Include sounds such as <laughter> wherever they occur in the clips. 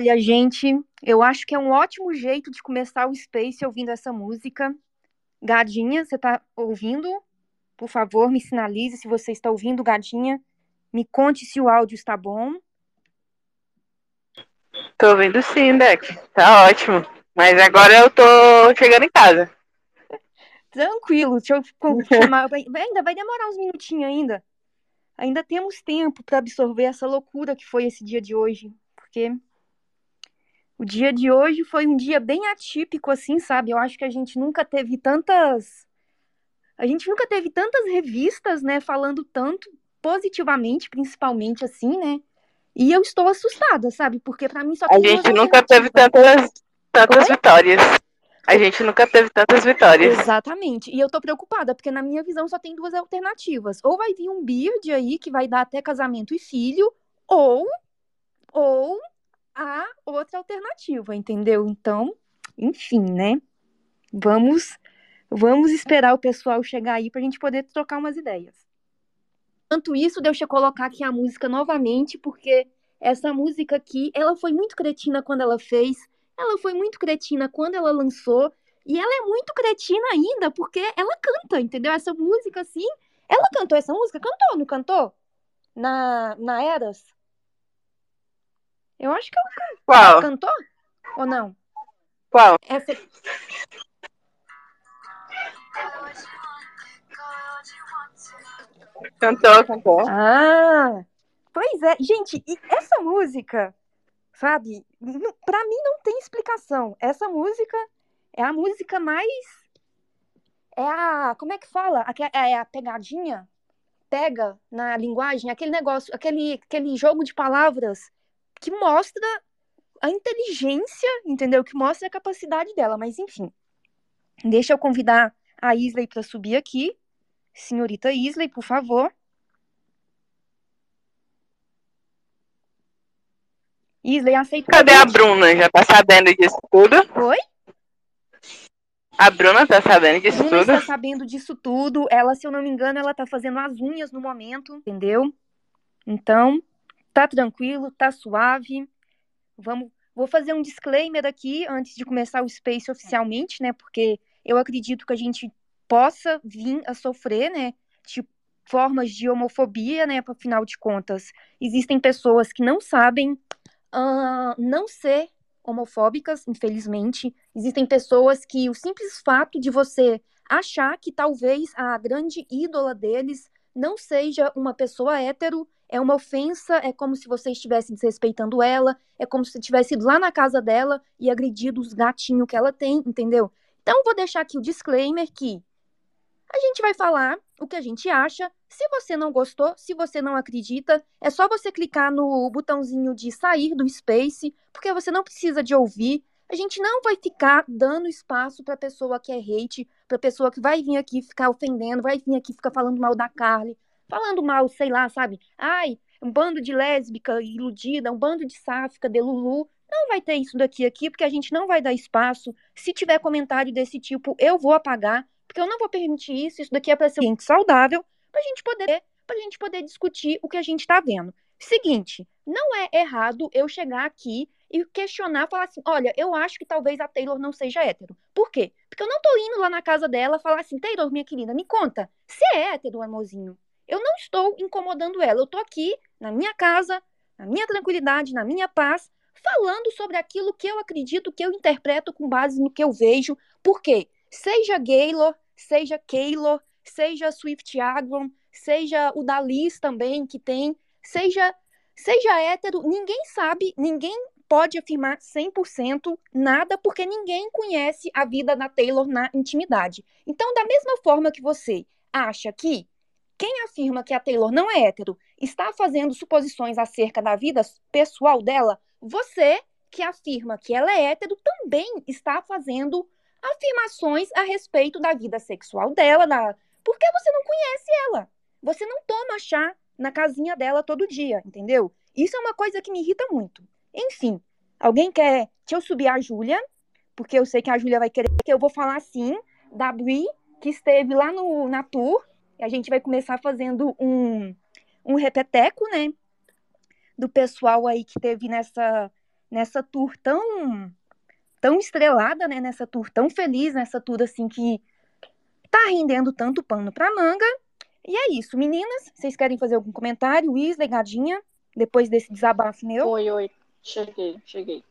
Olha, gente, eu acho que é um ótimo jeito de começar o Space ouvindo essa música. Gadinha, você tá ouvindo? Por favor, me sinalize se você está ouvindo, Gadinha. Me conte se o áudio está bom. Tô ouvindo sim, Deck. Tá ótimo. Mas agora eu tô chegando em casa. Tranquilo, deixa eu <laughs> chamar. ainda vai demorar uns minutinhos ainda. Ainda temos tempo para absorver essa loucura que foi esse dia de hoje. Porque o dia de hoje foi um dia bem atípico, assim, sabe? Eu acho que a gente nunca teve tantas. A gente nunca teve tantas revistas, né, falando tanto positivamente, principalmente assim, né? E eu estou assustada, sabe? Porque para mim só A gente nunca teve tantas, tantas vitórias. A gente nunca teve tantas vitórias. Exatamente. E eu tô preocupada, porque na minha visão só tem duas alternativas. Ou vai vir um Beard aí, que vai dar até casamento e filho, ou, ou a outra alternativa, entendeu? Então, enfim, né? Vamos, vamos esperar o pessoal chegar aí pra gente poder trocar umas ideias. Enquanto isso, deixa eu colocar aqui a música novamente, porque essa música aqui, ela foi muito cretina quando ela fez, ela foi muito cretina quando ela lançou, e ela é muito cretina ainda, porque ela canta, entendeu? Essa música, assim, ela cantou essa música? Cantou, não cantou? Na, na Eras? Eu acho que ela cantou. Qual? Cantou? Ou não? Qual? Essa... Cantou, cantou. Ah! Pois é, gente, e essa música, sabe, pra mim não tem explicação. Essa música é a música mais. É a. Como é que fala? É a pegadinha? Pega na linguagem, aquele negócio, aquele, aquele jogo de palavras que mostra a inteligência, entendeu? Que mostra a capacidade dela. Mas enfim, deixa eu convidar a Isley para subir aqui. Senhorita Isley, por favor. Isley, aceita. Cadê a Bruna? Já tá sabendo disso tudo? Oi? A Bruna tá sabendo disso Bruna tudo? está sabendo disso tudo. Ela, se eu não me engano, ela tá fazendo as unhas no momento, entendeu? Então, tá tranquilo, tá suave. Vamos, vou fazer um disclaimer aqui antes de começar o Space oficialmente, né? Porque eu acredito que a gente possa vir a sofrer, né? Tipo, formas de homofobia, né? Afinal de contas, existem pessoas que não sabem uh, não ser homofóbicas, infelizmente. Existem pessoas que o simples fato de você achar que talvez a grande ídola deles não seja uma pessoa hétero é uma ofensa, é como se você estivesse desrespeitando ela, é como se você tivesse ido lá na casa dela e agredido os gatinhos que ela tem, entendeu? Então, vou deixar aqui o disclaimer que a gente vai falar o que a gente acha. Se você não gostou, se você não acredita, é só você clicar no botãozinho de sair do Space, porque você não precisa de ouvir. A gente não vai ficar dando espaço para pessoa que é hate, para pessoa que vai vir aqui ficar ofendendo, vai vir aqui ficar falando mal da Carly, falando mal, sei lá, sabe? Ai, um bando de lésbica iludida, um bando de sáfica de Lulu. Não vai ter isso daqui aqui, porque a gente não vai dar espaço. Se tiver comentário desse tipo, eu vou apagar, porque eu não vou permitir isso. Isso daqui é para ser gente saudável, pra gente poder, pra gente poder discutir o que a gente tá vendo. Seguinte, não é errado eu chegar aqui e questionar, falar assim, olha, eu acho que talvez a Taylor não seja hétero. Por quê? Porque eu não tô indo lá na casa dela falar assim, Taylor, minha querida, me conta, você é hétero, amorzinho? Eu não estou incomodando ela. Eu estou aqui na minha casa, na minha tranquilidade, na minha paz, falando sobre aquilo que eu acredito, que eu interpreto com base no que eu vejo. Por quê? Seja Gaylor, seja Keylor, seja Swift Agron, seja o Dalis também, que tem, seja, seja hétero, ninguém sabe, ninguém pode afirmar 100% nada, porque ninguém conhece a vida da Taylor na intimidade. Então, da mesma forma que você acha que quem afirma que a Taylor não é hétero está fazendo suposições acerca da vida pessoal dela. Você, que afirma que ela é hétero, também está fazendo afirmações a respeito da vida sexual dela, da... porque você não conhece ela. Você não toma chá na casinha dela todo dia, entendeu? Isso é uma coisa que me irrita muito. Enfim, alguém quer. Deixa eu subir a Júlia, porque eu sei que a Júlia vai querer que eu vou falar assim da Bri, que esteve lá no, na tour a gente vai começar fazendo um, um repeteco, né? Do pessoal aí que teve nessa, nessa tour tão tão estrelada, né, nessa tour tão feliz, nessa tour assim que tá rendendo tanto pano pra manga. E é isso, meninas, vocês querem fazer algum comentário? Gadinha, depois desse desabafo meu? Oi, oi, cheguei, cheguei.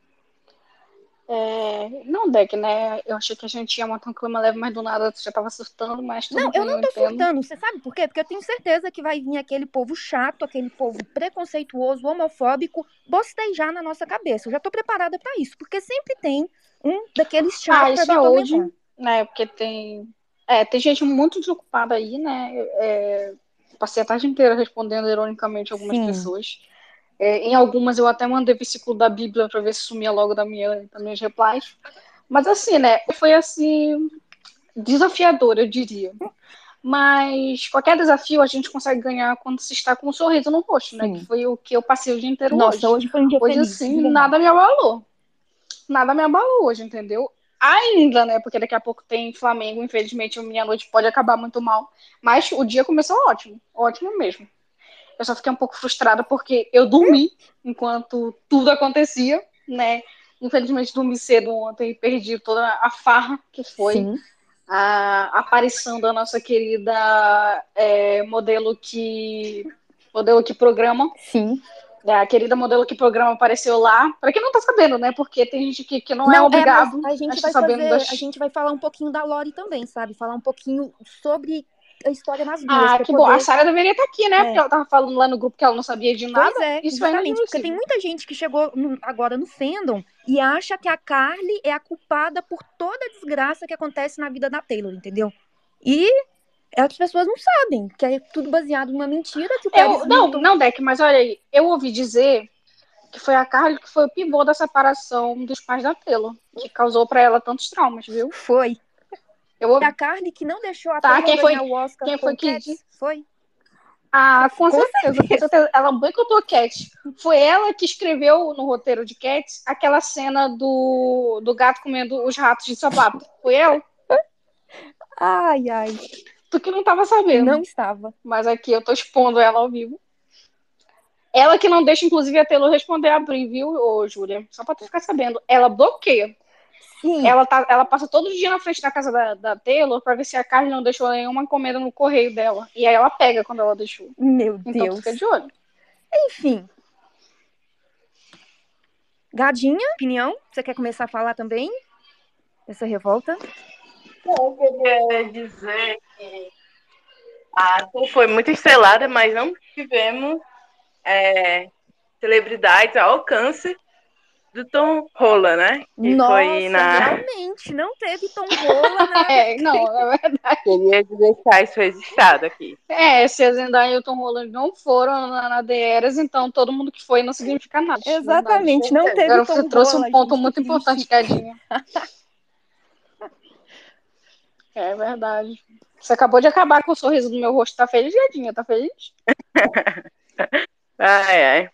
É... Não, Deck, né? Eu achei que a gente ia montar um clima leve, mas do nada tu já tava surtando, mas tudo Não, eu não tô entendo. surtando. Você sabe por quê? Porque eu tenho certeza que vai vir aquele povo chato, aquele povo preconceituoso, homofóbico, bostejar na nossa cabeça. Eu já tô preparada pra isso, porque sempre tem um daqueles Ah, chatos pra isso é hoje, né? Porque tem. É, tem gente muito desocupada aí, né? É, passei a tarde inteira respondendo ironicamente algumas Sim. pessoas. É, em algumas eu até mandei versículo da Bíblia para ver se sumia logo da minha, das minhas replies. Mas assim, né? Foi assim desafiador, eu diria. Mas qualquer desafio a gente consegue ganhar quando se está com um sorriso no rosto, né? Sim. Que foi o que eu passei o dia inteiro Nossa, hoje. hoje foi um dia Hoje, feliz. assim, nada me abalou. Nada me abalou hoje, entendeu? Ainda, né? Porque daqui a pouco tem Flamengo, infelizmente, a minha noite pode acabar muito mal. Mas o dia começou ótimo. Ótimo mesmo. Eu só fiquei um pouco frustrada porque eu dormi enquanto tudo acontecia, né? Infelizmente, dormi cedo ontem e perdi toda a farra que foi Sim. a aparição da nossa querida é, modelo que modelo que programa Sim. é, a querida modelo que programa apareceu lá. Pra quem não tá sabendo, né? Porque tem gente que, que não, é Não, obrigado mas a gente estar vai sabendo fazer, das... a gente vai falar um pouquinho da Lori também, sabe? Falar um pouquinho sobre a história nas duas. Ah, que bom. poder- A Sara deveria estar aqui, né? É. Porque ela tava falando lá no grupo que ela não sabia de nada. Pois é, Isso é justamente, porque inadmissível. tem muita gente que chegou no- agora no fandom e acha que a Carly é a culpada por toda a desgraça que acontece na vida da Taylor, entendeu? E as pessoas não sabem, que é tudo baseado numa mentira que o Eu, não, Hilton- não, Deck, mas olha aí. Eu ouvi dizer que foi a Carly que foi o pivô da separação dos pais da Taylor. Que causou pra ela tantos traumas, viu? foi. Eu ouvi. E a Carly que não deixou a Tá, quem foi- o Oscar quem foi que disse? Foi. Ah, com, Com certeza, com certeza. Ela boicotou a Cat. Foi ela que escreveu no roteiro de Cat aquela cena do, do gato comendo os ratos de sapato. Foi ela? Ai, ai, Tu que não tava sabendo. não estava. Mas aqui eu tô expondo ela ao vivo. Ela que não deixa, inclusive, a Taylor responder a Bri, viu, ô, Júlia? Só pra tu ficar sabendo. Ela bloqueia. Sim, Ela, tá, ela passa todo dia na frente da casa da, da Taylor pra ver se a Carly não deixou nenhuma encomenda no correio dela. E aí ela pega quando ela deixou. meu Então Deus. tu fica de olho. Enfim. Gadinha, opinião? Você quer começar a falar também? Essa revolta? Não, eu queria dizer que a tour foi muito estrelada, mas não tivemos é, celebridades ao alcance do Tom Holland, né? Que Nossa, foi na. realmente, não teve Tom Rola na... <laughs> É, não, é verdade. Queria deixar isso registrado aqui. É, se a Zendaya e o Tom Holland não foram na, na DRs, então todo mundo que foi não significa nada. Exatamente, não Verdade. teve Agora Tom você trouxe Rola, um ponto muito importante. Cadinha. <laughs> É verdade. Você acabou de acabar com o sorriso do meu rosto. Tá feliz, Gadinha? Tá feliz? <laughs> Ai, ai.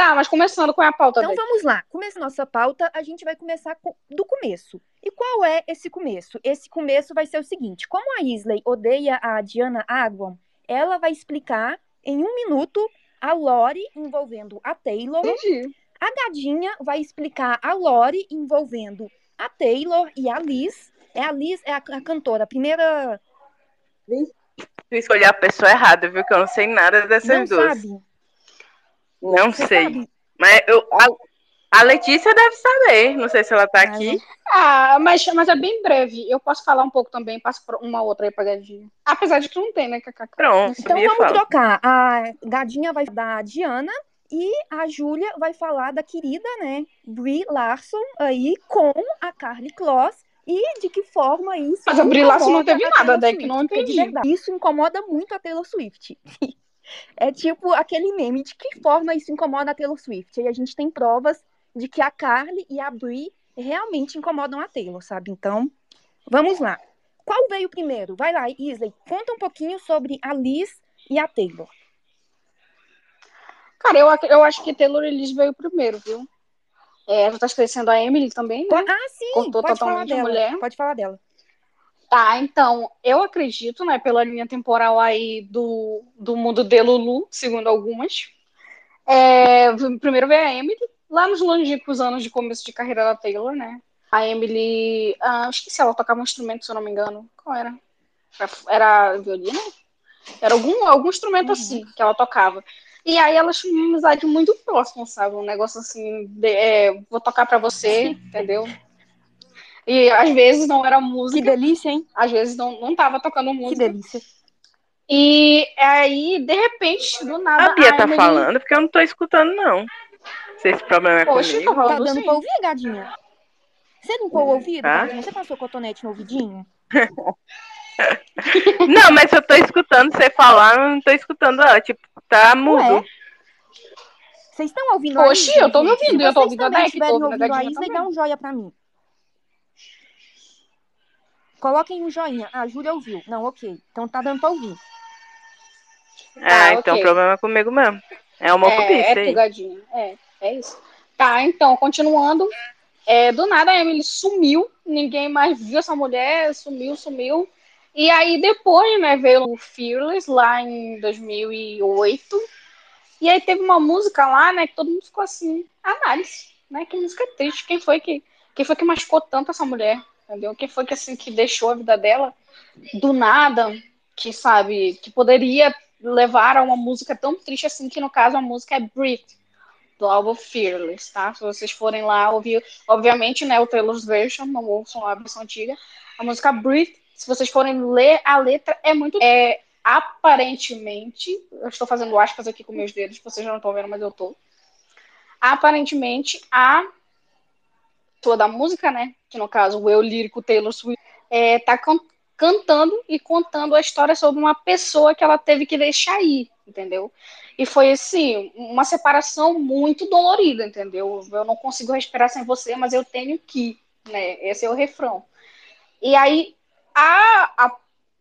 Tá, mas começando com a pauta Então dele. vamos lá. Começa a nossa pauta, a gente vai começar com- do começo. E qual é esse começo? Esse começo vai ser o seguinte: como a Isley odeia a Diana Agwon, ela vai explicar em um minuto a lore envolvendo a Taylor. Entendi. A Gadinha vai explicar a lore envolvendo a Taylor e a Liz. É a Liz, é a, a cantora, a primeira. Tu escolheu a pessoa errada, viu? Que eu não sei nada dessas não duas. sabe? Não Você sei. sabe? Mas eu, a, a Letícia deve saber. Não sei se ela tá Ah, aqui. Ah, mas, mas é bem breve. Eu posso falar um pouco também, passo pra uma outra aí pra Gadinha. Apesar de que não tem, né, KKK? Pronto, Então vamos fala. trocar. A Gadinha vai da Diana e a Júlia vai falar da querida, né, Brie Larson aí com a Carly Kloss e de que forma isso Mas a Brie Larson não incomoda teve nada, Taylor né, que não entendi. Isso incomoda muito a Taylor Swift. <laughs> É tipo aquele meme de que forma isso incomoda a Taylor Swift. E a gente tem provas de que a Carly e a Brie realmente incomodam a Taylor, sabe? Então, vamos lá. Qual veio primeiro? Vai lá, Isley, conta um pouquinho sobre a Liz e a Taylor. Cara, eu, eu acho que Taylor Elise veio primeiro, viu? É, ela tá esquecendo a Emily também, né? Ah, sim, Cortou pode falar totalmente a dela. mulher. Pode falar dela. Tá, então, eu acredito, né, pela linha temporal aí do, do mundo de Lulu, segundo algumas. É, primeiro veio a Emily, lá nos longínquos anos de começo de carreira da Taylor, né? A Emily, ah, esqueci, ela tocava um instrumento, se eu não me engano. Qual era? Era violino? Era algum, algum instrumento uhum. assim que ela tocava. E aí elas tinham uma amizade muito próxima, sabe? Um negócio assim, de, é, vou tocar para você, entendeu? E às vezes não era música. Que delícia, hein? Às vezes não, não tava tocando música. Que delícia. E aí, de repente, do nada. A Bia tá Emily... falando porque eu não tô escutando, não. Se esse problema é Poxa, comigo. Tá dando sim. pra ouvir, gadinha? Você limpou o ouvido, ah? gadinha? Você passou cotonete no ouvidinho? <laughs> não, mas eu tô escutando você falar, eu não tô escutando ela. Tipo, tá mudo. Vocês estão ouvindo Oxi, eu tô me ouvindo, eu tô ouvindo a Deck. Se vocês estiverem ouvindo a Isla, dá um joia pra mim. Coloquem um joinha. Ah, a Júlia ouviu. Não, ok. Então tá dando pra ouvir. Ah, ah então o problema é comigo mesmo. É uma é, é tugadinha. É, é isso. Tá, então, continuando. É, do nada a Emily sumiu. Ninguém mais viu essa mulher. Sumiu, sumiu. E aí depois, né, veio o Fearless lá em 2008. E aí teve uma música lá, né, que todo mundo ficou assim, análise, né? Que música triste. Quem foi que quem foi que machucou tanto essa mulher? Entendeu? Quem foi que assim que deixou a vida dela do nada, que sabe, que poderia levar a uma música tão triste assim, que no caso a música é Breathe, do álbum Fearless, tá? Se vocês forem lá ouvir, obviamente, né, o Taylor's version, não ouçam a versão antiga, a música Breathe se vocês forem ler a letra, é muito. É, aparentemente, eu estou fazendo aspas aqui com meus dedos, vocês já não estão vendo, mas eu estou. Aparentemente, a toda a música, né? Que no caso o eu lírico Taylor Swift, é, tá can cantando e contando a história sobre uma pessoa que ela teve que deixar ir, entendeu? E foi assim, uma separação muito dolorida, entendeu? Eu não consigo respirar sem você, mas eu tenho que, né? Esse é o refrão. E aí a, a,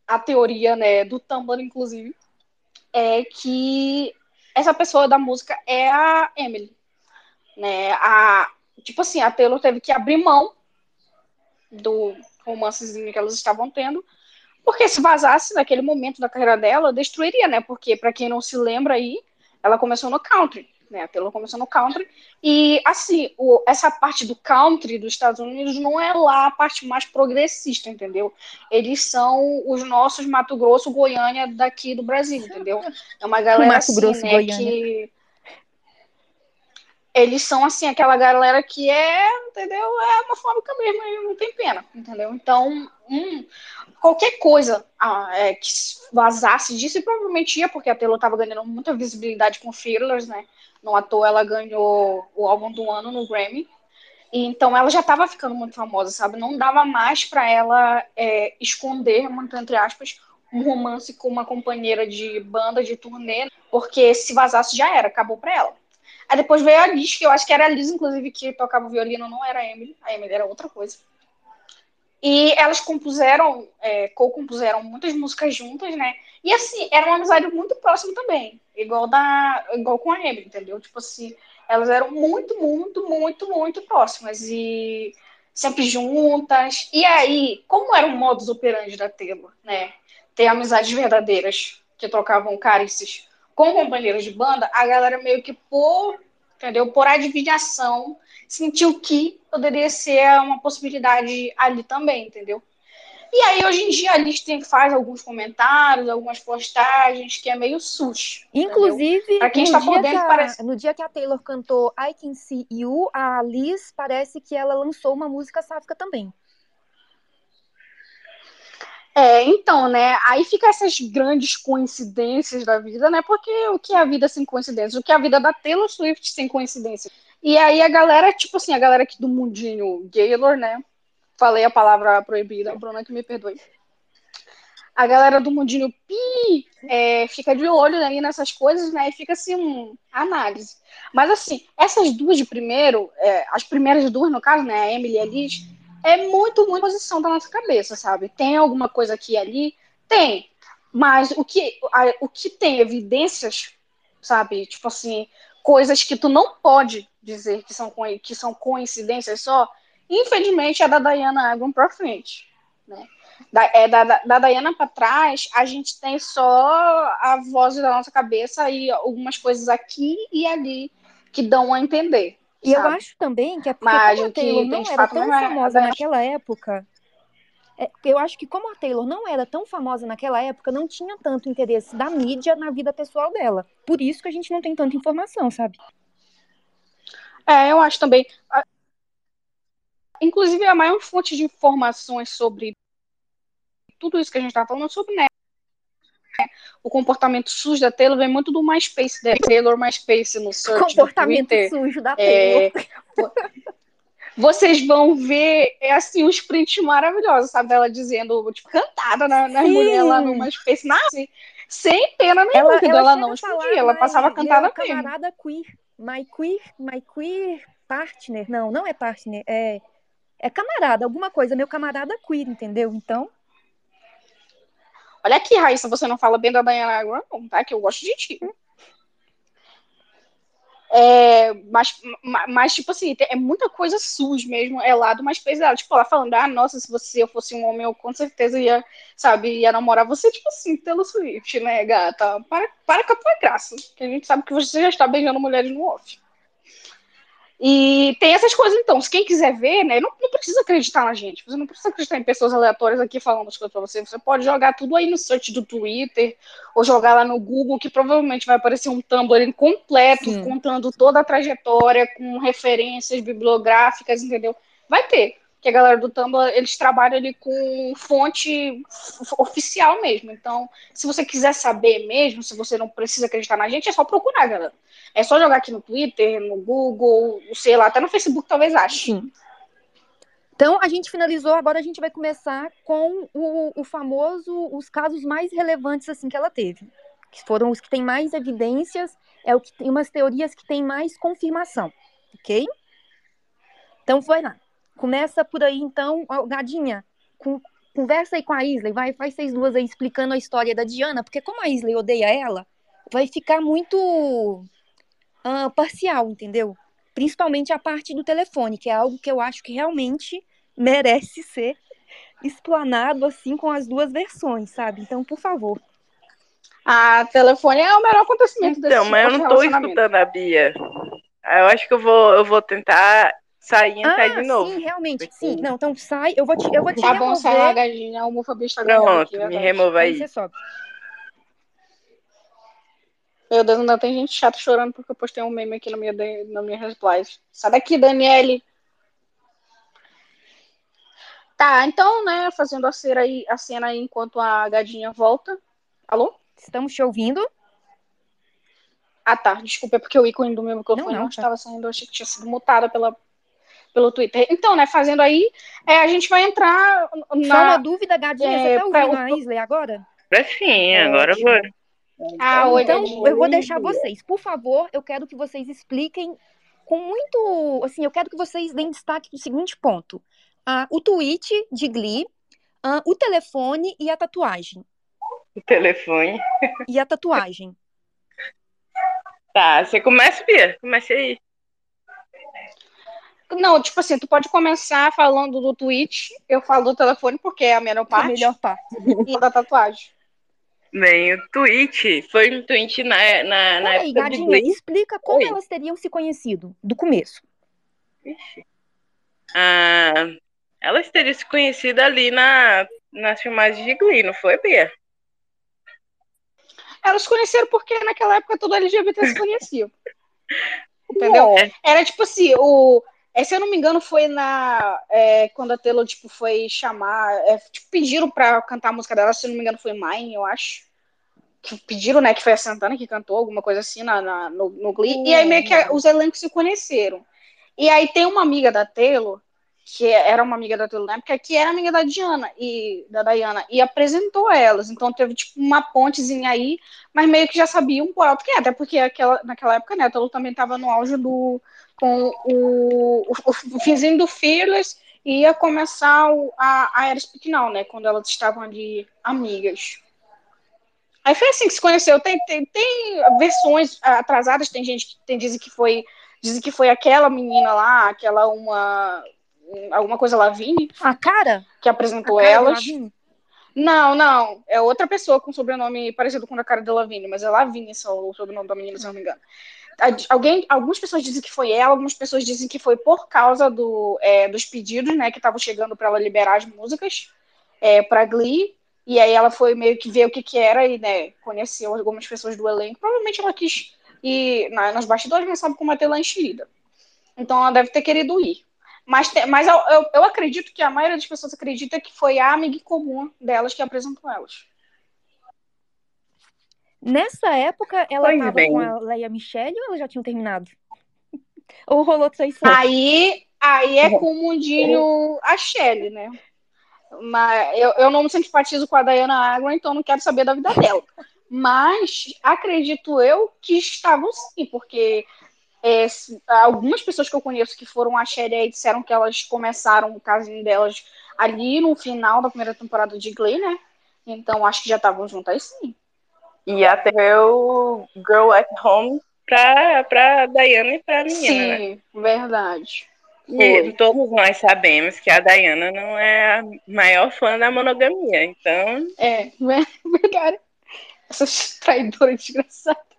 a teoria né, do Tumblr, inclusive, é que essa pessoa da música é a Emily. Né? A, tipo assim, a Taylor teve que abrir mão do romancezinho que elas estavam tendo, porque se vazasse naquele momento da carreira dela, destruiria, né? Porque, para quem não se lembra aí, ela começou no country né? A Taylor começou no country. E, assim, o, essa parte do country dos Estados Unidos não é lá a parte mais progressista, entendeu? Eles são os nossos Mato Grosso, Goiânia daqui do Brasil, entendeu? É uma galera Mato assim, Grosso, né, Goiânia. que eles são assim aquela galera que é, entendeu? É homofóbica mesmo, e não tem pena, entendeu? Então, qualquer coisa ah, é, que vazasse disso, provavelmente ia, porque a Taylor estava ganhando muita visibilidade com Fearless, né? Não à toa ela ganhou o álbum do ano no Grammy. E, então ela já estava ficando muito famosa, sabe? Não dava mais para ela é, esconder, muito entre aspas, um romance com uma companheira de banda de turnê, porque se vazasse já era, acabou para ela. Aí depois veio a Liz, que eu acho que era a Liz, inclusive, que tocava o violino, não era a Emily. A Emily era outra coisa. E elas compuseram, é, co-compuseram muitas músicas juntas, né? E assim, era uma amizade muito próxima também. Igual, da, igual com a Emily, entendeu? Tipo assim, elas eram muito, muito, muito, muito próximas. E sempre juntas. E aí, como era o modus operandi da Taylor, né? Ter amizades verdadeiras que trocavam carícias com companheiros de banda, a galera meio que por, entendeu? Por adivinhação, sentiu que poderia ser uma possibilidade ali também, entendeu? E aí, hoje em dia, a Liz faz alguns comentários, algumas postagens, que é meio sus. Inclusive, quem está por dentro, a, parece... no dia que a Taylor cantou I Can See You, a Liz parece que ela lançou uma música sáfica também. É, então, né? Aí fica essas grandes coincidências da vida, né? Porque o que é a vida sem coincidências? O que é a vida da Taylor Swift sem coincidências? E aí a galera, tipo assim, a galera aqui do mundinho Gaylor, né? Falei a palavra proibida, Bruna que me perdoe. A galera do mundinho pi é, fica de olho aí nessas coisas, né? E fica assim, um, análise. Mas assim, essas duas de primeiro, é, as primeiras duas, no caso, né? A Emily e a Liz, é muito, muito posição da nossa cabeça, sabe? Tem alguma coisa aqui e ali? Tem. Mas o que, a, o que tem evidências, sabe? Tipo assim, coisas que tu não pode dizer que são, que são coincidências só, infelizmente é da Diana Agron pra frente, né? Da, é da, da, da Diana para trás, a gente tem só a voz da nossa cabeça e algumas coisas aqui e ali que dão a entender, E eu acho também que é porque Mas como o a Taylor não era tão não é- famosa naquela época. é, eu acho que como a Taylor não era tão famosa naquela época, não tinha tanto interesse da mídia na vida pessoal dela. Por isso que a gente não tem tanta informação, sabe? É, eu acho também. Inclusive, a maior fonte de informações sobre tudo isso que a gente tá falando é sobre o comportamento sujo da Taylor vem muito do MySpace dela. Taylor MySpace no search Comportamento sujo da Taylor. É, vocês vão ver, é assim, uns prints maravilhosos, sabe? Ela dizendo, tipo, cantada na, na Sim. mulher lá no MySpace, na, assim, sem pena nenhuma, Ela, ela, ela não explodia, ela passava cantada meu mesmo. camarada queer. My queer, my queer partner. Não, não é partner, é, é camarada, alguma coisa. Meu camarada queer, entendeu? Então, Olha aqui, Raíssa, você não fala bem da Diana Agron, não, tá? Que eu gosto de ti. É, mas, ma- mas, tipo assim, é muita coisa suja mesmo, é lá do mais pesado. Tipo, ela falando, ah, nossa, se você eu fosse um homem, eu com certeza ia, sabe, ia namorar você, tipo assim, Taylor Swift, né, gata? Para, para com a tua graça, que a gente sabe que você já está beijando mulheres no off. E tem essas coisas, então, se quem quiser ver, né, não, não precisa acreditar na gente, você não precisa acreditar em pessoas aleatórias aqui falando as coisas pra você, você pode jogar tudo aí no search do Twitter, ou jogar lá no Google, que provavelmente vai aparecer um Tumblr completo, Sim. contando toda a trajetória, com referências bibliográficas, entendeu? Vai ter. Que a galera do Tumblr, eles trabalham ali com fonte oficial mesmo. Então, se você quiser saber mesmo, se você não precisa acreditar na gente, é só procurar, galera. É só jogar aqui no Twitter, no Google, sei lá, até no Facebook talvez ache. sim. Então, a gente finalizou, agora a gente vai começar com o, o famoso, os casos mais relevantes, assim, que ela teve. Que foram os que têm mais evidências, é o que tem umas teorias que têm mais confirmação, ok? Então, vai lá. Começa por aí, então, Gadinha, com- conversa aí com a Isley, vai, faz vocês duas aí explicando a história da Diana, porque como a Isley odeia ela, vai ficar muito ah, parcial, entendeu? Principalmente a parte do telefone, que é algo que eu acho que realmente merece ser explanado assim com as duas versões, sabe? Então, por favor. A telefone é o melhor acontecimento desse Então, mas eu não tô relacionamento. escutando a Bia. Eu acho que eu vou, eu vou tentar sair e entrar Ah, de novo. sim, realmente, Porque- sim. Não, então sai, eu vou te, eu vou te Tá bom, sai lá, remover. gadinha. A homofobia está Pronto, aqui, me remova Aí aí. você sobe. Meu Deus, ainda tem gente chata chorando porque eu postei um meme aqui na minha, na minha replies. Sai daqui, Daniele. Tá, então, né, fazendo a cena aí, a cena aí enquanto a gadinha volta. Alô? Estamos te ouvindo? Ah, tá. Desculpa, é porque o ícone do meu microfone Não, não, não, tá. estava saindo. Eu achei que tinha sido mutada pela, pelo Twitter. Então, né, fazendo aí, é, a gente vai entrar Só uma na. dúvida, Gadinha, é, você tá pra- ouvindo a Isley agora? Agora sim, agora eu vou. Ah, oi, Então, eu vou deixar vocês. Por favor, eu quero que vocês expliquem com muito. Assim, eu quero que vocês deem destaque do seguinte ponto: Ah, o tweet de Glee, ah, o telefone e a tatuagem. O telefone. E a tatuagem. <laughs> Tá, você começa, Bia? Comece aí. Não, tipo assim, tu pode começar falando do tweet, eu falo do telefone porque é a melhor A parte, melhor parte. e da tatuagem. Bem, o tweet foi um tweet na, na, na Peraí, época de Gadinha, Glee. explica como Oi. elas teriam se conhecido do começo. Ah, elas teriam se conhecido ali na, nas filmagens de Glee, não foi, Bia? Elas se conheceram porque naquela época todo LGBT se conhecia. <laughs> Entendeu? É. Era tipo assim, o. é, se eu não me engano, foi na. é, quando a Taylor, tipo, foi chamar. é, tipo, pediram pra cantar a música dela, se eu não me engano, foi Mine, eu acho. Que pediram, né? Que foi a Santana que cantou, alguma coisa assim na, na- no, no Glee. E aí meio que a- os elencos se conheceram. E aí tem uma amiga da Taylor, que era uma amiga da Taylor na época, que era amiga da Diana e da Diana, e apresentou elas. Então teve tipo uma pontezinha aí, mas meio que já sabiam por alto que é, até porque aquela, naquela época, né, a Taylor também estava no auge do com o, o, o finzinho do Fearless ia começar o, a, a Era Now, né, quando elas estavam ali amigas. Aí foi assim que se conheceu. Tem, tem, tem versões atrasadas, tem gente que tem, dizem que foi dizem que foi aquela menina lá, aquela uma alguma coisa Lavigne A cara? que A apresentou cara elas. Não, não. É outra pessoa com sobrenome parecido com da cara da Lavigne, mas é Lavigne só o sobrenome da menina, se eu não me engano. Alguém, algumas pessoas dizem que foi ela, algumas pessoas dizem que foi por causa do, é, dos pedidos, né, que estavam chegando para ela liberar as músicas é, para Glee. E aí ela foi meio que ver o que que era e, né, conheceu algumas pessoas do elenco. Provavelmente ela quis ir na, nos bastidores, mas sabe como é ter lá enxerida. Então ela deve ter querido ir. Mas, mas eu, eu, eu, acredito que a maioria das pessoas acredita que foi a amiga comum delas que apresentou elas. Nessa época, ela estava com a Leia Michelle ou ela já tinha terminado? ou rolou traição? Aí, aí é com o mundinho a Shelly, né? Mas eu, eu não me simpatizo com a Diana Agron, então não quero saber da vida dela. Mas acredito eu que estavam sim, porque é, algumas pessoas que eu conheço que foram a Shelly disseram que elas começaram o casinho delas ali no final da primeira temporada de Glee, né? Então acho que já estavam juntas sim. E até o Girl at Home pra, pra Diana e pra menina, né? Sim, né? verdade. E todos nós sabemos que a Diana não é a maior fã da monogamia, então... É, <laughs> verdade. Essas traidoras desgraçadas.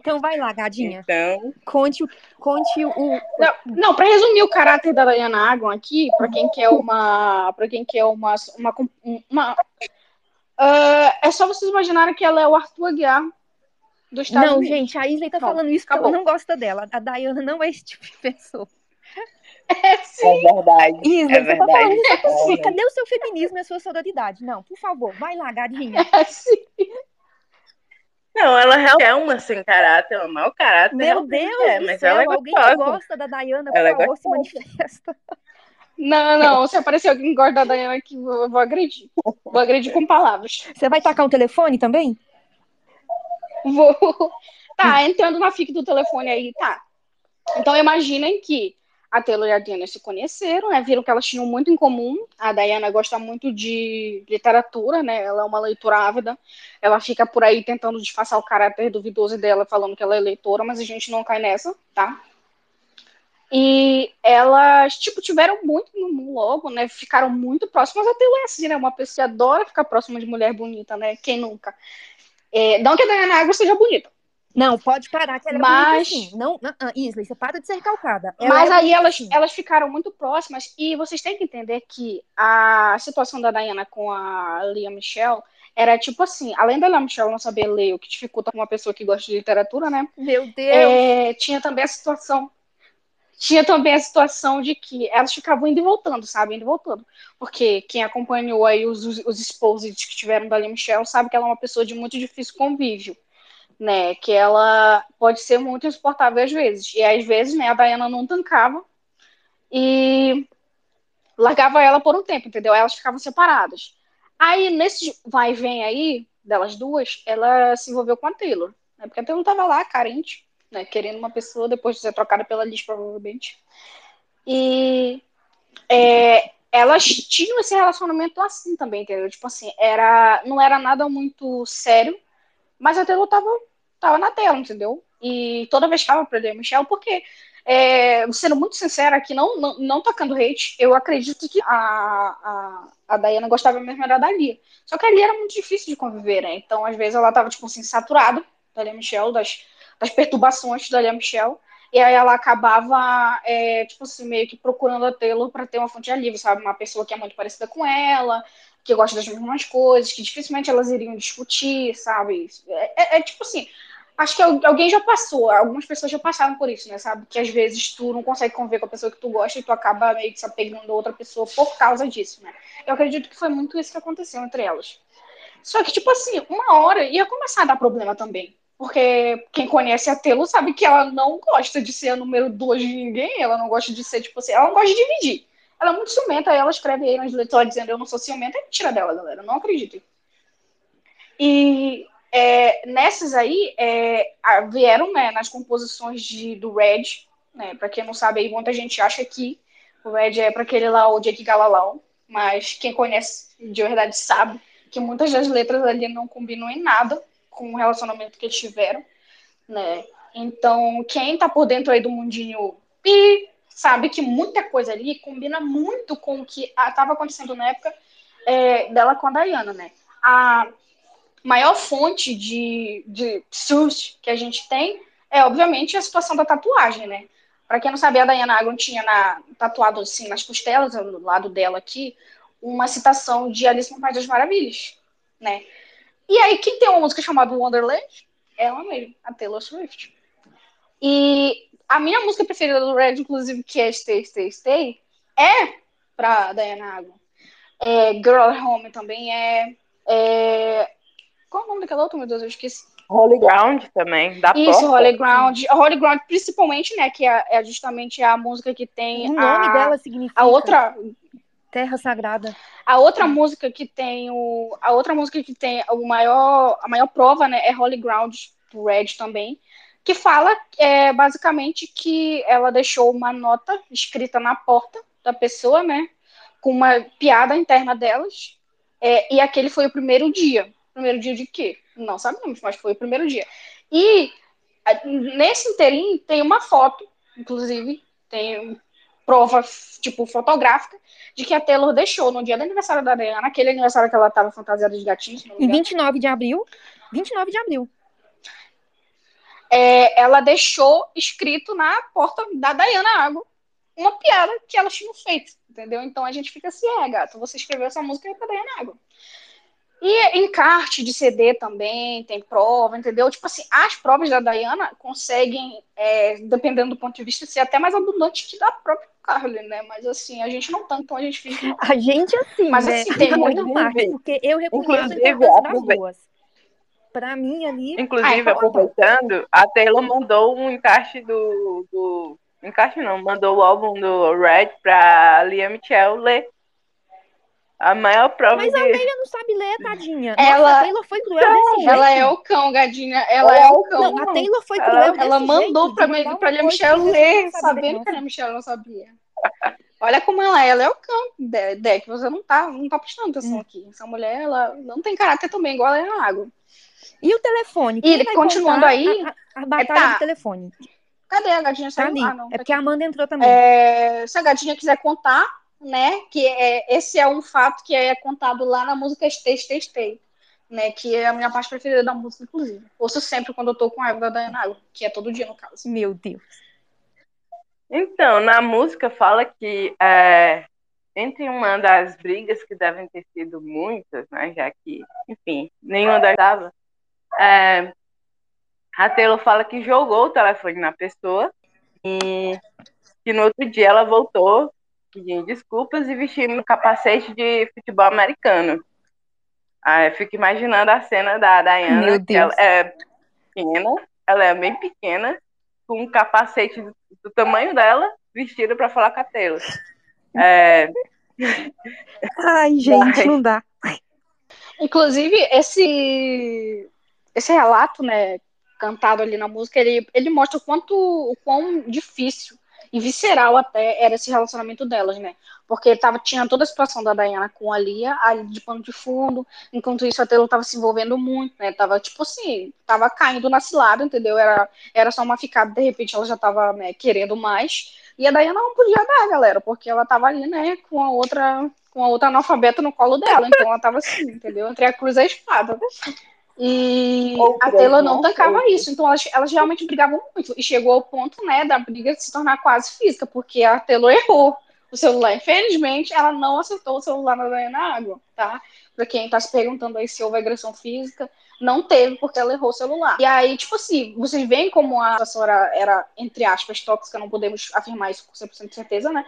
Então vai lá, gadinha. Então... Conte, conte o. Não, não para resumir o caráter da Diana Agon aqui, para quem quer uma. para quem quer uma. uma, uma uh, é só vocês imaginarem que ela é o Arthur Aguiar do Estado Não, Unidos. gente, a Isley tá falando isso porque ela não gosta dela. A Diana não é esse tipo de pessoa. <laughs> É, sim. é verdade. Isley, é você tá falando isso é Cadê o seu feminismo e a sua sororidade? Não, por favor, vai lá, gadinha. É, sim. Não, ela realmente é uma sem caráter, é um mau caráter. Meu Deus, é, mas céu, ela é alguém que gosta da Diana, por ela é favor, é se manifesta. Não, não, se aparecer alguém que gosta da Diana aqui, eu vou agredir. Vou agredir com palavras. Você vai tacar um telefone também? Vou. Tá, entrando na fic do telefone aí, tá. Então imaginem que a Taylor e a Diana se conheceram, né? Viram que elas tinham muito em comum. A Diana gosta muito de literatura, né? Ela é uma leitora ávida. Ela fica por aí tentando disfarçar o caráter duvidoso dela, falando que ela é leitora, mas a gente não cai nessa, tá? E elas, tipo, tiveram muito logo, né? Ficaram muito próximas. A Taylor é assim, né? Uma pessoa que adora ficar próxima de mulher bonita, né? Quem nunca? É, não que a Diana Água seja bonita, não, pode parar, que ela mas... é bonita assim. Não, uh, uh, Isley, você para de ser recalcada. Ela mas é aí elas, assim. elas ficaram muito próximas e vocês têm que entender que a situação da Diana com a Lia Michelle era tipo assim, além da Lia Michelle não saber ler, o que dificulta uma pessoa que gosta de literatura, né? Meu Deus! É, tinha também a situação tinha também a situação de que elas ficavam indo e voltando, sabe? Indo e voltando. Porque quem acompanhou aí os, os, os exposits que tiveram da Lia Michelle sabe que ela é uma pessoa de muito difícil convívio né? Que ela pode ser muito insuportável às vezes. E às vezes, né, a Diana não tancava e largava ela por um tempo, entendeu? Elas ficavam separadas. Aí, nesse vai e vem aí, delas duas, ela se envolveu com a Taylor. Né? Porque a Taylor tava lá, carente, né? Querendo uma pessoa depois de ser trocada pela Liz, provavelmente. E é, elas tinham esse relacionamento assim também, entendeu? Tipo assim, era, não era nada muito sério, mas a Taylor tava, tava na tela, entendeu? E toda vez que tava pra Michelle, porque, é, sendo muito sincera aqui, não, não, não tocando hate, eu acredito que a, a, a Diana gostava mesmo era da Lia. Só que a Lia era muito difícil de conviver, né? Então, às vezes, ela tava, tipo assim, saturada da Michelle, das, das perturbações da Lia Michelle. E aí ela acabava, é, tipo assim, meio que procurando a Taylor para ter uma fonte de alívio, sabe? Uma pessoa que é muito parecida com ela, que gostam das mesmas coisas, que dificilmente elas iriam discutir, sabe? É, é, é, tipo assim, acho que alguém já passou, algumas pessoas já passaram por isso, né, sabe? Que às vezes tu não consegue conviver com a pessoa que tu gosta e tu acaba meio que se apegando a outra pessoa por causa disso, né? Eu acredito que foi muito isso que aconteceu entre elas. Só que, tipo assim, uma hora ia começar a dar problema também. Porque quem conhece a Telo sabe que ela não gosta de ser a número dois de ninguém, ela não gosta de ser, tipo assim, ela não gosta de dividir. Ela é muito ciumenta, ela escreve aí nas letras dizendo eu não sou ciumenta, é mentira dela, galera, não acreditem. E é, nessas aí, é, vieram né, nas composições de, do Red, né, para quem não sabe aí, muita gente acha que o Red é para aquele lá, o Jake Galalau, mas quem conhece de verdade sabe que muitas das letras ali não combinam em nada com o relacionamento que eles tiveram, né? Então, quem tá por dentro aí do mundinho pi, sabe que muita coisa ali combina muito com o que estava acontecendo na época é, dela com a Diana, né? A maior fonte de, de source que a gente tem é, obviamente, a situação da tatuagem, né? Para quem não sabia, a Diana Agron tinha na, tatuado assim nas costelas, do lado dela aqui, uma citação de Alice no País das Maravilhas, né? E aí, quem tem uma música chamada Wonderland? É ela mesmo, a Taylor Swift. E a minha música preferida do Red, inclusive, que é Stay, Stay, Stay, é pra Diana Agron. É, Girl Home também é, é... Qual é o nome daquela outra, meu Deus, eu esqueci. Holy Ground também, da Isso, porta. Holy Ground. A Holy Ground, principalmente, né, que é, é justamente a música que tem O nome a, dela significa a outra Terra Sagrada. a outra música que tem o a outra música que tem o maior a maior prova, né, é Holy Ground do Red também, que fala é, basicamente que ela deixou uma nota escrita na porta da pessoa, né, com uma piada interna delas. É, e aquele foi o primeiro dia. Primeiro dia de quê? Não sabemos, mas foi o primeiro dia. E nesse inteirinho tem uma foto, inclusive, tem prova, tipo, fotográfica, de que a Taylor deixou no dia do aniversário da Diana, aquele aniversário que ela tava fantasiada de gatinho, Em engano. 29 de abril. 29 de abril. é, ela deixou escrito na porta da Diana Água uma piada que elas tinham feito, entendeu? Então a gente fica assim, é, gato, você escreveu essa música pra Diana Água. E encarte de CD também, tem prova, entendeu? Tipo assim, as provas da Diana conseguem, é, dependendo do ponto de vista, ser até mais abundante que da própria Carly, né? Mas assim, a gente não tanto, então a gente fica. <laughs> A gente, assim, Mas, né? assim, tem muito parte, porque eu reconheço a importância das duas. Pra mim, ali, Inclusive, Ai, aproveitando, a Taylor mandou um encaixe do, do. Encaixe não, mandou o álbum do Red pra Lia Michelle ler. A maior prova Mas de. a Leia não sabe ler, tadinha. Ela- Nossa, a Taylor foi cruel desse jeito. Ela é o cão, gadinha. Ela é o cão. Não, a Taylor foi Ela- cruel desse Ela jeito, mandou de pra, uma pra Lia Michelle ler, não sabe sabendo que a Lia Michelle não sabia. Olha como ela é, ela é o cão, De- Deck. Você não tá, não tá prestando atenção Hum. aqui. Essa mulher, ela não tem caráter também, igual ela é na água. E o telefone? E Quem vai continuando aí, a, a, a batalha tá. do telefone. Cadê a gadinha? Tá ali. Ah, não. é porque a Amanda entrou também. É, se a gadinha quiser contar, né, que é, esse é um fato que é contado lá na música Stay, Stay, Stay, né, que é a minha parte preferida da música, inclusive. Ouço sempre quando eu tô com raiva da Diana Água, que é todo dia, no caso. Meu Deus. Então, na música fala que é, entre uma das brigas que devem ter sido muitas, né, já que, enfim, nenhuma das estava, é, a Taylor fala que jogou o telefone na pessoa e que no outro dia ela voltou pedindo desculpas e vestindo um capacete de futebol americano. Aí eu fico imaginando a cena da Diana, Meu que ela Deus. é pequena, ela é bem pequena, com um capacete do, do tamanho dela, vestida para falar com a Taylor. É, Ai, gente, não dá. Inclusive, esse, esse relato, né, cantado ali na música, ele, ele mostra o quanto, o quão difícil e visceral até era esse relacionamento delas, né? Porque tava, tinha toda a situação da Diana com a Lia, ali de pano de fundo, enquanto isso a Taylor tava se envolvendo muito, né? Tava, tipo assim, tava caindo na cilada, entendeu? Era, era só uma ficada, de repente ela já tava né, querendo mais. E a Diana não podia dar, galera, porque ela tava ali, né, com a outra, com a outra analfabeta no colo dela. Então ela tava assim, entendeu? Entre a cruz e a espada. E Outras, a Taylor não tancava isso. Então elas, elas realmente brigavam muito. E chegou ao ponto, né, da briga se tornar quase física, porque a Taylor errou o celular. Infelizmente, ela não acertou o celular na Diana Água, tá? Pra quem tá se perguntando aí se houve agressão física, não teve, porque ela errou o celular. E aí, tipo assim, vocês veem como a era, era, entre aspas, tóxica, não podemos afirmar isso com 100% de certeza, né?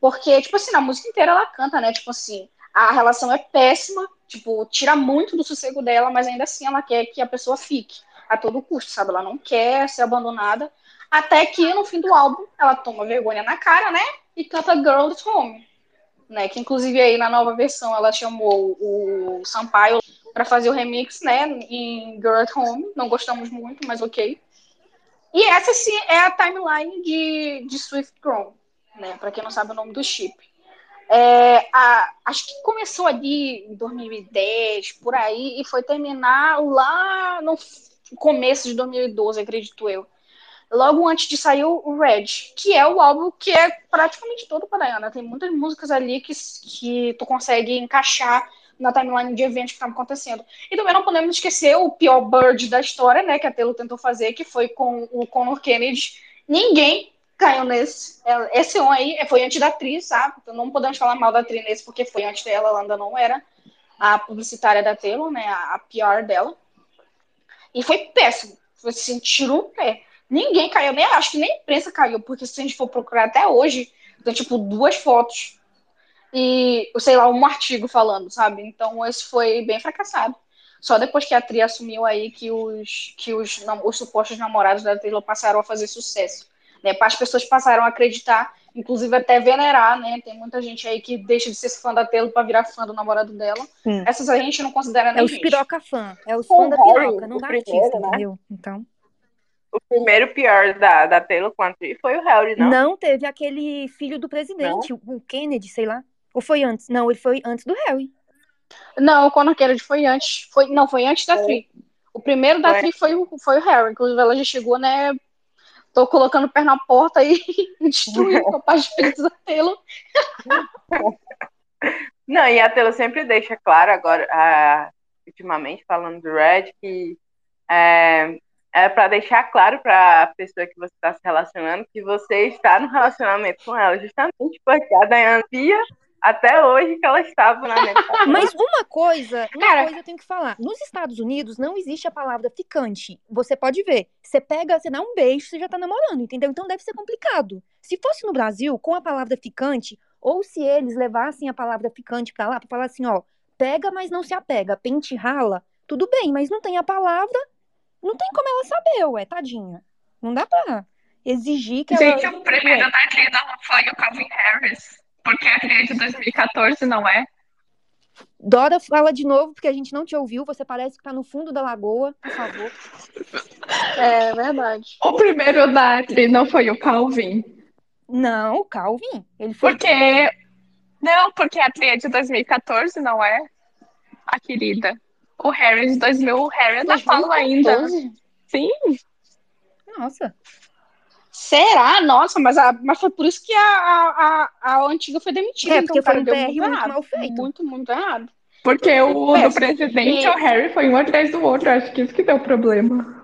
Porque, tipo assim, na música inteira ela canta, né? Tipo assim, a relação é péssima, tipo, tira muito do sossego dela, mas ainda assim ela quer que a pessoa fique a todo custo, sabe? Ela não quer ser abandonada. Até que no fim do álbum ela toma vergonha na cara, né? E canta Girl at Home. Né, que inclusive aí na nova versão ela chamou o Sampaio para fazer o remix, né, em Girl at Home. Não gostamos muito, mas ok. E essa sim é a timeline de, de Swift Grown, né, para quem não sabe o nome do chip. É, a, acho que começou ali em 2010, por aí, e foi terminar lá no começo de 2012, acredito eu. Logo antes de sair o Red, que é o álbum que é praticamente todo para Diana. Tem muitas músicas ali que, que tu consegue encaixar na timeline de eventos que estavam acontecendo. E também não podemos esquecer o pior bird da história, né, que a Taylor tentou fazer, que foi com o Conor Kennedy. Ninguém caiu nesse. Esse um aí foi antes da atriz, sabe? Então não podemos falar mal da atriz nesse, porque foi antes dela, ela ainda não era a publicitária da Taylor, né, a, PR dela. E foi péssimo. Foi assim, tirou o pé. Ninguém caiu, nem acho que nem a imprensa caiu, porque se a gente for procurar até hoje, tem tipo duas fotos e, sei lá, um artigo falando, sabe? Então esse foi bem fracassado. Só depois que a Tri assumiu aí que os, que os, os supostos namorados da Taylor passaram a fazer sucesso. Né? As pessoas passaram a acreditar, inclusive até venerar, né? Tem muita gente aí que deixa de ser fã da Taylor para virar fã do namorado dela. Sim. Essas a gente não considera nem É os gente. piroca fã, é os fã da piroca, não dá artista, né? entendeu? Então... O primeiro pior da, da Taylor com a Tri foi o Harry, não? Não, teve aquele filho do presidente, não? o Kennedy, sei lá. Ou foi antes? Não, ele foi antes do Harry. Não, o Conor Kennedy foi antes. Foi, não, foi antes da Tri. O primeiro da foi. Tri foi, o, foi o Harry. Inclusive, ela já chegou, né? Tô colocando o pé na porta e <laughs> destruindo a paz de Taylor. Não, e a Taylor sempre deixa claro, agora, uh, ultimamente, falando do Red, que é, é para deixar claro para a pessoa que você está se relacionando que você está no relacionamento com ela, justamente porque a Diana via até hoje que ela estava na <laughs> metade. Mas uma coisa, uma Cara, coisa eu tenho que falar. Nos Estados Unidos não existe a palavra ficante. Você pode ver. Você pega, você dá um beijo, você já tá namorando, entendeu? Então deve ser complicado. Se fosse no Brasil, com a palavra ficante, ou se eles levassem a palavra ficante pra lá, pra falar assim, ó, pega, mas não se apega, pente rala, tudo bem, mas não tem a palavra, não tem como ela saber, ué, tadinha. Não dá pra exigir que Gente, ela... o primeiro da trilha foi o Calvin Harris. Porque a trilha de 2014 não é? Dora, fala de novo, porque a gente não te ouviu. Você parece que tá no fundo da lagoa, por favor. É verdade. O primeiro da trilha não foi o Calvin. Não, o Calvin. Ele foi. Porque. Não, porque a trilha de 2014 não é a querida. O Harry de 2000, o Harry ainda fala ainda. Sim. Nossa. Será? Nossa, mas, a, mas foi por isso que a, a, a, antiga foi demitida. É, porque então, foi um PR muito, muito mal feito. Muito, muito errado. Porque o do presidente e o Harry foi um atrás do outro. Acho que isso que deu problema.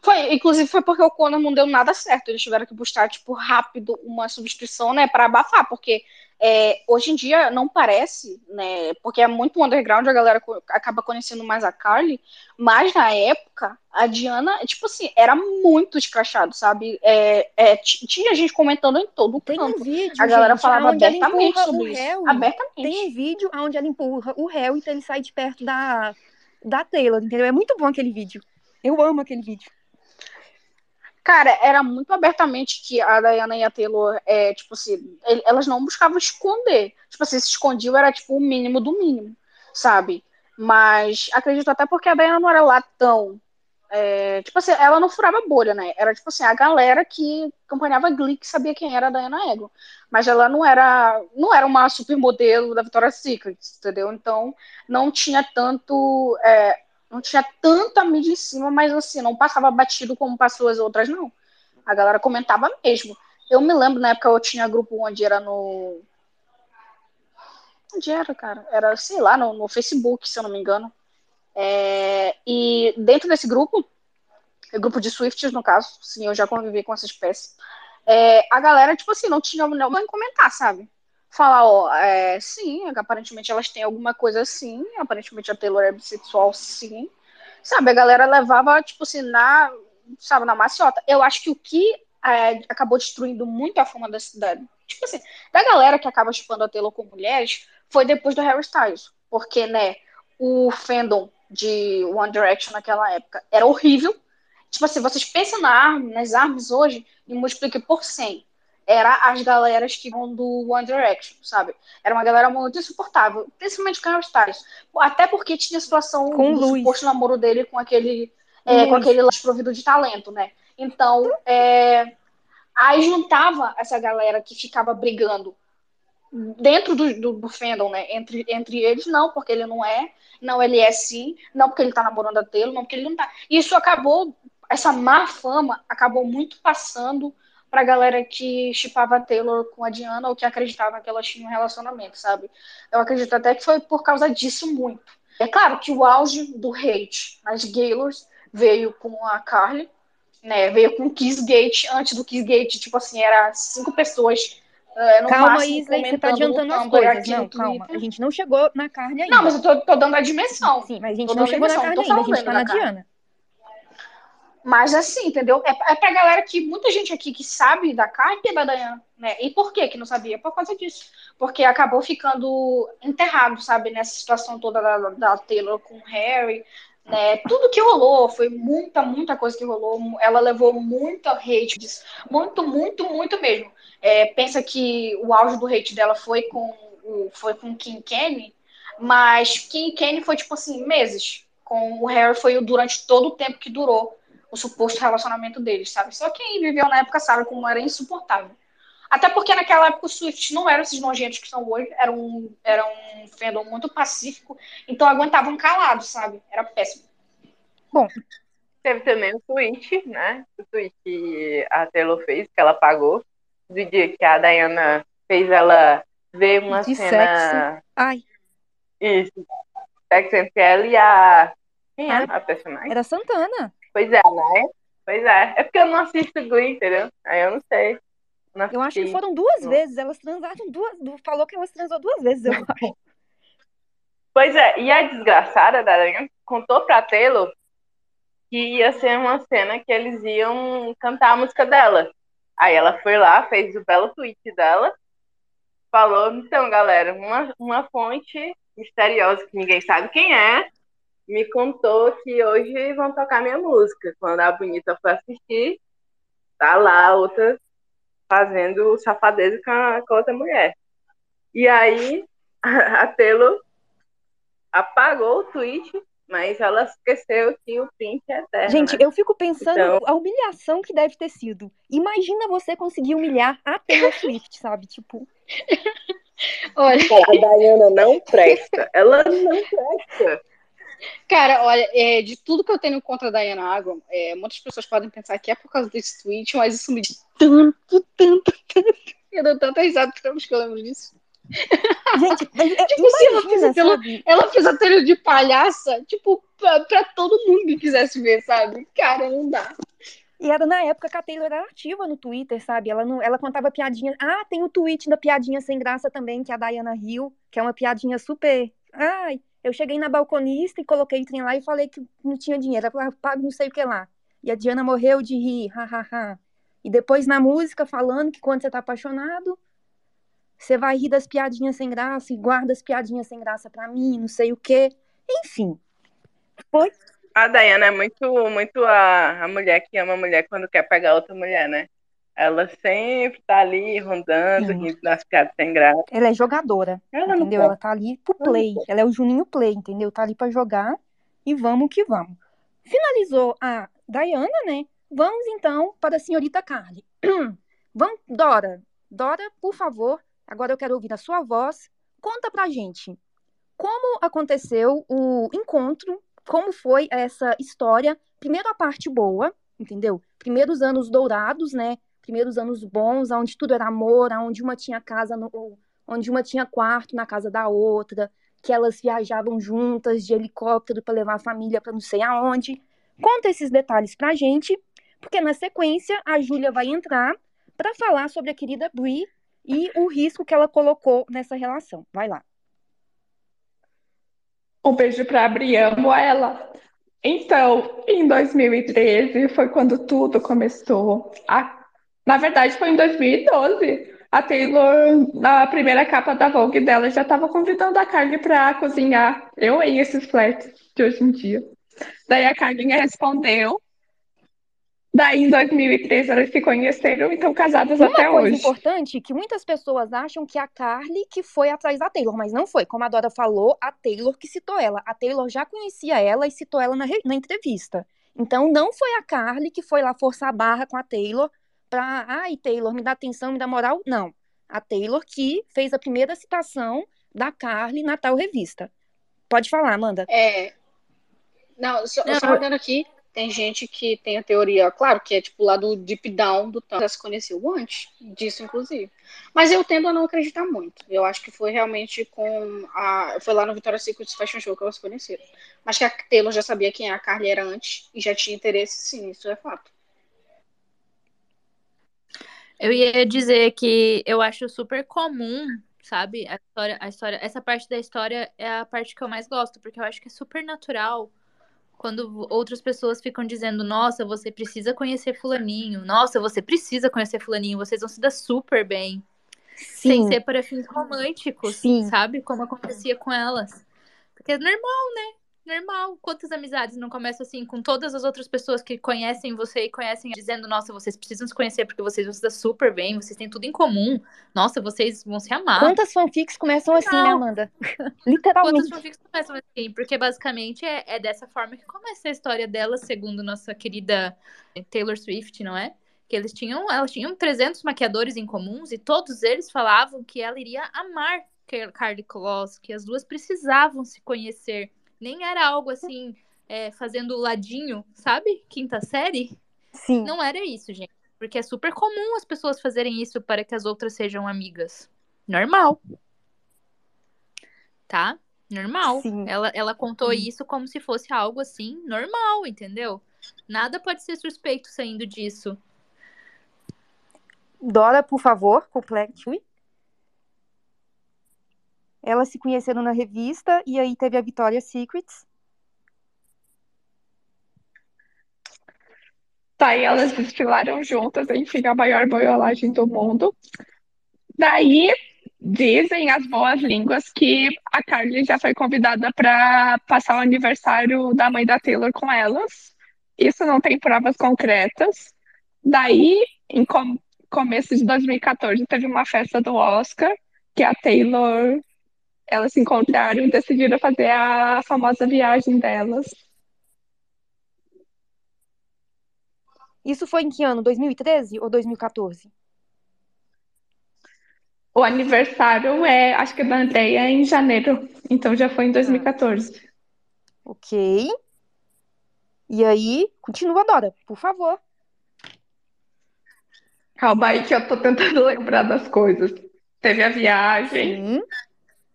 Foi, inclusive foi porque o Conor não deu nada certo. Eles tiveram que buscar, tipo, rápido uma substituição, né, para abafar, porque é, hoje em dia não parece, né? Porque é muito underground, a galera acaba conhecendo mais a Carly, mas na época a Diana, tipo assim, era muito escrachado, sabe? É, é, tinha gente comentando em todo o canto. Um vídeo, a galera gente, falava abertamente sobre isso. Abertamente. Tem um vídeo onde ela empurra o réu então ele sai de perto da, da Taylor, entendeu? É muito bom aquele vídeo. Eu amo aquele vídeo. Cara, era muito abertamente que a Diana e a Taylor, é, tipo assim, elas não buscavam esconder. Tipo assim, se escondiam era tipo o mínimo do mínimo, sabe? Mas acredito até porque a Diana não era lá tão. É, tipo assim, ela não furava bolha, né? Era tipo assim, a galera que acompanhava Glee que sabia quem era a Diana Ego. Mas ela não era, não era uma supermodelo da Victoria's Secret, entendeu? Então não tinha tanto. É, não tinha tanta mídia em cima, mas assim, não passava batido como passou as outras, não. A galera comentava mesmo. Eu me lembro, na época eu tinha grupo onde era no. Onde era, cara? Era, sei lá, no, no Facebook, se eu não me engano. É... E dentro desse grupo, grupo de Swifts, no caso, sim, eu já convivi com essa espécie. É, a galera, tipo assim, não tinha em comentar, sabe? Falar, ó, é, sim, aparentemente elas têm alguma coisa assim, aparentemente a Taylor é bissexual, sim. Sabe, a galera levava, tipo assim, na, sabe, na maciota. Eu acho que o que é, acabou destruindo muito a fama da cidade, tipo assim, da galera que acaba chupando a Taylor com mulheres, foi depois do Harry Styles. Porque, né, o fandom de One Direction naquela época era horrível. Tipo assim, vocês pensam na arma, nas armas hoje e multipliquem por 100 era as galeras que vão do One Direction, sabe? Era uma galera muito insuportável, principalmente com os Styles. Até porque tinha a situação com do suposto namoro dele com aquele, é, com aquele desprovido de talento, né? Então, é, aí juntava essa galera que ficava brigando dentro do, do, do, fandom, né? Entre, entre eles, não, porque ele não é, não, ele é sim, não, porque ele tá namorando a Taylor, não, porque ele não tá. Isso acabou, essa má fama acabou muito passando pra galera que chipava Taylor com a Diana ou que acreditava que elas tinham um relacionamento, sabe? Eu acredito até que foi por causa disso muito. É claro que o auge do hate nas Gaylors veio com a Carly, né? Veio com o Kissgate, antes do Kissgate, tipo assim, era cinco pessoas Uh, calma, Isley, você tá adiantando as coisas. Não, calma. A gente não chegou na carne ainda. Não, mas eu tô, tô dando a dimensão. Sim, mas a gente tô não chegou na carne ainda, a gente tá na Diana. Mas assim, entendeu? É, é pra galera que muita gente aqui que sabe da carne e da Diana, né? E por que que não sabia? Por causa disso. Porque acabou ficando enterrado, sabe? Nessa situação toda da, da Taylor com o Harry, né? Tudo que rolou, foi muita, muita coisa que rolou. Ela levou muita hate. Muito, muito, muito mesmo. É, pensa que o auge do hate dela foi com o foi com Kim Kenny, mas Kim Kenny foi tipo assim, meses. Com o Harry foi durante todo o tempo que durou o suposto relacionamento deles, sabe? Só quem viveu na época sabe como era insuportável. Até porque naquela época os Swift não eram esses nojentos que são hoje, era um, era um fandom muito pacífico, então aguentavam calados, sabe? Era péssimo. Bom, teve também o tweet, né? O tweet que a Taylor fez, que ela pagou, do dia que a Diana fez ela ver uma De cena. Sexo. Ai. Isso. Sexo entre ela e a. Quem é Ai. a personagem? Era Santana. Pois é, né? Pois é. É porque eu não assisto Glee, entendeu? Aí eu não sei. Não Eu acho que foram duas Não. vezes. Elas transaram duas. du- Falou que elas transou duas vezes, eu acho. Pois é, e a desgraçada da Diana contou pra Taylor que ia ser uma cena que eles iam cantar a música dela. Aí ela foi lá, fez o belo tweet dela, falou, então, galera, uma, uma fonte misteriosa que ninguém sabe quem é, me contou que hoje vão tocar minha música. Quando a Bonita foi assistir, tá lá a outra fazendo safadeza com a, com a outra mulher. E aí <laughs> a Taylor apagou o tweet, mas ela esqueceu que o print é eterno. Gente, né? eu fico pensando Então- a humilhação que deve ter sido. Imagina você conseguir humilhar a Taylor Swift, sabe? Tipo, Olha, A Diana não presta. Ela não presta. Cara, olha, é, de tudo que eu tenho contra a Diana Agron, é, muitas pessoas podem pensar que é por causa desse tweet, mas isso me diz tanto, tanto, tanto. Eu dou tanta risada que eu lembro disso. gente, mas é, Tipo assim, ela fez aquilo-? Ela fez a trilha de palhaça, tipo, pra, pra todo mundo que quisesse ver, sabe? Cara, não dá. E era na época que a Taylor era ativa no Twitter, sabe? Ela, não, ela contava piadinha. Ah, tem o tweet da piadinha sem graça também, que é a Diana Hill, que é uma piadinha super. Ai, eu cheguei na balconista e coloquei o trem lá e falei que não tinha dinheiro. Ela pago não sei o que lá. E a Diana morreu de rir, hahaha. E depois na música falando que quando você tá apaixonado, você vai rir das piadinhas sem graça e guarda as piadinhas sem graça pra mim, não sei o quê. Enfim. Foi A Diana é muito, muito a, a mulher que ama a mulher quando quer pegar outra mulher, né? Ela sempre tá ali rondando, Sim. rindo das piadas sem graça. Ela é jogadora. Ela entendeu? Ela tá ali pro play. Ela é o Juninho Play, entendeu? Tá ali pra jogar e vamos que vamos. Finalizou a Diana, né? Vamos então para a senhorita Carly. <clears throat> Vamos, Dora. Dora, por favor, agora eu quero ouvir a sua voz. Conta pra gente como aconteceu o encontro, como foi essa história. Primeiro a parte boa, entendeu? Primeiros anos dourados, né? Primeiros anos bons, onde tudo era amor, onde uma tinha casa no, onde uma tinha quarto na casa da outra, que elas viajavam juntas de helicóptero para levar a família para não sei aonde. Conta esses detalhes pra gente, porque na sequência a Júlia vai entrar para falar sobre a querida Brie e o risco que ela colocou nessa relação. Vai lá. Um beijo pra Bri, amo ela. Então, em 2013 foi quando tudo começou. A- Na verdade, foi em 2012. A Taylor, na primeira capa da Vogue dela, já estava convidando a Carly para cozinhar. Eu em esses flats de hoje em dia. Daí a Carlinha respondeu. Daí, em 2013, elas se conheceram e estão casadas Uma até coisa hoje. importante que muitas pessoas acham que a Carly que foi atrás da Taylor, mas não foi. Como a Dora falou, a Taylor que citou ela. A Taylor já conhecia ela e citou ela na, na entrevista. Então não foi a Carly que foi lá forçar a barra com a Taylor pra, ai, Taylor, me dá atenção, me dá moral. Não. A Taylor que fez a primeira citação da Carly na tal revista. Pode falar, Amanda. É. Não, só, Não. só olhando aqui. tem gente que tem a teoria, claro, que é tipo lá do deep down do tanto já se conheceu antes disso, inclusive. Mas eu tendo a não acreditar muito. Eu acho que foi realmente com a. Foi lá no Victoria's Secret Fashion Show que elas se conheceram. Mas que a Taylor já sabia quem a Carly era antes e já tinha interesse, sim, isso é fato. Eu ia dizer que eu acho super comum, sabe? A história, a história, essa parte da história é a parte que eu mais gosto, porque eu acho que é super natural quando outras pessoas ficam dizendo, nossa, você precisa conhecer fulaninho, nossa, você precisa conhecer fulaninho, vocês vão se dar super bem. Sim. Sem ser para fins românticos, Sim. sabe? Como acontecia com elas. Porque é normal, né? Normal. Quantas amizades não começam assim com todas as outras pessoas que conhecem você e conhecem dizendo, nossa, vocês precisam se conhecer porque vocês vão se dar super bem, vocês têm tudo em comum. Nossa, vocês vão se amar. Quantas fanfics começam assim, né, Amanda? <laughs> Literalmente. Quantas fanfics começam assim? Porque basicamente é, é dessa forma que começa a história dela, segundo nossa querida Taylor Swift, não é? que eles tinham, elas tinham 300 maquiadores em comuns e todos eles falavam que ela iria amar Carly Kloss, que as duas precisavam se conhecer nem era algo assim, é, fazendo ladinho, sabe? Quinta série. Sim. Não era isso, gente. Porque é super comum as pessoas fazerem isso para que as outras sejam amigas. Normal. Tá? Normal. Sim. Ela, ela contou Sim. isso como se fosse algo assim, normal, entendeu? Nada pode ser suspeito saindo disso. Dora, por favor, complete. Elas se conheceram na revista e aí teve a Victoria's Secrets. Tá, e elas desfilaram juntas, enfim, a maior boiolagem do mundo. Daí dizem as boas línguas que a Carly já foi convidada para passar o aniversário da mãe da Taylor com elas. Isso não tem provas concretas. Daí, em com começo de 2014, teve uma festa do Oscar que a Taylor elas se encontraram e decidiram fazer a famosa viagem delas. Isso foi em que ano? 2013 ou 2014? O aniversário é, acho que da Andrea em janeiro, então já foi em 2014. Ah. Ok. E aí, continua, Dora, por favor. Calma aí que eu tô tentando <laughs> lembrar das coisas. Teve a viagem. Sim.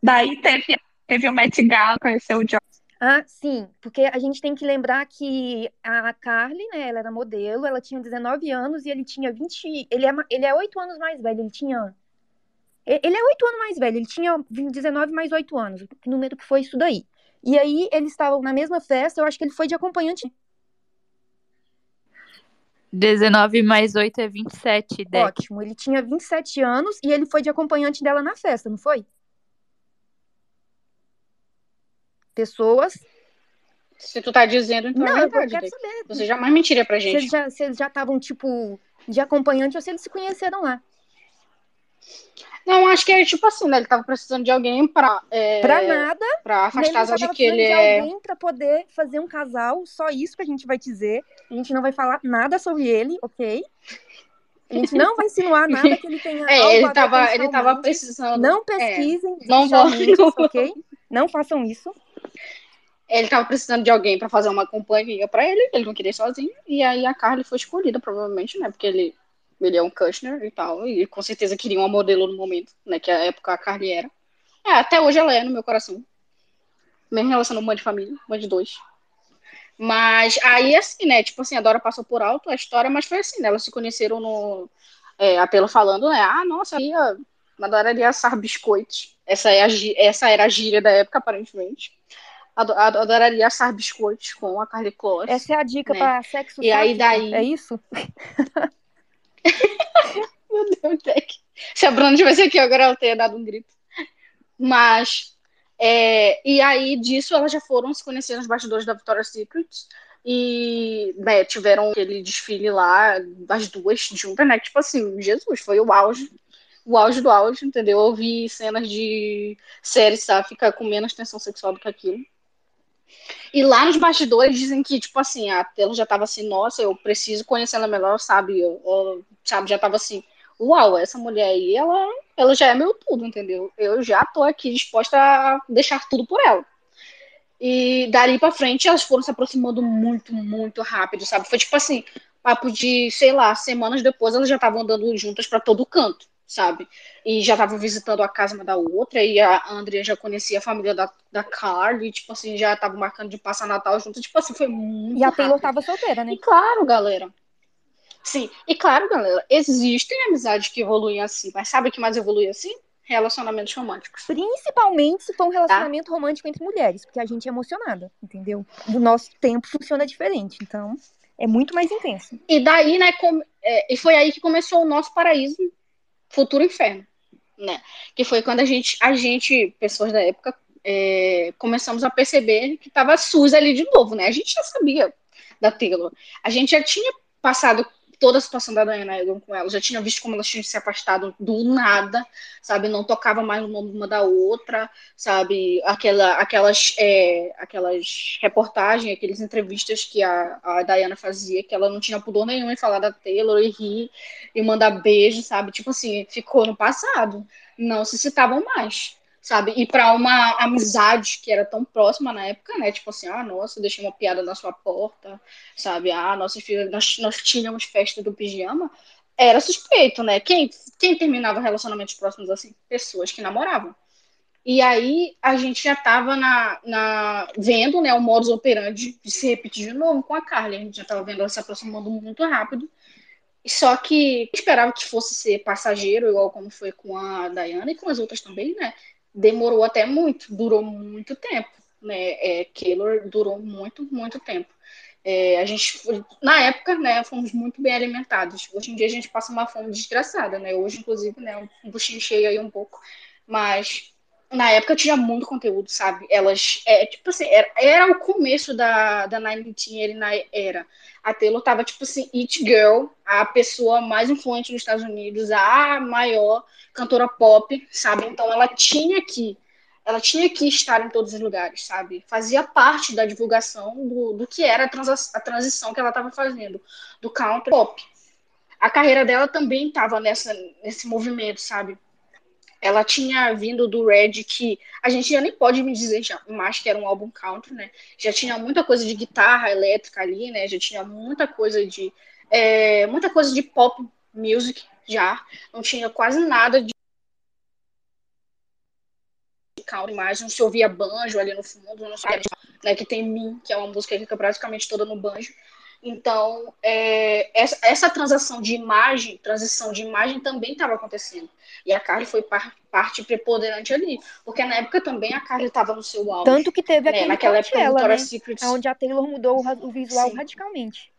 Daí teve, teve o Met Gala, conheceu o John. Ah, sim, porque a gente tem que lembrar que a Carly, né, ela era modelo, ela tinha 19 anos e ele tinha 20, ele é, ele é 8 anos mais velho, ele tinha, ele é 8 anos mais velho, ele tinha 19 mais 8 anos, que número que foi isso daí. E aí eles estavam na mesma festa, eu acho que ele foi de acompanhante. 19 mais 8 é 27, Deck. Ótimo, ele tinha 27 anos e ele foi de acompanhante dela na festa, não foi? Pessoas. Se tu tá dizendo, então é não, é verdade. Eu quero saber. Você jamais mentiria pra gente. Se eles já estavam, tipo, de acompanhante ou se eles se conheceram lá. Não, acho que é tipo assim, né? Ele tava precisando de alguém pra. É, pra nada. Pra afastar de que ele de é. alguém pra poder fazer um casal, só isso que a gente vai dizer. A gente não vai falar nada sobre ele, ok? A gente não vai insinuar <laughs> nada que ele tenha. É, ele tava, ele tava precisando. Não é, pesquisem, é, não vão. ok? Não façam isso. Ele tava precisando de alguém para fazer uma companhia para ele, ele não queria ir sozinho, e aí a Carly foi escolhida, provavelmente, né? Porque ele, ele é um Kushner e tal, e com certeza queria uma modelo no momento, né? Que a época a Carly era. É, até hoje ela é no meu coração. Mesmo relação mãe de família, mãe de dois. Mas aí, assim, né? Tipo assim, a Dora passou por alto a história, mas foi assim, né? Elas se conheceram no. É, apelo falando, né? Ah, nossa, ia, a Dora ia assar biscoitos. Essa, é a, essa era a gíria da época, aparentemente adoraria assar biscoitos com a Carly Close. Essa é a dica né? para sexo E aí daí... É isso? <laughs> Meu Deus, Jack. Se a Bruna tivesse aqui agora, ela teria dado um grito. Mas, é, e aí disso elas já foram se conhecer nos bastidores da Victoria's Secret e né, tiveram aquele desfile lá, as duas juntas, né? Tipo assim, Jesus, foi o auge, o auge do auge, entendeu? Eu vi cenas de séries, sabe? Ficar com menos tensão sexual do que aquilo. E lá nos bastidores dizem que, tipo assim, a Taylor já tava assim, nossa, eu preciso conhecer ela melhor, sabe? Eu, eu, sabe, já tava assim, uau, essa mulher aí, ela, ela já é meu tudo, entendeu? Eu já tô aqui disposta a deixar tudo por ela. E dali pra frente elas foram se aproximando muito, muito rápido, sabe? Foi tipo assim, papo de, sei lá, semanas depois elas já estavam andando juntas para todo canto, sabe? E já estavam visitando a casa uma da outra, e a Andrea já conhecia a família da, da Carly, e, tipo assim, já estavam marcando de passar Natal junto, tipo assim, foi muito E a Taylor tava solteira, né? E claro, galera. Sim, e claro, galera, existem amizades que evoluem assim, mas sabe o que mais evolui assim? Relacionamentos românticos. Principalmente se for Tá. um relacionamento romântico entre mulheres, porque a gente é emocionada, entendeu? O nosso tempo funciona diferente, então é muito mais intenso. E daí, né, com- é, e foi aí que começou o nosso paraíso, futuro inferno, né? Que foi quando a gente, a gente, pessoas da época, é, começamos a perceber que tava SUS ali de novo, né? A gente já sabia da Taylor. A gente já tinha passado toda a situação da Diana Egan com ela, já tinha visto como elas tinham se afastado do nada, sabe? Não tocava mais no nome uma da outra, sabe? Aquela, aquelas, é, aquelas reportagens, aquelas entrevistas que a, a Diana fazia, que ela não tinha pudor nenhum em falar da Taylor e rir e mandar beijo, sabe? Tipo assim, ficou no passado. Não se citavam mais, sabe? E para uma amizade que era tão próxima na época, né? Tipo assim, ah, nossa, deixei uma piada na sua porta, sabe? Ah, nossa nós, nós tínhamos festa do pijama. Era suspeito, né? Quem, quem terminava relacionamentos próximos assim? Pessoas que namoravam. E aí a gente já estava na, na, vendo né, o modus operandi de se repetir de novo com a Carly. A gente já estava vendo ela se aproximando muito rápido. Só que esperava que fosse ser passageiro, igual como foi com a Diana e com as outras também, né? Demorou até muito, durou muito tempo. Né? É, Keylor durou muito, muito tempo. É, a gente, na época, né, fomos muito bem alimentados. Hoje em dia a gente passa uma fome desgraçada, né? Hoje, inclusive, né, um buchinho cheio aí um pouco. Mas na época tinha muito conteúdo, sabe? Elas, é, tipo assim, era, era o começo da, da Nine Teen na era. A Taylor tava, tipo assim, It Girl, a pessoa mais influente nos Estados Unidos, a maior cantora pop, sabe? Então ela tinha que, ela tinha que estar em todos os lugares, sabe? Fazia parte da divulgação do, do que era a, a transição que ela estava fazendo, do country pop. A carreira dela também estava nessa, nesse movimento, sabe? Ela tinha vindo do Red, que a gente já nem pode me dizer já, mais que era um álbum country, né? Já tinha muita coisa de guitarra elétrica ali, né? Já tinha muita coisa de é, muita coisa de pop music já. Não tinha quase nada de country mais, não se ouvia banjo ali no fundo, não se né, que tem Min, que é uma música que fica praticamente toda no banjo. Então, é, essa, essa transação de imagem, transição de imagem também estava acontecendo. E a Carly foi par, parte preponderante ali. Porque na época também a Carly estava no seu auge. Tanto que teve né? aquele Naquela época, Coachella, né? Secret Onde a Taylor mudou o o visual Sim. radicalmente.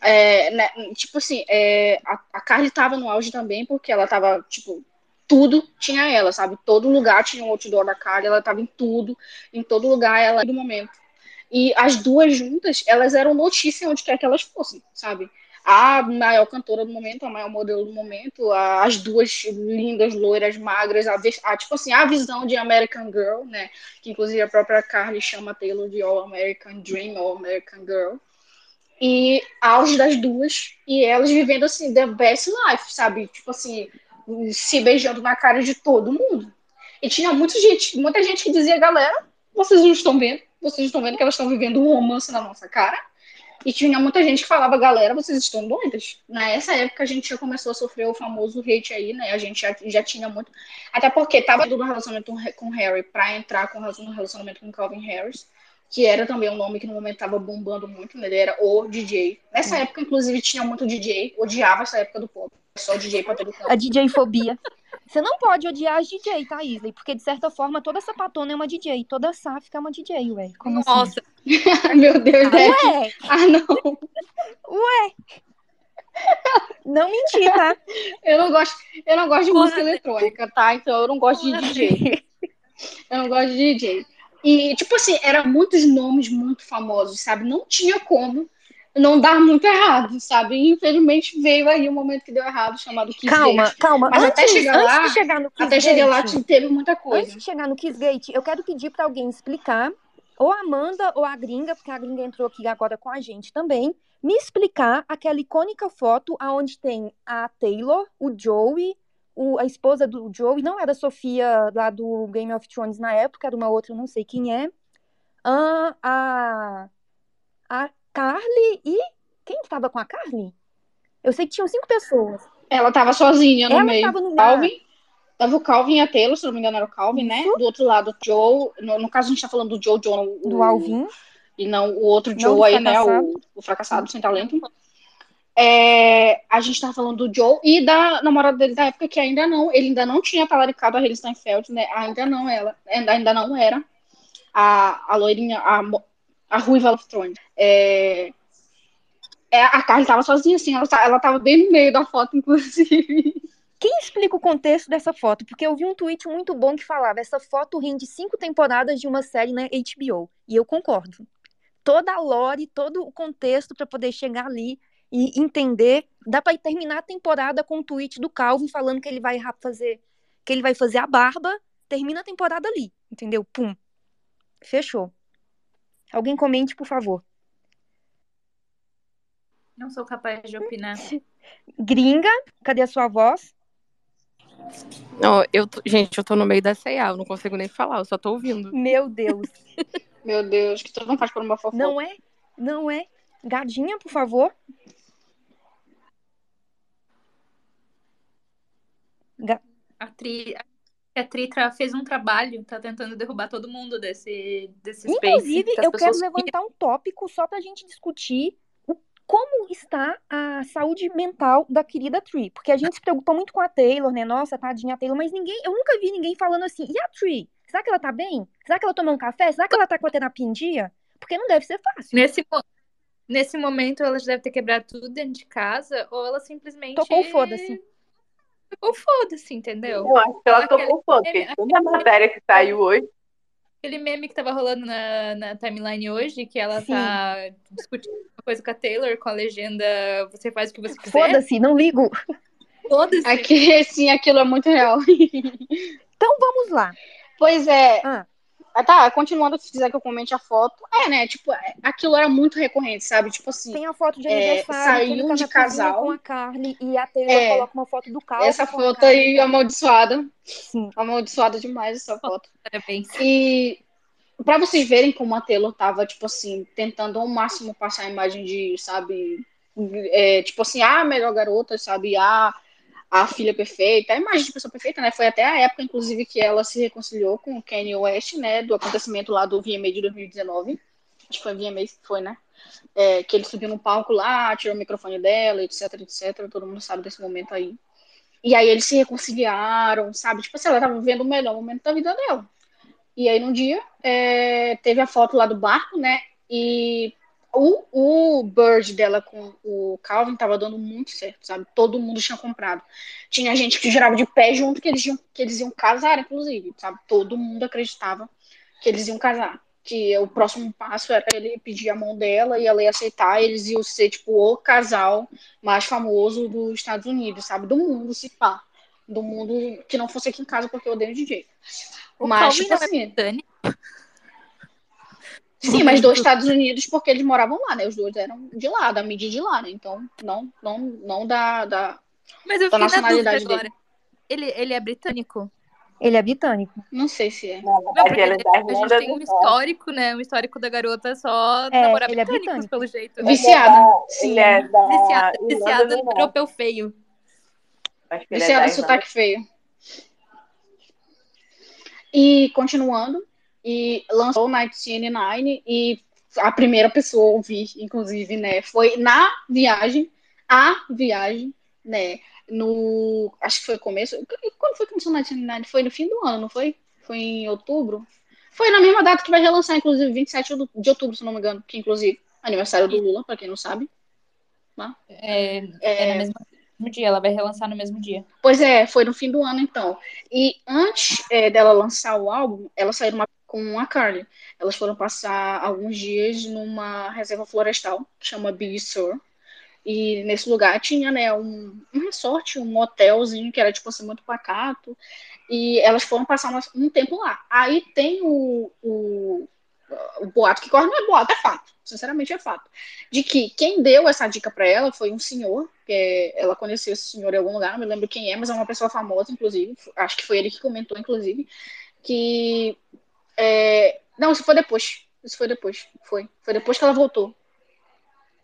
É, né, tipo assim, é, a, a Carly tava no auge também, porque ela tava, tipo, tudo tinha ela, sabe? Todo lugar tinha um outdoor da Carly, ela tava em tudo, em todo lugar, ela do momento. E as duas juntas, elas eram notícia onde quer que elas fossem, sabe? A maior cantora do momento, a maior modelo do momento, a- as duas lindas, loiras, magras, a, a, tipo assim, a visão de American Girl, né? Que inclusive a própria Carly chama Taylor de All American Dream, All American Girl e auge das duas, e elas vivendo assim, the best life, sabe? Tipo assim, se beijando na cara de todo mundo. E tinha muita gente, muita gente que dizia, galera, vocês não estão vendo, vocês estão vendo que elas estão vivendo um romance na nossa cara. E tinha muita gente que falava, galera, vocês estão doidas. Nessa época a gente já começou a sofrer o famoso hate aí, né? A gente já, já tinha muito. Até porque tava indo no relacionamento com o Harry pra entrar com no relacionamento com o Calvin Harris que era também um nome que no momento estava bombando muito, né? Ele era o DJ. Nessa época, inclusive, tinha muito DJ, odiava essa época do pop. Só DJ pra todo canto. A DJ-fobia. <laughs> Você não pode odiar as DJ, tá, Isley? Porque, de certa forma, toda sapatona é uma DJ. Toda sáfica é uma DJ, ué. Como assim? Nossa, <laughs> Meu Deus, né? Ué, Ah, não. não mentir, tá? Eu não gosto, eu não gosto de Porra, música eletrônica, tá? Então eu não gosto de DJ. Eu não gosto de DJ. E, tipo assim, eram muitos nomes muito famosos, sabe? Não tinha como não dar muito errado, sabe? E, infelizmente veio aí um momento que deu errado, chamado Kiss Calma, Gate. calma. Mas antes, até chegar antes lá- de chegar no Kiss Até chegar lá Gate, teve muita coisa. Antes de chegar no Kissgate, eu quero pedir pra alguém explicar, ou a Amanda ou a gringa, porque a gringa entrou aqui agora com a gente também, me explicar aquela icônica foto aonde tem a Taylor, o Joey, o, a esposa do Joe, não era a Sofia lá do Game of Thrones na época, era uma outra, não sei quem é. Ah, a, a Carly e. Quem estava com a Carly? Eu sei que tinham cinco pessoas. Ela tava sozinha no Ela meio. tava no Calvin. Tava o Calvin e a Taylor, se não me engano era o Calvin, né? Do outro lado, o Joe. No, no caso, a gente tá falando do Joe, Joe o, do Alvin. E não o outro Joe aí, né? O, o fracassado sem talento. É, a gente tava falando do Joe e da namorada dele da época que ainda não, ele ainda não tinha talaricado a Hailey Steinfeld, né? Ainda não ela, ainda, ainda não era a, a loirinha, a, a ruiva Thrones. É, é, a Carly tava sozinha, assim, ela, ta- ela tava bem no meio da foto, inclusive. Quem explica o contexto dessa foto? Porque eu vi um tweet muito bom que falava: essa foto rende cinco temporadas de uma série na HBO. E eu concordo. Toda a lore, todo o contexto para poder chegar ali e entender. Dá para terminar a temporada com um tweet do Calvin falando que ele vai fazer, que ele vai fazer a barba. Termina a temporada ali, entendeu? Pum. Fechou. Alguém comente, por favor. Não sou capaz de opinar. <laughs> Gringa, cadê a sua voz? Não, eu, tô- gente, eu tô no meio da C&A, eu não consigo nem falar, eu só tô ouvindo. Meu Deus. <laughs> Meu Deus, que tu não faz por uma fofoca. Não é? Não é? Gadinha, por favor. Ga- A Tri, a Tri tra- fez um trabalho, tá tentando derrubar todo mundo desse, desse space. Inclusive, as eu quero levantar um tópico só pra gente discutir o- como está a saúde mental da querida Tree. Porque a gente se preocupa muito com a Taylor, né? Nossa, tadinha a Taylor, mas ninguém, eu nunca vi ninguém falando assim, e a Tree? Será que ela tá bem? Será que ela tomou um café? Será que ela tá com a terapia em dia? Porque não deve ser fácil. Nesse, nesse momento, ela já deve ter quebrado tudo dentro de casa, ou ela simplesmente. Tocou foda-se. Tocou foda-se, entendeu? Eu acho que ela Aquele- tocou aquele- toda a matéria que saiu hoje, Aquele meme que tava rolando na, na timeline hoje, que ela Sim. tá discutindo uma coisa com a Taylor, com a legenda Você faz o que você quiser. Foda-se, não ligo. Foda-se. Aqui, <laughs> sim, aquilo é muito real. Então vamos lá. Pois é. Ah. Ah, tá, continuando, se quiser que eu comente a foto. É, né? Tipo, é, aquilo era muito recorrente, sabe? Tipo assim, Tem a foto de É, aniversário, ele saiu de casal. com a Carly e a Taylor É. coloca uma foto do Calvin essa foto aí amaldiçoada. Sim. Amaldiçoada demais essa foto. Parabéns. E pra vocês verem como a Taylor tava, tipo assim, tentando ao máximo passar a imagem de, sabe, é, tipo assim, ah, melhor garota, sabe, a, a filha perfeita, a imagem de pessoa perfeita, né? Foi até a época, inclusive, que ela se reconciliou com o Kanye West, né? Do acontecimento lá do VMA de 2019. Acho que foi VMA foi, né? É, que ele subiu no palco lá, tirou o microfone dela, etc, etc. Todo mundo sabe desse momento aí. E aí eles se reconciliaram, sabe? Tipo assim, ela tava vivendo o melhor momento da vida dela. E aí, num dia, é, teve a foto lá do barco, né? E o, o Bird dela com o Calvin tava dando muito certo, sabe? Todo mundo tinha comprado. Tinha gente que jurava de pé junto que eles iam, que eles iam casar, inclusive, sabe? Todo mundo acreditava que eles iam casar. Que o próximo passo era ele pedir a mão dela e ela ia aceitar, eles iam ser, tipo, o casal mais famoso dos Estados Unidos, sabe? Do mundo, se pá. Do mundo que não fosse aqui em casa, porque eu odeio DJ. O Mas, Calvin tipo é assim, britânico. Sim, mas dos <laughs> Estados Unidos, porque eles moravam lá, né? Os dois eram de lá, da mídia de lá, né? Então, não, não, não da, da. Mas eu Da fiquei na dúvida nacionalidade agora. Ele, ele é britânico? Ele é britânico. Não sei se é. Não, verdade, porque é da a gente tem um histórico, né? Um histórico da garota só É, namorar ele é britânicos, britânico. pelo jeito. Viciada. Sim. Ele é da Viciada, viciada do no europeu feio. Acho que ele é Viciada Irlanda. sotaque feio. E continuando, e lançou o 1989 e a primeira pessoa a ouvir, inclusive, né, foi na viagem, a viagem, né, no, acho que foi começo, quando foi que começou o 1989? Foi no fim do ano, não foi? Foi em outubro? Foi na mesma data que vai relançar, inclusive, 27 de outubro, se não me engano, que inclusive, aniversário do Lula, pra quem não sabe. É, é É, no mesmo, mesmo dia, ela vai relançar no mesmo dia. Pois é, foi no fim do ano, então. E antes é, dela lançar o álbum, ela saiu numa- com a Carly. Elas foram passar alguns dias numa reserva florestal, que chama Big Sur. E nesse lugar tinha, né, um, um resort, um hotelzinho que era, tipo assim, muito pacato. E elas foram passar um, um tempo lá. Aí tem o, o, o boato que corre não é boato, é fato. Sinceramente é fato. De que quem deu essa dica para ela foi um senhor, que ela conheceu esse senhor em algum lugar, não me lembro quem é, mas é uma pessoa famosa, inclusive. Acho que foi ele que comentou, inclusive, que. É... Não, isso foi depois. Isso foi depois. Foi. Foi depois que ela voltou.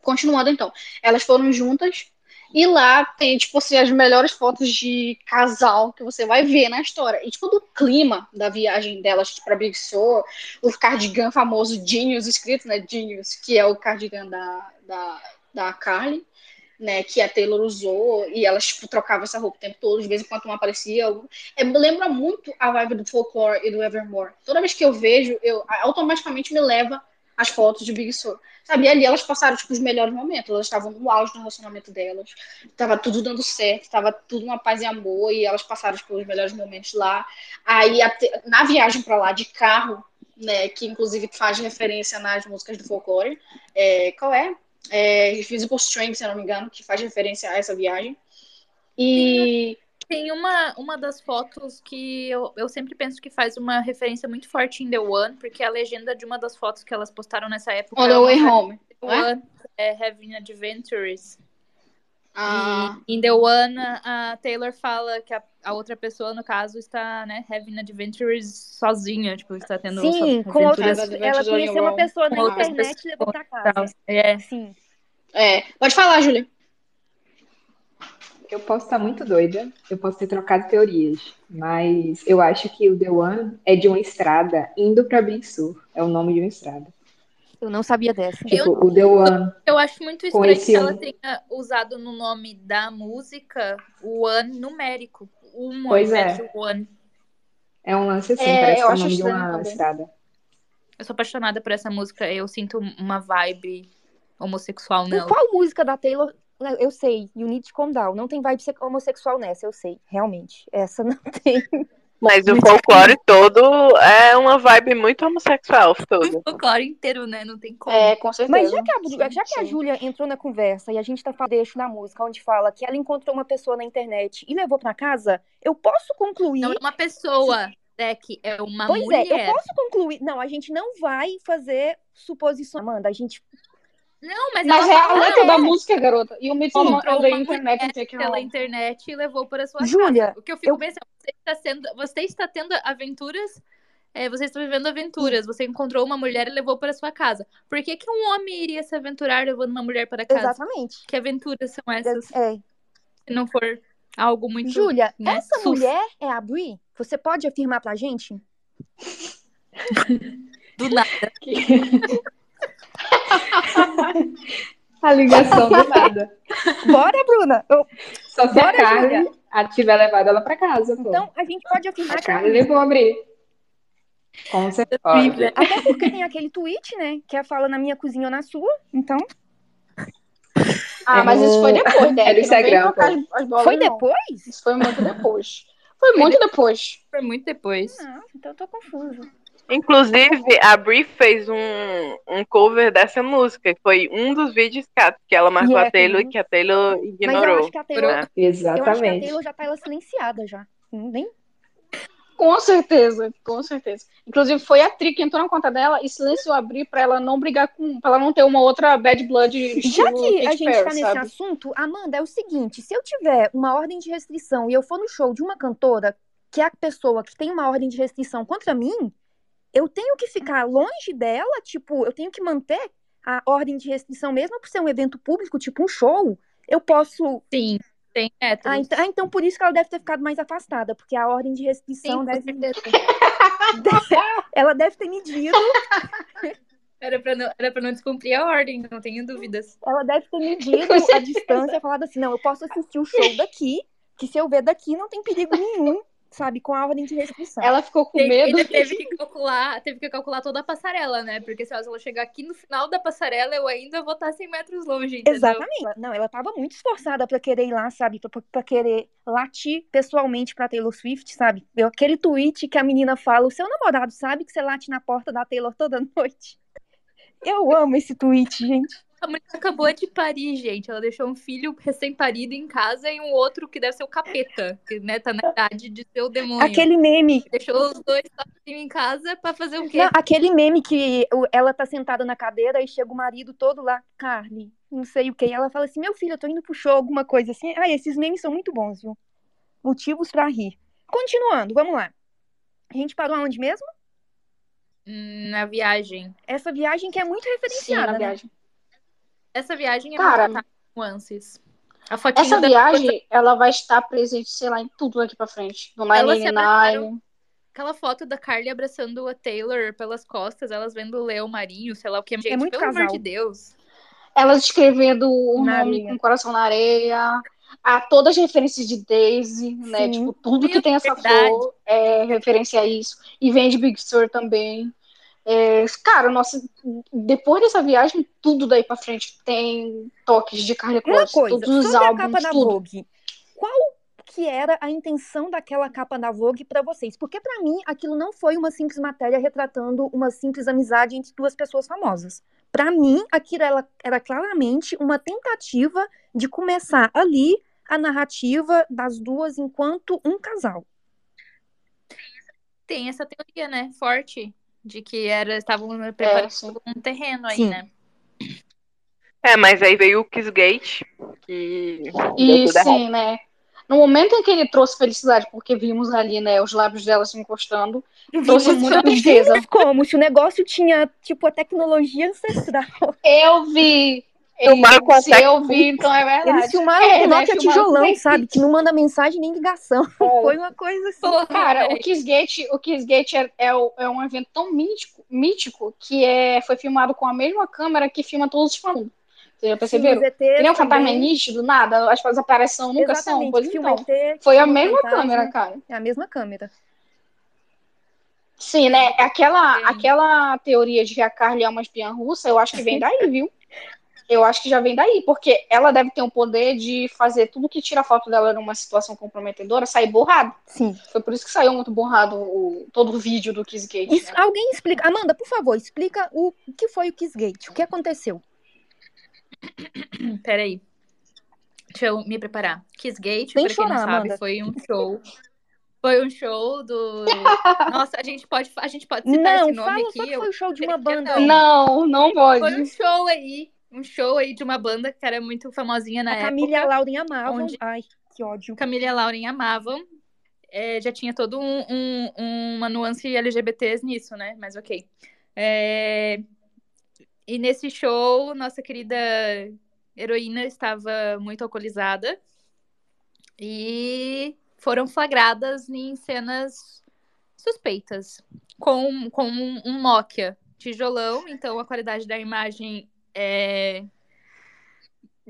Continuando então. Elas foram juntas e lá tem, tipo assim, as melhores fotos de casal que você vai ver na história. E, tipo, do clima da viagem delas pra Big Sur, o cardigan famoso Genius, escrito, né? Genius, que é o cardigan da, da, da Carly, né? Que a Taylor usou. E elas, tipo, trocavam essa roupa o tempo todo, de vez em quando uma aparecia. É, lembra muito a vibe do Folklore e do Evermore. Toda vez que eu vejo, eu automaticamente me leva as fotos de Big Sur. Sabe, e ali elas passaram, tipo, os melhores momentos. Elas estavam no auge do relacionamento delas. Tava tudo dando certo, tava tudo uma paz e amor, e elas passaram, tipo, os melhores momentos lá. Aí, na viagem para lá, de carro, né, que inclusive faz referência nas músicas do folclore, é, qual é? É? Visible Strength, se eu não me engano, que faz referência a essa viagem. E... Tem uma, uma das fotos que eu, eu sempre penso que faz uma referência muito forte em The One, porque a legenda de uma das fotos que elas postaram nessa época. On the Way Home. The One é Having Adventures. Ah. E em The One, a Taylor fala que a, a, outra pessoa, no caso, está, né, having adventures sozinha, tipo, está tendo Sim, com outras, ela conheceu uma pessoa na internet e levou pra casa. É. Sim. É. Pode falar, Júlia eu posso estar muito doida, eu posso ter trocado teorias, mas eu acho que o The One é de uma estrada indo para Big Sur. É o nome de uma estrada. Eu não sabia dessa. Tipo, eu, o The One. Eu acho muito estranho que ela tenha usado no nome da música o One numérico. Um pois é. One. É um lance assim, é, parece que é o nome de uma também. estrada. Eu sou apaixonada por essa música, eu sinto uma vibe homossexual nela. Por qual música da Taylor eu sei, You Need to Calm Down. Não tem vibe homossexual nessa, eu sei, realmente. Essa <laughs> não tem. Mas o folclore todo é uma vibe muito homossexual, todo. O folclore inteiro, né? Não tem como. É, com certeza. Mas já que a, já que a Júlia entrou na conversa e a gente tá falando deixo na música, onde fala que ela encontrou uma pessoa na internet e levou pra casa, eu posso concluir. Não é uma pessoa. É que é uma pois mulher. Pois é, eu posso concluir. Não, a gente não vai fazer suposição, Amanda. A gente não, mas, mas é a letra da música, garota. E o mito da internet que pela internet e levou para sua Júlia, casa. O que eu fico eu... pensando, você está, sendo, você está tendo aventuras, é, você está vivendo aventuras. Você encontrou uma mulher e levou para sua casa. Por que, que um homem iria se aventurar levando uma mulher para casa? Exatamente. Que aventuras são essas? É. Se não for algo muito. Júlia, né, essa sus. mulher é a Brie? Você pode afirmar pra gente? <laughs> Do nada. <laughs> <laughs> <laughs> a ligação do nada. Bora, Bruna. Eu... Só se Bora, a Carly a tiver levado ela pra casa. Pô. Então, a gente pode afirmar a Carly levou a abrir. Com certeza. Até porque tem aquele tweet, né? Que é fala na minha cozinha ou na sua. Então. Ah, mas isso foi depois, né? É do Instagram. As, as bolas, foi não. depois? Isso foi muito depois. Foi, foi muito de... depois. Foi muito depois. Ah, então eu tô confusa. Inclusive, a Brie fez um, um cover dessa música, que foi um dos vídeos que, que ela marcou Yeah, a Taylor e que a Taylor Mas eu ignorou. acho que a Taylor, né? eu acho que a Exatamente. Taylor já tá ela silenciada já. Nem Com certeza, com certeza. Inclusive, foi a Tri que entrou na conta dela e silenciou abrir pra ela não brigar com. pra ela não ter uma outra bad blood Já que a gente Perry, tá nesse sabe? assunto, Amanda, é o seguinte: se eu tiver uma ordem de restrição e eu for no show de uma cantora, que é a pessoa que tem uma ordem de restrição contra mim, eu tenho que ficar longe dela, tipo, eu tenho que manter a ordem de restrição, mesmo por ser um evento público, tipo um show. Eu posso. Sim, tem héteros. Ah, então, ah, então por isso que ela deve ter ficado mais afastada, porque a ordem de restrição Sim, deve. certeza. <laughs> ela deve ter medido. <laughs> Era pra, não, era pra não descumprir a ordem, não tenho dúvidas. Ela deve ter medido <laughs> a distância, falado assim, não, eu posso assistir o show daqui, que se eu ver daqui não tem perigo nenhum, sabe, com a ordem de restrição. Ela ficou com medo. ainda teve que calcular, teve que calcular toda a passarela, né? Porque se ela chegar aqui no final da passarela, eu ainda vou estar 100 metros longe, entendeu? Exatamente. Não, ela tava muito esforçada pra querer ir lá, sabe? Pra, pra querer latir pessoalmente pra Taylor Swift, sabe? Eu, aquele tweet que a menina fala, o seu namorado sabe que você late na porta da Taylor toda <laughs> noite? Eu amo esse tweet, gente. A mulher acabou de parir, gente. Ela deixou um filho recém-parido em casa e um outro que deve ser o capeta, que né, tá na idade de ser o demônio. Aquele meme. Deixou os dois sozinhos em casa pra fazer o quê? Não, aquele meme que ela tá sentada na cadeira e chega o marido todo lá, Carly, não sei o que. E ela fala assim: Meu filho, eu tô indo pro show, alguma coisa assim. Ah, esses memes são muito bons, viu? Motivos pra rir. Continuando, vamos lá. A gente parou aonde mesmo? Hum, Na viagem. Essa viagem que é muito Sim, na referenciada, né? viagem. Essa viagem é Cara, muito nuances. A fotinha Essa viagem, ela vai estar presente, sei lá, em tudo daqui pra frente. No se 999. Aquela foto da Carly abraçando a Taylor pelas costas, elas vendo o Leão Marinho, sei lá o que. Gente, muito pelo amor casal. de Deus. Elas escrevendo o Na nome areia. com o coração na areia. A todas as referências de Daisy, né? Sim. Tipo, tudo que Meu, tem essa verdade. flor é referência a isso. E vem de Big Sur também. É, cara, nossa, depois dessa viagem, tudo daí pra frente tem toques de Carly Uma Kloss, coisa, todos os sobre a álbuns, capa da tudo. Vogue. Qual que era a intenção daquela capa da Vogue pra vocês? Porque pra mim aquilo não foi uma simples matéria retratando uma simples amizade entre duas pessoas famosas. Pra mim aquilo era, era claramente uma tentativa de começar ali a narrativa das duas enquanto um casal. Tem essa teoria, né? Forte. De que era, estavam preparando É, um terreno aí, Sim. né? É, mas aí veio o Kissgate, que E errado. sim, né? No momento em que ele trouxe felicidade, porque vimos ali, né, os lábios dela se encostando, trouxe muita tristeza. Como se o negócio tinha tipo a tecnologia ancestral. Eu vi. Filmaram com a Se eu vi, então é verdade. Eles filmaram É, com né, Nokia tijolão, com- sabe? Que não manda mensagem nem ligação. <laughs> Foi uma coisa assim. Cara, o velho. Kissgate, o Kissgate é, é, o- é um evento tão mítico, mítico que é, foi filmado com a mesma câmera que filma todos os fantasmas. Vocês já perceberam? Ele é um fantasma nítido, nada, as coisas aparecem nunca são. Exatamente, Pois que filma então. ET, Foi a mesma fantasma. câmera, cara. É a mesma câmera. Sim, né? Aquela, Sim. aquela teoria de que a Carly é uma espiã russa, eu acho que vem <laughs> daí, viu? Eu acho que já vem daí, porque ela deve ter o poder de fazer tudo que tira a foto dela numa situação comprometedora sair borrado. Sim. Foi por isso que saiu muito borrado o, todo o vídeo do Kissgate. Isso- né? alguém explica. Amanda, por favor, explica o que foi o Kissgate. O que aconteceu? <coughs> Peraí. Deixa eu me preparar. Kissgate, Sem pra quem não chorar, sabe, Amanda. foi um show. Foi um show do. <laughs> Nossa, a gente pode, a gente pode citar Não, esse nome fala aqui. só que eu- foi o show de uma queria banda. não. Não, não pode. Foi um show aí. Um show aí de uma banda que era muito famosinha na A época. Camila e a Lauren amavam. onde- Ai, que ódio. Camila e a Lauren amavam. É, já tinha todo um, um- uma nuance LGBTs nisso, né? Mas ok. É, E nesse show, nossa querida heroína estava muito alcoolizada e foram flagradas em cenas suspeitas com, com um, um Nokia tijolão, então a qualidade da imagem é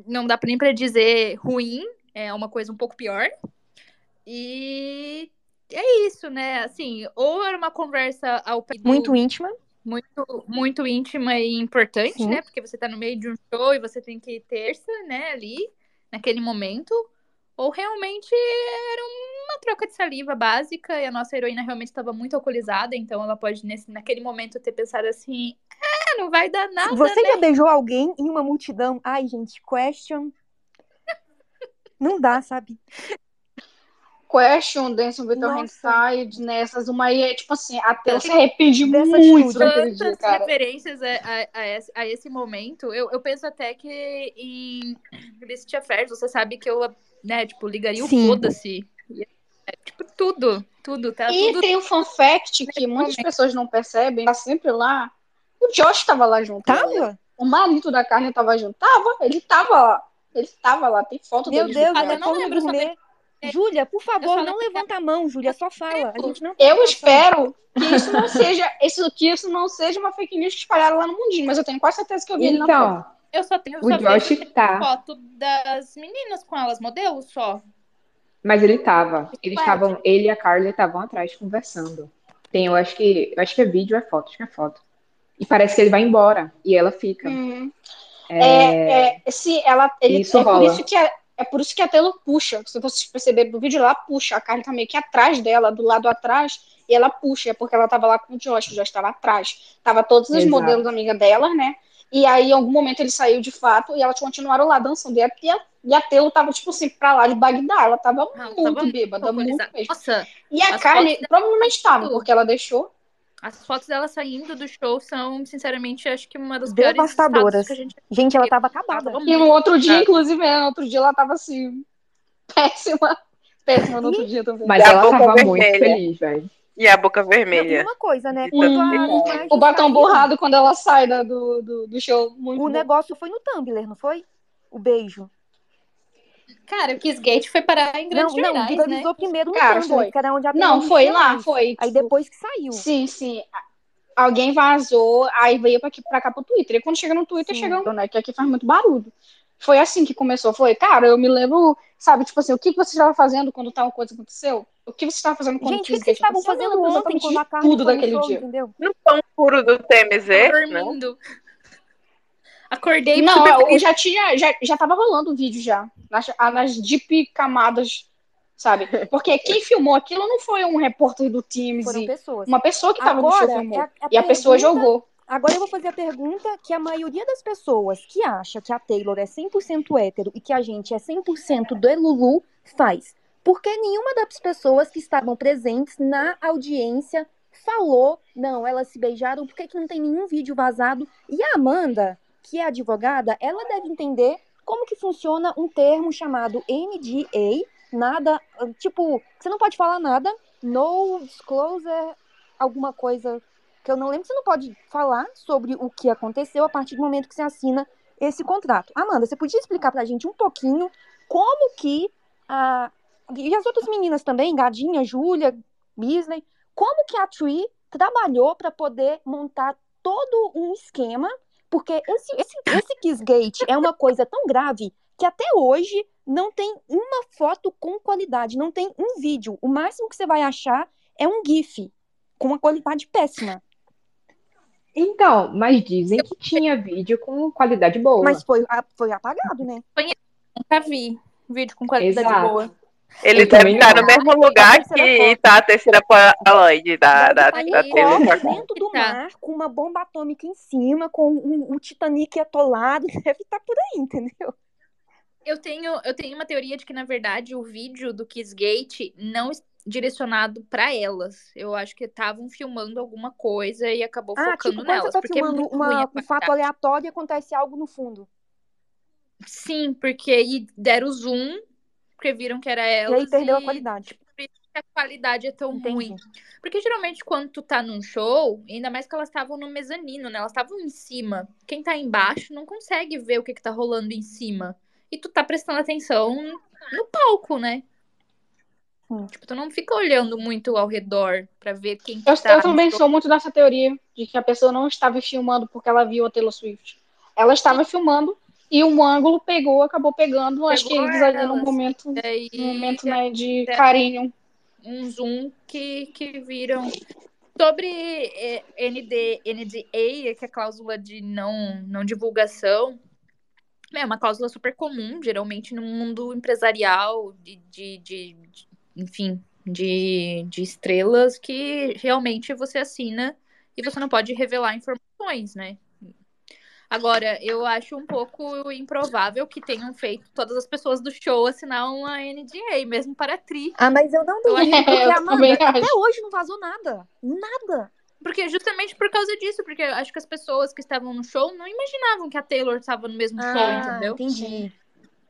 não dá nem para dizer ruim, é uma coisa um pouco pior. E é isso, né? Assim, ou era uma conversa ao pé Muito íntima. muito, muito íntima e importante, Sim. né? Porque você tá no meio de um show e você tem que terça, né, ali, naquele momento. Ou realmente era uma troca de saliva básica e a nossa heroína realmente estava muito alcoolizada, então ela pode, nesse, naquele momento, ter pensado assim: ah, não vai dar nada, Você né? já beijou alguém em uma multidão? Ai, gente, question. Não dá, sabe? Question, Dance Nossa. Handside, nessas, uma aí é tipo assim, até eu se arrepende Dessa muito dia, Tantas cara. referências a, a- a esse, a esse momento. Eu, eu penso até que em Illicit Affairs, você sabe que eu, né, tipo, ligaria Sim. o foda-se. É, tipo, tudo, tudo, tá E tudo tem um fun fact que muitas momento. pessoas não percebem, tá sempre lá. O Josh tava lá junto. Tava? O marido da carne tava junto. Tava, ele tava lá. Ele tava lá, tem foto Meu dele Deus, eu é não lembro, só gourmet. Júlia, por favor, não lembro levanta a mão, Júlia, só fala. A gente não Eu espero que isso não seja, isso, que isso não seja uma fake news espalhada lá no mundinho, mas eu tenho quase certeza que eu vi ele na foto. Então, Eu só tenho o só Josh tá. foto das meninas com elas, modelos só. Mas ele tava. Eles estavam, ele e a Carly estavam atrás conversando. Tem, eu acho que, eu acho que é vídeo, é foto, acho que é foto. E parece que ele vai embora e ela fica. Hum. É, É, é, se ela, ele, Isso é por rola. isso que a, é por isso que a Taylor puxa. Se vocês perceberem do vídeo, ela puxa. A Carly tá meio que atrás dela, do lado atrás, e ela puxa, é porque ela tava lá com o Josh, o Josh tava atrás. Tava todas as Exato. modelos amigas dela, né? E aí, em algum momento, ele saiu de fato e elas continuaram lá dançando. E a, e a, e a Telo tava, tipo assim, pra lá de Bagdá. Ela tava Ela muito tava bêbada, muito mesmo. Nossa, E a Carne provavelmente estava, tudo. porque ela deixou. As fotos dela saindo do show são, sinceramente, acho que uma das piores Devastadoras. que a gente Gente, ela tava acabada. tava E no muito outro dia, inclusive, né, no outro dia ela tava assim, <laughs> péssima. Péssima no outro dia também. Mas E ela tava muito vermelha. feliz, velho. E a boca Não, e vermelha. uma coisa, né? O batom saíram, borrado quando ela sai da- do, do, do show. Muito O bom. negócio foi no Tumblr, não foi? O beijo. Cara, o Kissgate foi parar em Não, grandes não, né? viralizou primeiro no Cara, Tumblr, foi. que era onde a Não, foi lá, mais. foi. Aí tipo, depois que saiu. Sim, sim. Alguém vazou, aí veio pra, aqui, pra cá pro Twitter. E quando chega no Twitter, Sim. chega, né? Que aqui faz muito barulho. Foi assim que começou. Foi, cara, eu me lembro, sabe, tipo assim, o que, que você estava fazendo quando tal coisa aconteceu? O que você estava fazendo quando Gente, o que, que vocês estavam fazendo ontem quando a tudo no daquele show, dia. entendeu? Não foi um furo do TMZ, Tava né? Acordei Não, eu já tinha, já, já tava rolando o vídeo já. Nas, ah, nas deep camadas, sabe? Porque <laughs> quem filmou aquilo não foi um repórter do Teams Foram pessoas. uma pessoa que tava no show Agora, filmou. é a- a e a pessoa pergunta- jogou. Agora eu vou fazer a pergunta que a maioria das pessoas que acha que a Taylor é 100% hétero e que a gente é 100% do Lulu faz. Porque nenhuma das pessoas que estavam presentes na audiência falou, não, elas se beijaram, por que, que não tem nenhum vídeo vazado? E a Amanda, que é advogada, ela deve entender como que funciona um termo chamado NDA, nada, tipo, você não pode falar nada, no disclosure, alguma coisa que eu não lembro, você não pode falar sobre o que aconteceu a partir do momento que você assina esse contrato. Amanda, você podia explicar pra gente um pouquinho como que a e as outras meninas também, Gadinha, Júlia, Beasley, como que a Tree trabalhou para poder montar todo um esquema, porque esse, esse, esse Kissgate é uma coisa tão grave que até hoje não tem uma foto com qualidade, não tem um vídeo. O máximo que você vai achar é um GIF com uma qualidade péssima. Então, mas dizem que tinha vídeo com qualidade boa. Mas foi, foi apagado, né? Nunca vi vídeo com qualidade Exato. boa. Ele Eu deve também estar no mesmo lugar que foto. tá a terceira Polaroid da, da, da um copo Swift. dentro do Tá. mar, com uma bomba atômica em cima, com o, o Titanic atolado, <laughs> deve estar por aí, entendeu? Eu tenho, eu tenho uma teoria de que, na verdade, o vídeo do Kissgate não é direcionado pra elas. Eu acho que estavam filmando alguma coisa e acabou Ah, focando tipo, nelas. tá porque é filmando muito ruim uma, a um fato aleatório e acontece algo no fundo. Sim, porque aí deram zoom, porque viram que era E elas. aí perdeu a e qualidade. por isso que a qualidade é tão Entendi. ruim. Porque geralmente quando tu tá num show, ainda mais que elas estavam no mezanino, né? Elas estavam em cima. Quem tá embaixo não consegue ver o que, que tá rolando em cima. E tu tá prestando atenção no palco, né? Sim. Tipo, tu não fica olhando muito ao redor pra ver quem Eu, que tá. eu também sou muito dessa teoria de que a pessoa não estava filmando porque ela viu a Taylor Swift. Ela estava filmando e um ângulo pegou, acabou pegando. acho que Pegou eles ali elas, momento, E aí, num momento né, de é. carinho. um zoom que, que viram. Sobre eh, ND, NDA, que é a cláusula de não, não divulgação, é uma cláusula super comum, geralmente no mundo empresarial, de, de, de- de- enfim, de, de estrelas, que realmente você assina e você não pode revelar informações, né? Agora, eu acho um pouco improvável que tenham feito todas as pessoas do show assinar uma NDA, mesmo para a Tri. Ah, mas eu não duvido, que porque, Amanda, até acho. hoje não vazou nada. Nada. Porque justamente por causa disso, porque eu acho que as pessoas que estavam no show não imaginavam que a Taylor estava no mesmo show, Ah, entendeu? entendi.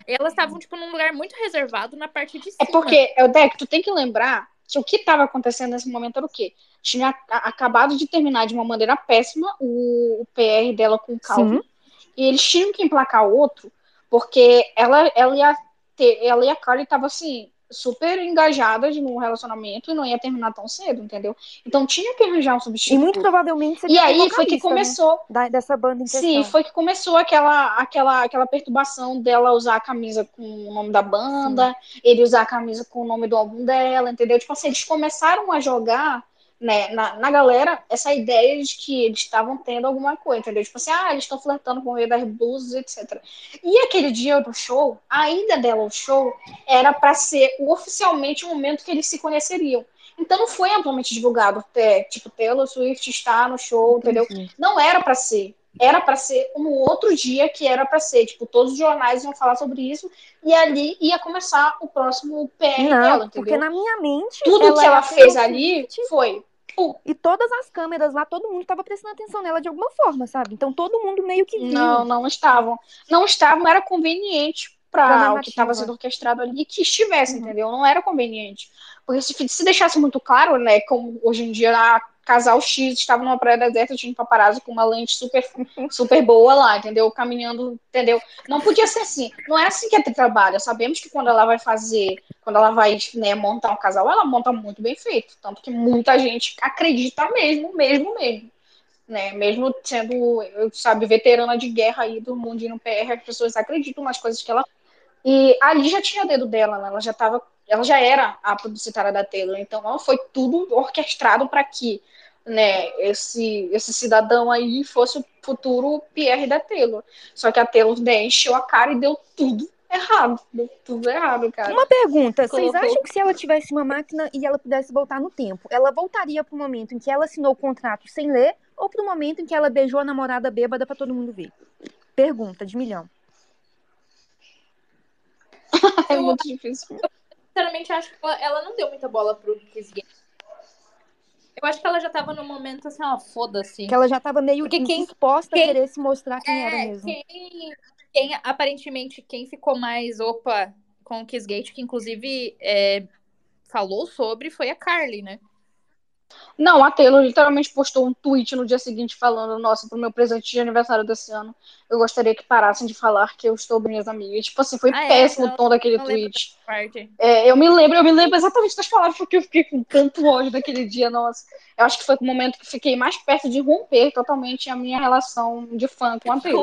Elas estavam, tipo, num lugar muito reservado na parte de cima. É porque, Eudec, tu tem que lembrar que o que estava acontecendo nesse momento era o quê? Tinha a- acabado de terminar de uma maneira péssima o, o PR dela com o Calvin. Sim. E eles tinham que emplacar outro, porque ela, ela ia ter, ela e a Carly estavam assim, super engajadas num relacionamento e não ia terminar tão cedo, entendeu? Então tinha que arranjar um E substituto. muito provavelmente E aí foi que né, começou. da- dessa banda em questão. Sim, foi que começou aquela, aquela, aquela perturbação dela usar a camisa com o nome da banda, ele usar a camisa com o nome do álbum dela, entendeu? Tipo assim, eles começaram a jogar né, na, na galera essa ideia de que eles estavam tendo alguma coisa, entendeu? Tipo assim, ah, eles estão flertando com o rei das blues, etc. E aquele dia do show, a ida dela ao show era para ser oficialmente o momento que eles se conheceriam. Então não foi amplamente divulgado, é, tipo, Taylor Swift está no show, entendeu? Entendi. Não era para ser. era para ser no outro dia que era para ser. Tipo, todos os jornais iam falar sobre isso e ali ia começar o próximo PR Não, dela, entendeu? porque na minha mente. Tudo que ela fez ali seguinte, foi. E todas as câmeras lá, todo mundo tava prestando atenção nela de alguma forma, sabe? Então todo mundo meio que viu. Não, não estavam. Não estavam, era conveniente para o que estava sendo orquestrado ali que estivesse, Uhum. entendeu? Não era conveniente. Porque se, se deixasse muito claro, né, como hoje em dia a casal X estava numa praia deserta, tinha um paparazzo com uma lente super, <laughs> super boa lá, entendeu? Caminhando, entendeu? Não podia ser assim. Não é assim que a Tri trabalha. Sabemos que quando ela vai fazer, quando ela vai né, montar um casal, ela monta muito bem feito. Tanto que muita gente acredita mesmo, mesmo, mesmo. Né? Mesmo sendo, sabe, veterana de guerra aí do mundinho PR, as pessoas acreditam nas coisas que ela. E ali já tinha dedo dela, né? Ela já tava, ela já era a publicitária da Taylor, então ela foi tudo orquestrado para que, né, esse esse cidadão aí fosse o futuro PR da Taylor. Só que a Taylor né, encheu a cara e deu tudo errado, deu tudo errado, cara. Uma pergunta, vocês Colocou. acham que se ela tivesse uma máquina e ela pudesse voltar no tempo, ela voltaria pro momento em que ela assinou o contrato sem ler ou pro momento em que ela beijou a namorada bêbada pra todo mundo ver? Pergunta de milhão. <laughs> É muito difícil. Sinceramente, acho que ela, ela não deu muita bola pro Kiss Game. Eu acho que ela já tava no momento assim, ó, foda-se. Que ela já tava meio Porque quem- disposta quem- a querer se mostrar quem era É, mesmo. quem, quem, aparentemente, quem ficou mais opa com o Kissgate, que inclusive é, falou sobre, foi a Carly, né? Não, a Taylor literalmente postou um tweet no dia seguinte falando: Nossa, pro meu presente de aniversário desse ano, eu gostaria que parassem de falar que eu estou bem minhas amigas. Tipo assim, foi Ah, é? péssimo Não- o tom daquele tweet. É, eu me lembro, eu me lembro exatamente das palavras porque eu fiquei com tanto ódio daquele dia, nossa. Eu acho que foi o momento que fiquei mais perto de romper totalmente a minha relação de fã com a Taylor.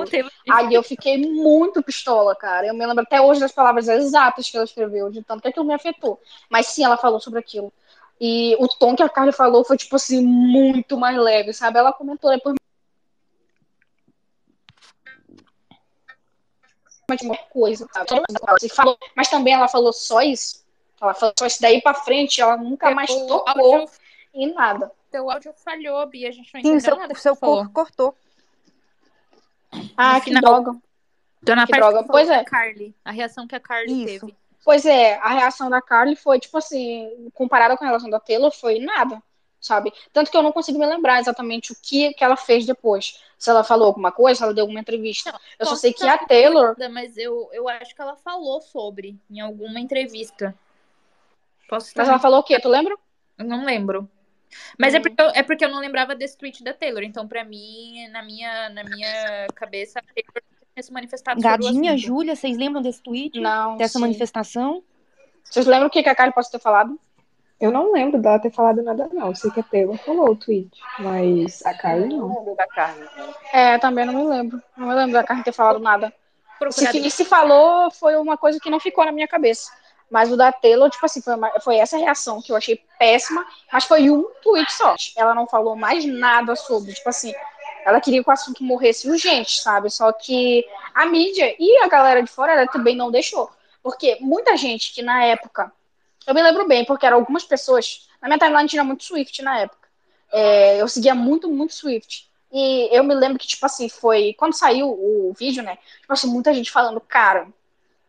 Aí eu fiquei muito pistola, cara. Eu me lembro até hoje das palavras exatas que ela escreveu, de tanto que aquilo me afetou. Mas sim, ela falou sobre aquilo. E o tom que a Carly falou foi, tipo assim, muito mais leve, sabe? Ela comentou depois. Mas uma coisa, sabe? Ela falou, mas também ela falou só isso. Ela falou só isso daí pra frente, ela nunca mais o tocou áudio, em nada. teu áudio falhou, Bia. A gente não Sim, entendeu seu, nada seu você falou. cor cortou. Ah, No que final. droga. Na que parte droga. Pois é. Carly. A reação que a Carly Isso. teve. Pois é, a reação da Carly foi, tipo assim, comparada com a relação da Taylor, foi nada, sabe? Tanto que eu não consigo me lembrar exatamente o que, que ela fez depois. Se ela falou alguma coisa, se ela deu alguma entrevista. eu só sei que a Taylor. Mas eu, eu acho que ela falou sobre em alguma entrevista. Posso estar Mas ela falou o quê? Tu lembra? Eu não lembro. Mas é, Hum. porque eu, é porque eu não lembrava desse tweet da Taylor. Então, pra mim, na minha, na minha cabeça, a Taylor se manifestado Gadinha. Júlia, vocês lembram desse tweet? Não. Dessa sim. manifestação? Vocês lembram o que a Carly pode ter falado? Eu não lembro dela ter falado nada, não. Eu sei que a Taylor falou o tweet, mas a Carly não. lembro da carne. É, também não me lembro. Não me lembro da Carly ter falado nada. Se, Procurador. e se falou, foi uma coisa que não ficou na minha cabeça. Mas o da Taylor, tipo assim, foi, uma- foi essa reação que eu achei péssima, mas foi um tweet só. Ela não falou mais nada sobre, tipo assim, ela queria que o assunto morresse urgente, sabe? Só que a mídia e a galera de fora também não deixou. Porque muita gente que na época, eu me lembro bem, porque eram algumas pessoas, na minha timeline tinha muito Swift na época. É, eu seguia muito, muito Swift. E eu me lembro que, tipo assim, foi. Quando saiu o vídeo, né? Tipo assim, muita gente falando, cara,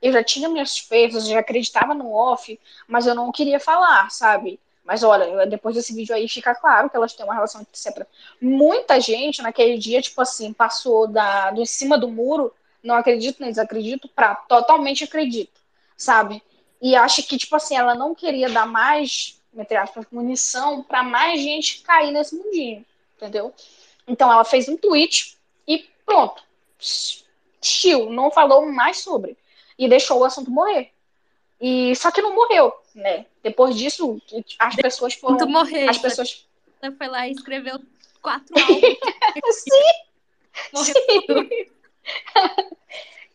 eu já tinha minhas suspeitas, já acreditava no off, mas eu não queria falar, sabe? Mas olha, depois desse vídeo aí fica claro que elas têm uma relação, etc. Muita gente naquele dia, tipo assim, passou da, do em cima do muro, não acredito nem desacredito, pra totalmente acredito, sabe? E acha que, tipo assim, ela não queria dar mais, entre aspas, munição pra mais gente cair nesse mundinho, entendeu? Então ela fez um tweet e pronto. Chill, não falou mais sobre. E deixou o assunto morrer. E só que não morreu, né? Depois disso, as pessoas foram. Muito morrer. As pessoas. Ela foi lá e escreveu quatro álbuns. <laughs> Sim, Morreu sim. <laughs>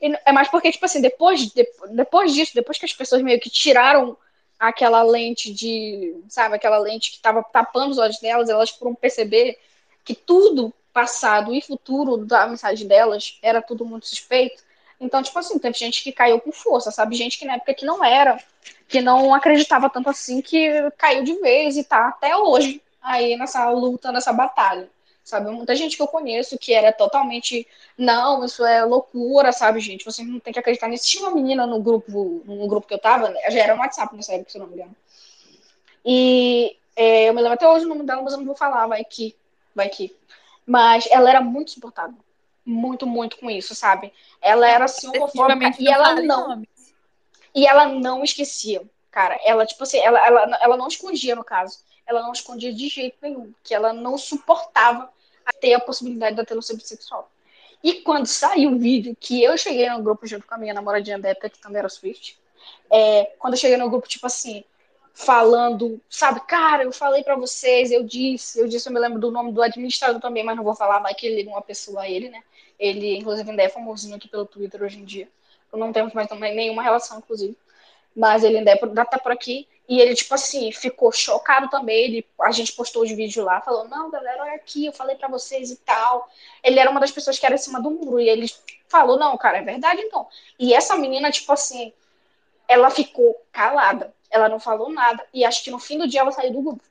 E É mais porque, tipo assim, depois, de- depois disso, depois que as pessoas meio que tiraram aquela lente de, sabe, aquela lente que tava tapando os olhos delas, elas foram perceber que tudo passado e futuro da mensagem delas era tudo muito suspeito. Então, tipo assim, teve gente que caiu com força, sabe? Gente que na época que não era, que não acreditava tanto assim, que caiu de vez e tá até hoje aí nessa luta, nessa batalha, sabe? Muita gente que eu conheço que era totalmente, não, isso é loucura, sabe, gente? Vocês não tem que acreditar nisso. Tinha uma menina no grupo, no grupo que eu tava, né? já era um WhatsApp nessa época, se eu não me engano. E é, eu me lembro até hoje o nome dela, mas eu não vou falar, vai que, vai que. Mas ela era muito suportável. Muito, muito com isso, sabe? Ela era assim, homofóbica e ela não. E ela não esquecia, cara. Ela, tipo assim, ela, ela, ela não escondia, no caso. Ela não escondia de jeito nenhum. Que ela não suportava ter a possibilidade da ser bissexual. E quando saiu o vídeo, que eu cheguei no grupo junto com a minha namoradinha da época, que também era Swift, é, quando eu cheguei no grupo, tipo assim, falando, sabe, cara, eu falei para vocês, eu disse, eu disse, eu me lembro do nome do administrador também, mas não vou falar, vai que ele liga uma pessoa a ele, né? Ele, inclusive, ainda é famosinho aqui pelo Twitter hoje em dia. Eu não temos mais nenhuma relação, inclusive. Mas ele ainda é, tá por aqui. E ele, tipo assim, ficou chocado também. Ele, a gente postou os vídeos lá, falou: Não, galera, olha aqui, eu falei para vocês e tal. Ele era uma das pessoas que era em cima do muro. E ele falou: Não, cara, é verdade então. E essa menina, tipo assim, ela ficou calada ela não falou nada, e acho que no fim do dia ela saiu do grupo.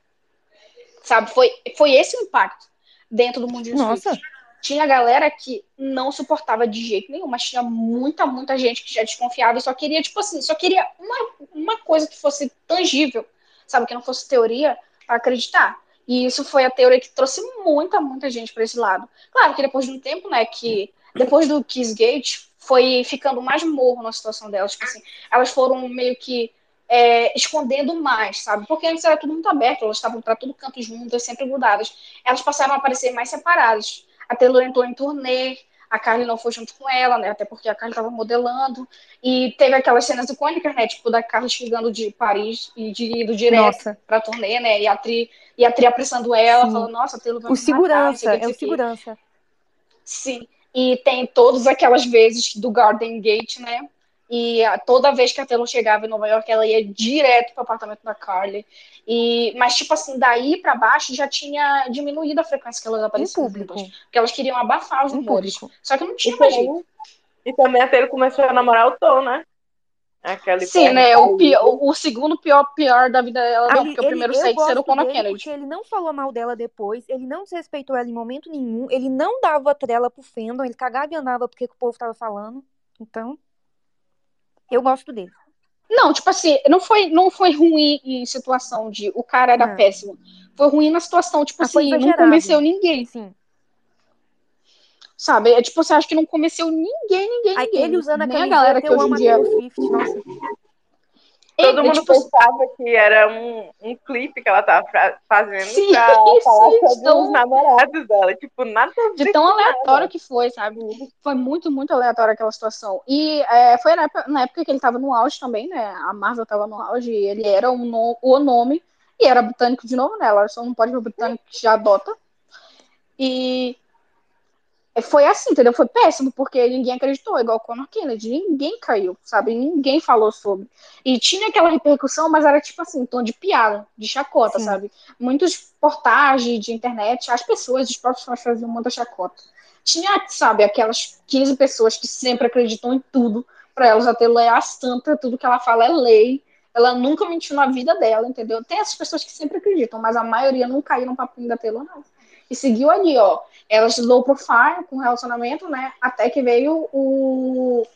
Sabe? Foi, foi esse o impacto dentro do mundo Nossa. Tinha galera que não suportava de jeito nenhum, mas tinha muita, muita gente que já desconfiava e só queria, tipo assim, só queria uma, uma coisa que fosse tangível, sabe? Que não fosse teoria, para acreditar. E isso foi a teoria que trouxe muita, muita gente para esse lado. Claro que depois de um tempo, né, que depois do Kissgate, foi ficando mais morro na situação delas. Tipo assim, elas foram meio que é, escondendo mais, sabe? Porque antes era tudo muito aberto, elas estavam para todo canto juntas, sempre grudadas. Elas passaram a aparecer mais separadas. A Taylor entrou em turnê, a Carly não foi junto com ela, né? Até porque a Carly estava modelando. E teve aquelas cenas icônicas, né? Tipo, da Carly chegando de Paris e de, indo direto para turnê, né? E a Tri, e a Tri apressando ela, Sim. falando, nossa, a Taylor vai O segurança, matar, é o segurança. Sim. E tem todas aquelas vezes do Garden Gate, né? E toda vez que a Taylor chegava em Nova York, ela ia direto para o apartamento da Carly. E, mas, tipo assim, daí para baixo já tinha diminuído a frequência que elas apareciam. Em público. Porque elas queriam abafar os rumores. Só que não tinha mais jeito. E também a Taylor começou a namorar o Tom, né? Aquele Sim, né? O, pior, o, o, segundo pior pior da vida dela, Ali, porque ele, o primeiro sexo era o Conor Kennedy. Porque ele não falou mal dela depois, ele não desrespeitou ela em momento nenhum, ele não dava trela pro fandom, ele cagava e andava porque o povo tava falando. Então. Eu gosto dele. Não, tipo assim, não foi, não foi ruim em situação de o cara era péssimo. Foi ruim na situação, tipo ah, assim, não convenceu ninguém. Sim. Sabe? É tipo, você acha que não convenceu ninguém, ninguém, Aí, ninguém. Ele usando Nem a galera que hoje em dia. Swift, nossa. Todo mundo tipo, pensava que era um, um clipe que ela tava fazendo sim, pra <laughs> sim, falar sobre tão... os namorados dela. Tipo, nada De tão aleatório que foi, sabe? Foi muito, muito aleatório aquela situação. E é, foi na época, na época, que ele tava no auge também, né? A Marvel tava no auge e ele era um no, o nome. E era britânico de novo, né? Ela só não pode ver o britânico que já adota. E foi assim, entendeu? Foi péssimo, porque ninguém acreditou, igual o Conor Kennedy. Ninguém caiu, sabe? Ninguém falou sobre. E tinha aquela repercussão, mas era tipo assim, tom de piada, de chacota, Sim. sabe? Muitos portagens de internet, as pessoas, os próprios fãs faziam muita chacota. Tinha, sabe, aquelas 15 pessoas que sempre acreditam em tudo, para elas até ler a santa, tudo que ela fala é lei. Ela nunca mentiu na vida dela, entendeu? Tem essas pessoas que sempre acreditam, mas a maioria não caiu no papinho da Taylor, não e seguiu ali, ó. Elas low profile com relacionamento, né? Até que veio o,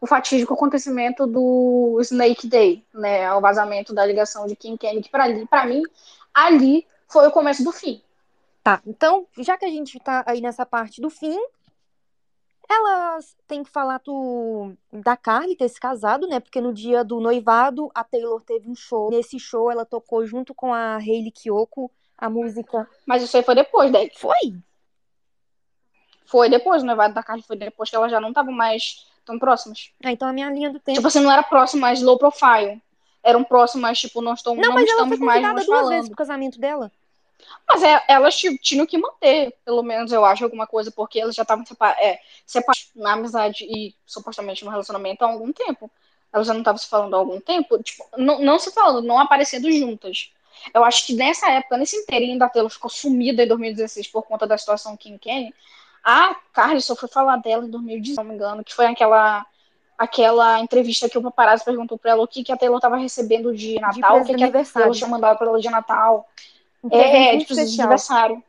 o fatídico acontecimento do Snake Day, né? O vazamento da ligação de Kim Kennedy para ali, para mim, ali foi o começo do fim. Tá, então, já que a gente tá aí nessa parte do fim, elas têm que falar do, da Carly ter se casado, né? Porque no dia do noivado, a Taylor teve um show. Nesse show, ela tocou junto com a Hayley Kiyoko a música. Mas isso aí foi depois daí. Foi? Foi depois, o noivado da Carly foi depois que elas já não estavam mais tão próximas. Ah, então a minha linha do tempo. Tipo assim, não era próximo, mas low profile. Eram próximas, tipo, nós estamos, não, não mas estamos ela mais duas falando. vezes pro casamento dela. Mas é, elas tinham que manter, pelo menos eu acho, alguma coisa, porque elas já estavam separadas, é, separadas na amizade e supostamente no relacionamento há algum tempo. Elas já não estavam se falando há algum tempo, tipo, não, não se falando, não aparecendo juntas. Eu acho que nessa época, nesse inteirinho da Taylor ficou sumida em 2016 por conta da situação Kim Kenny. A Carly só foi falar dela em 2018, se não me engano, que foi aquela aquela entrevista que o paparazzo perguntou pra ela o que, que a Taylor tava recebendo de Natal, de o que, que a Taylor tinha mandado pra ela de Natal. É, é, de presente de aniversário.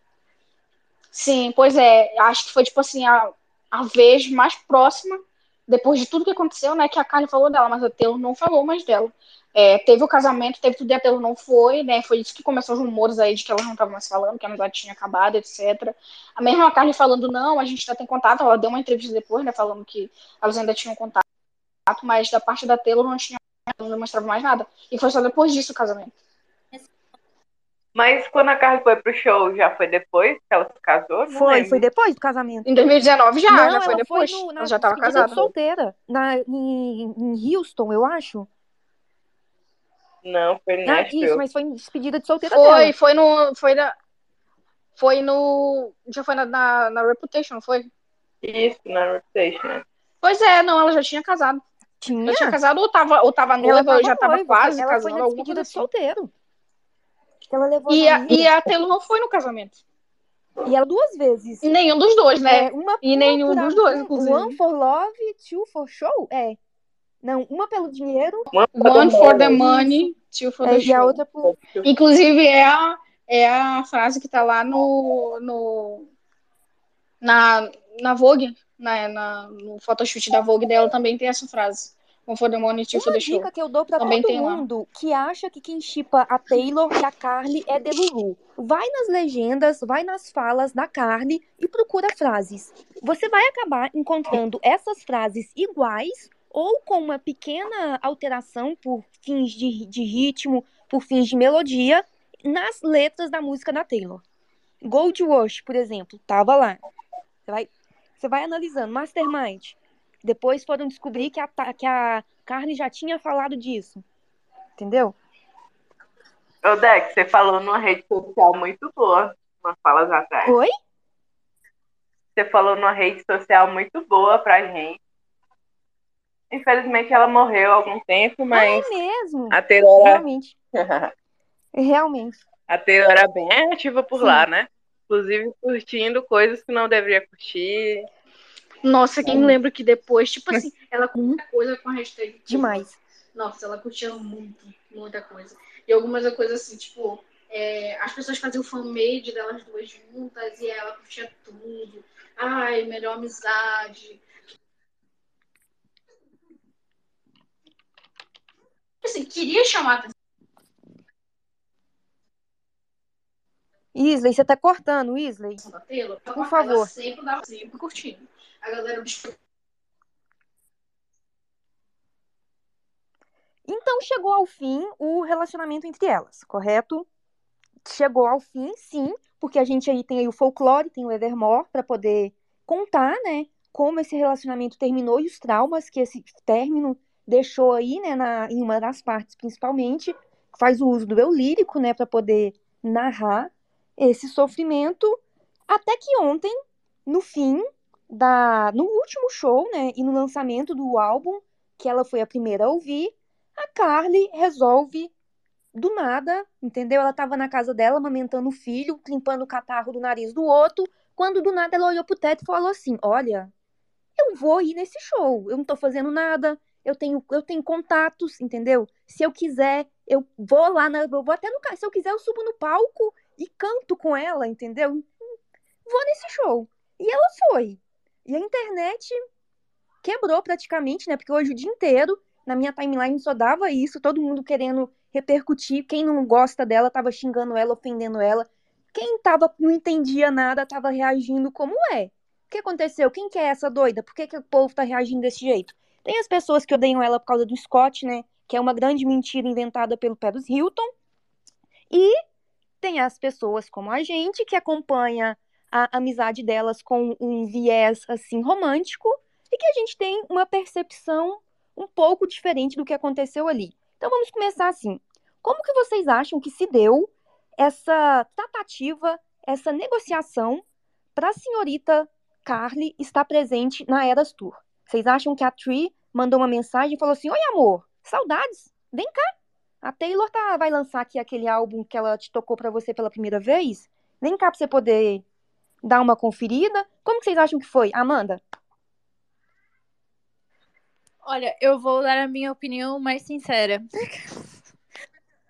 Sim, pois é. Acho que foi, tipo assim, a, a vez mais próxima, depois de tudo que aconteceu, né, que a Carly falou dela, mas a Taylor não falou mais dela. É, teve o casamento, teve tudo e a Taylor não foi, né? Foi isso que começou os rumores aí de que elas não estavam mais falando, que a amizade tinha acabado, etc. A mesma Carly falando, não, a gente ainda tem contato, ela deu uma entrevista depois, né, falando que elas ainda tinham contato, mas da parte da Taylor não tinha, não demonstrava mais nada. E foi só depois disso o casamento. Mas quando a Carly foi pro show, já foi depois que ela se casou? Não Foi, lembro. foi depois do casamento. Em 2019 já, não, já ela foi depois. no- na ela já tava casada. solteira. Na, em, em Houston, eu acho. Não, foi em Ah, isso, mas foi em despedida de solteira dela. Foi, foi no. Foi na. Foi no. Já foi na, na, na Reputation, não foi? Isso, na Reputation. né? Pois é, não, ela já tinha casado. Tinha. Já tinha casado ou tava, ou tava noiva, Ela ou já tava noiva, quase ela casando, foi na despedida de assim. solteiro. Ela levou E a, e a Taylor não foi no casamento. E ela duas vezes. E nenhum dos dois, né? É, uma, E nenhum dos dois, inclusive. One for love, two for show? É. Não, uma pelo dinheiro One for the money, two for the é, e a show. outra por. Inclusive, é a, é a frase que tá lá no. no na, na Vogue, na, na, no photoshoot da Vogue dela também tem essa frase. One for two for Uma dica que eu dou pra Também todo tem lá. mundo que acha que quem chipa a Taylor e a Carly é Delulu. Vai nas legendas, vai nas falas da Carly e procura frases. Você vai acabar encontrando essas frases iguais ou com uma pequena alteração por fins de, de ritmo, por fins de melodia, nas letras da música da Taylor. Gold Rush, por exemplo, tava lá. Você vai, você vai analisando. Mastermind. Depois foram descobrir que a, que a Carly já tinha falado disso. Entendeu? Ô, Dex, você falou numa rede social muito boa, umas falas atrás. Oi? Você falou numa rede social muito boa pra gente. Infelizmente ela morreu há algum tempo, mas É mesmo. a Taylor Realmente. <laughs> Realmente. a Taylor era bem ativa por Sim. lá, né? Inclusive curtindo coisas que não deveria curtir. Nossa, quem lembra que depois, tipo assim, <laughs> ela com muita coisa com a hashtag. Demais. Nossa, ela curtia muito, muita coisa. E algumas coisas assim, tipo, é, as pessoas faziam fan-made delas duas juntas e ela curtia tudo. Ai, melhor amizade. Assim, queria chamar a atenção Isley, você tá cortando, Isley? Por ela favor. sempre dava sempre curtindo. A galera Então chegou ao fim o relacionamento entre elas, correto? Chegou ao fim, sim, porque a gente aí tem aí o folclore, tem o Evermore para poder contar, né, como esse relacionamento terminou e os traumas que esse término deixou aí, né, na, em uma das partes principalmente, faz o uso do eu lírico, né, para poder narrar esse sofrimento, até que ontem, no fim da, no último show, né, e no lançamento do álbum, que ela foi a primeira a ouvir, a Carly resolve do nada, entendeu? Ela tava na casa dela, amamentando o filho, limpando o catarro do nariz do outro, quando do nada ela olhou pro teto e falou assim: Olha, eu vou ir nesse show, eu não tô fazendo nada, eu tenho, eu tenho contatos, entendeu? Se eu quiser, eu vou lá, na, eu vou até no se eu quiser, eu subo no palco e canto com ela, entendeu? Vou nesse show. E ela foi. E a internet quebrou praticamente, né? Porque hoje o dia inteiro na minha timeline só dava isso, todo mundo querendo repercutir. Quem não gosta dela tava xingando ela, ofendendo ela. Quem tava, não entendia nada, tava reagindo como é. O que aconteceu? Quem que é essa doida? Por que, que o povo tá reagindo desse jeito? Tem as pessoas que odeiam ela por causa do Scott, né? Que é uma grande mentira inventada pelo Paris Hilton. E tem as pessoas como a gente que acompanha a amizade delas com um viés assim romântico e que a gente tem uma percepção um pouco diferente do que aconteceu ali. Então vamos começar assim. Como que vocês acham que se deu essa tratativa, essa negociação para a senhorita Carly estar presente na Eras Tour? Vocês acham que a Tree mandou uma mensagem e falou assim: Oi, amor, saudades, vem cá. A Taylor tá, vai lançar aqui aquele álbum que ela te tocou para você pela primeira vez. Vem cá para você poder dar uma conferida. Como que vocês acham que foi, Amanda? Olha, eu vou dar a minha opinião mais sincera.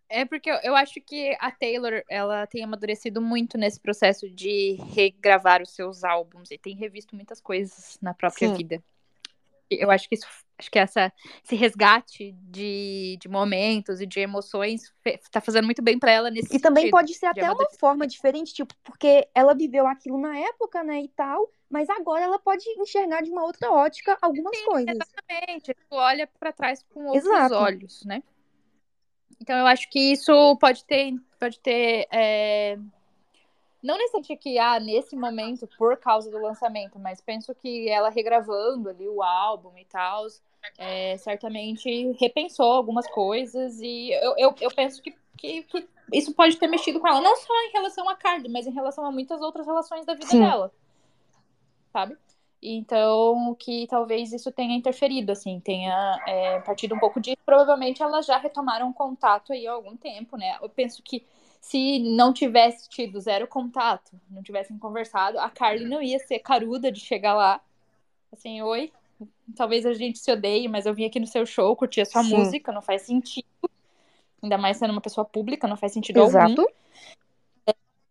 É porque eu, acho que a Taylor, ela tem amadurecido muito nesse processo de regravar os seus álbuns e tem revisto muitas coisas na própria Sim. vida. Eu acho que isso, acho que essa, esse resgate de, de momentos e de emoções fe- tá fazendo muito bem pra ela nesse E também pode ser até uma forma diferente, tipo, porque ela viveu aquilo na época, né, e tal, mas agora ela pode enxergar de uma outra ótica algumas coisas. Exatamente, tu olha pra trás com outros Exato. olhos, né? Então eu acho que isso pode ter, pode ter, é, não necessariamente que ah, nesse momento por causa do lançamento, mas penso que ela regravando ali o álbum e tal, é, certamente repensou algumas coisas e eu, eu, eu penso que, que, que isso pode ter mexido com ela, não só em relação a Carly, mas em relação a muitas outras relações da vida Sim. dela, sabe? Então, que talvez isso tenha interferido, assim, tenha é, partido um pouco disso. Provavelmente elas já retomaram contato aí há algum tempo, né? Eu penso que se não tivesse tido zero contato, não tivessem conversado, a Carly não ia ser caruda de chegar lá, assim, oi, talvez a gente se odeie, mas eu vim aqui no seu show, curti a sua Sim. música, não faz sentido. Ainda mais sendo uma pessoa pública, não faz sentido algum. Exato.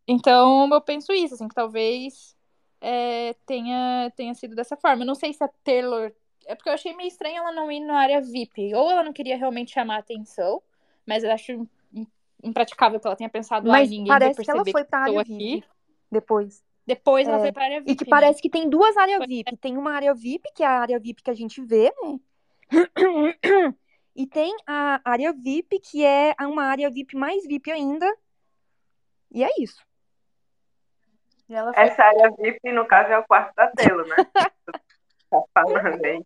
Então, eu penso isso, assim, que talvez é, tenha, tenha sido dessa forma. Eu não sei se a Taylor. É porque eu achei meio estranho ela não ir na área VIP. Ou ela não queria realmente chamar a atenção, mas eu acho impraticável que ela tenha pensado, Mas ninguém vai parece que ela foi pra estou área aqui. VIP depois. Depois ela É, foi pra área VIP. E que né? parece que tem duas áreas. VIP. Tem uma área VIP, que é a área VIP que a gente vê, né? <coughs> E tem a área VIP, que é uma área VIP mais VIP ainda. E é isso. E ela foi Essa área VIP, no caso, é o quarto da Taylor, né? <laughs> tá falando aí.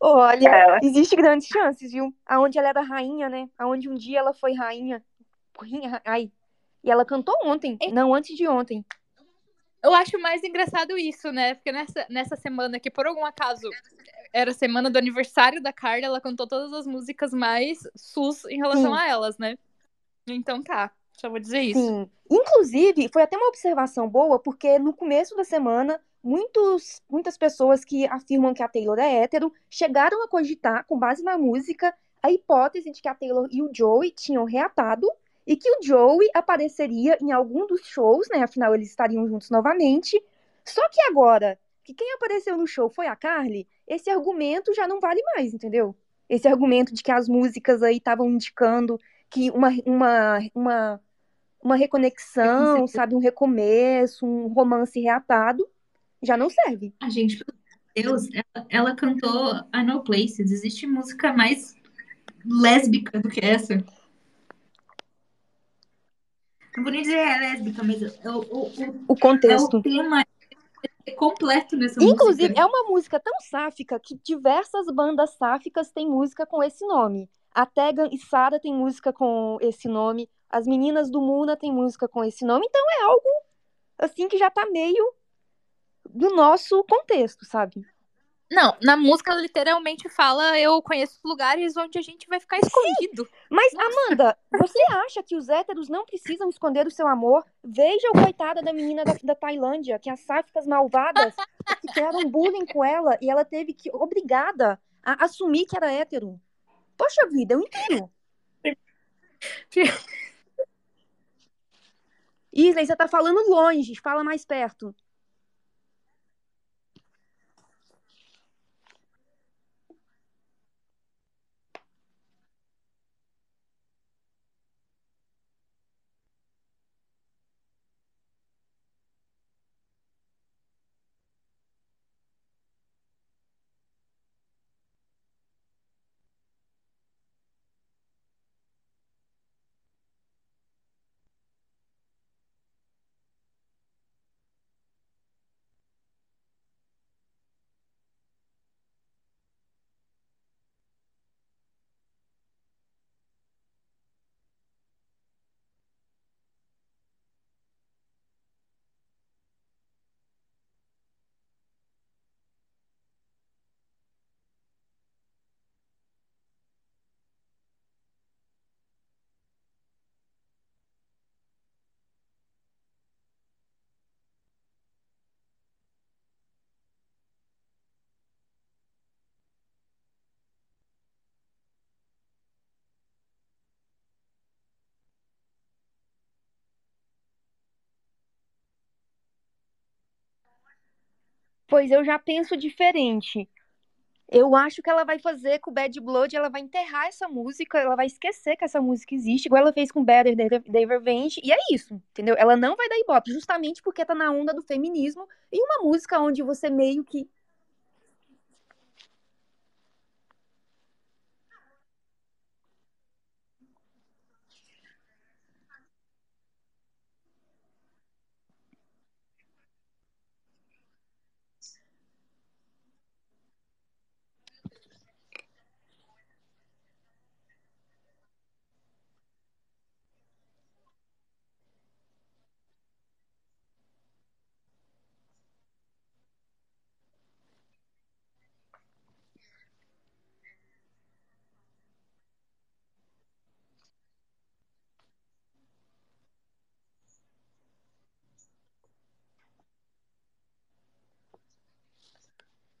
Olha, Ela. existe grandes chances, viu? Aonde ela era rainha, né? Aonde um dia ela foi rainha. Rainha, Ai. E ela cantou ontem, não antes de ontem. Eu acho mais engraçado isso, né? Porque nessa, nessa semana, que por algum acaso era a semana do aniversário da Carla, ela cantou todas as músicas mais sus em relação Sim. a elas, né? Então tá, só vou dizer isso. Sim. Inclusive, foi até uma observação boa, porque no começo da semana, muitos, muitas pessoas que afirmam que a Taylor é hétero chegaram a cogitar, com base na música, a hipótese de que a Taylor e o Joey tinham reatado e que o Joey apareceria em algum dos shows, né? Afinal, eles estariam juntos novamente. Só que agora, que quem apareceu no show foi a Carly, esse argumento já não vale mais, entendeu? Esse argumento de que as músicas aí estavam indicando que uma, uma, uma, uma reconexão, sabe, um recomeço, um romance reatado, já não serve. A gente, pelo Deus, ela, ela cantou I Know Places. Existe música mais lésbica do que essa? Não vou nem dizer é lésbica, mas é o, o, o, O é contexto. o tema completo nessa Inclusive, música. é uma música tão sáfica que diversas bandas sáficas têm música com esse nome. A Tegan e Sara têm música com esse nome. As meninas do Muna têm música com esse nome. Então é algo assim que já tá meio do nosso contexto, sabe? Não, na música ela literalmente fala eu conheço lugares onde a gente vai ficar escondido. Mas, Amanda, você acha que os héteros não precisam esconder o seu amor? Veja o coitada da menina da, da Tailândia, que as sáficas malvadas <laughs> fizeram bullying com ela e ela teve que, obrigada, a assumir que era hétero. Poxa vida, eu entendo. Isley, você tá falando longe, fala mais perto. Pois eu já penso diferente. Eu acho que ela vai fazer com Bad Blood, ela vai enterrar essa música, ela vai esquecer que essa música existe, igual ela fez com Better Day Revenge, e é isso, entendeu? Ela não vai dar ibope, justamente porque tá na onda do feminismo, e uma música onde você meio que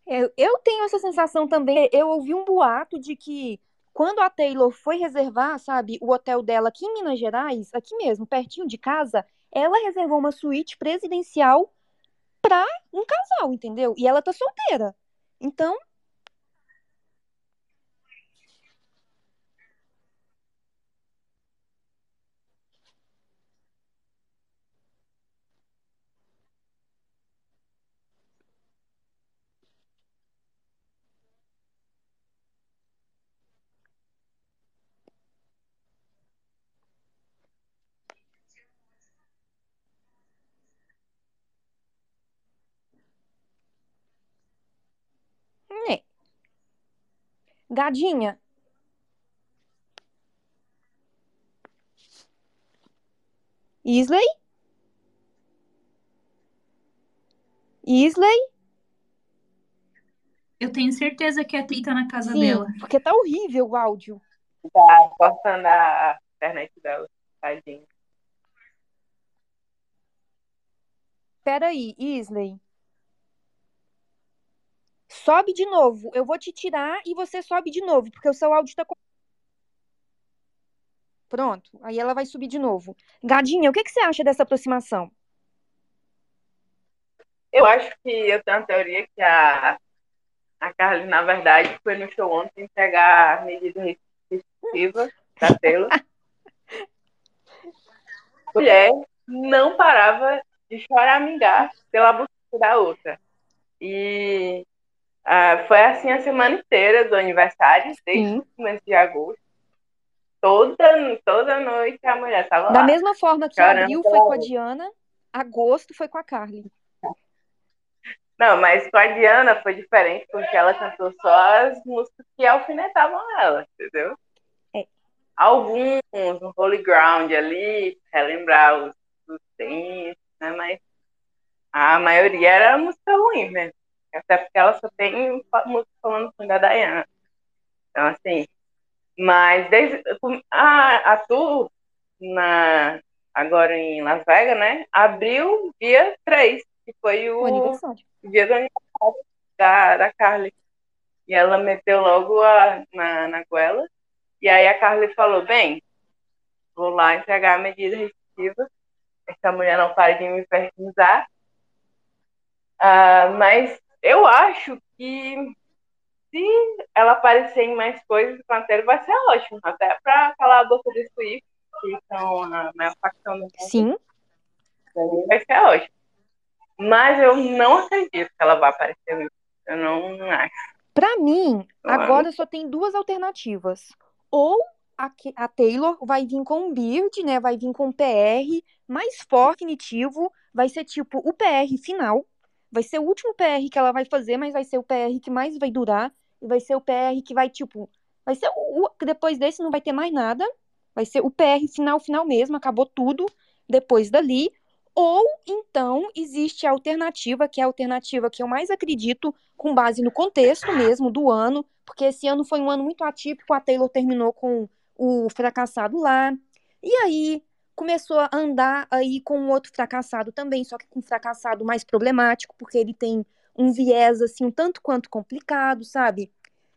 Eu, eu tenho essa sensação também. Eu ouvi um boato de que quando a Taylor foi reservar, sabe, o hotel dela aqui em Minas Gerais, aqui mesmo, pertinho de casa, ela reservou uma suíte presidencial pra um casal, entendeu? E ela tá solteira. Então, né. Gadinha, Isley? Isley? Eu tenho certeza que a Tri tá na casa Sim, dela. porque tá horrível o áudio. Tá cortando a internet dela, tadinho. Peraí, Isley. Sobe de novo. Eu vou te tirar e você sobe de novo, porque o seu áudio tá. co- Pronto. Aí ela vai subir de novo. Gadinha, o que que você acha dessa aproximação? Eu acho que eu tenho uma teoria que a, a Carly, na verdade, foi no show ontem pegar a medida restritiva da Taylor. A mulher não parava de choramingar pela busca da outra. E ah, foi assim a semana inteira do aniversário, desde Sim. o começo de agosto. Toda, toda noite a mulher estava Da lá. mesma forma que abril foi com a. Diana, agosto foi com a Carly. Não, mas com a Diana foi diferente, porque ela cantou só as músicas que alfinetavam ela, entendeu? É. Alguns, um Holy Ground ali, relembrar os, os tempos, né? Mas a maioria era música ruim mesmo. Até porque ela só tem música falando com da Diana. Então, assim, mas desde, a, a tour na, agora em Las Vegas, né? Abriu dia 3, que foi O o dia do aniversário da, da Carly. E ela meteu logo a, na, na goela. E aí a Carly falou, bem, vou lá entregar a medida restritiva. Essa mulher não para de me infernizar. Ah, mas eu acho que se ela aparecer em mais coisas a Taylor, vai ser ótimo. Até para calar a boca dos Swift, que são a maior facção do mundo. Sim. Vai ser ótimo. Mas eu não acredito que ela vai aparecer. Eu não, não acho. Pra mim, Eu agora só tem duas alternativas. Ou a, a Taylor vai vir com um Beard, né? Vai vir com um PR mais forte, definitivo. Vai ser tipo o PR final. Vai ser o último PR que ela vai fazer, mas vai ser o PR que mais vai durar. E vai ser o PR que vai, tipo. Vai ser o. Depois desse não vai ter mais nada. Vai ser o PR final, final mesmo. Acabou tudo depois dali. Ou então existe a alternativa, que é a alternativa que eu mais acredito, com base no contexto mesmo do ano, porque esse ano foi um ano muito atípico, a Taylor terminou com o fracassado lá, e aí começou a andar aí com um outro fracassado também, só que com um fracassado mais problemático, porque ele tem um viés assim um tanto quanto complicado, sabe?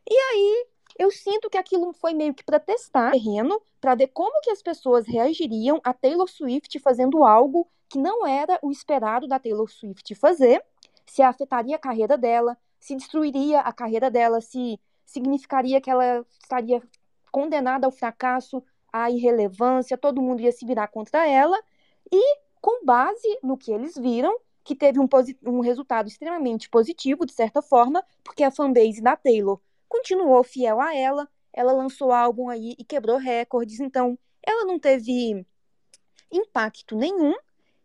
E aí eu sinto que aquilo foi meio que para testar o terreno, para ver como que as pessoas reagiriam a Taylor Swift fazendo algo que não era o esperado da Taylor Swift fazer, se afetaria a carreira dela, se destruiria a carreira dela, se significaria que ela estaria condenada ao fracasso, à irrelevância, todo mundo ia se virar contra ela. E com base no que eles viram, que teve um, um resultado extremamente positivo, de certa forma, porque a fanbase da Taylor continuou fiel a ela, ela lançou álbum aí e quebrou recordes, então ela não teve impacto nenhum.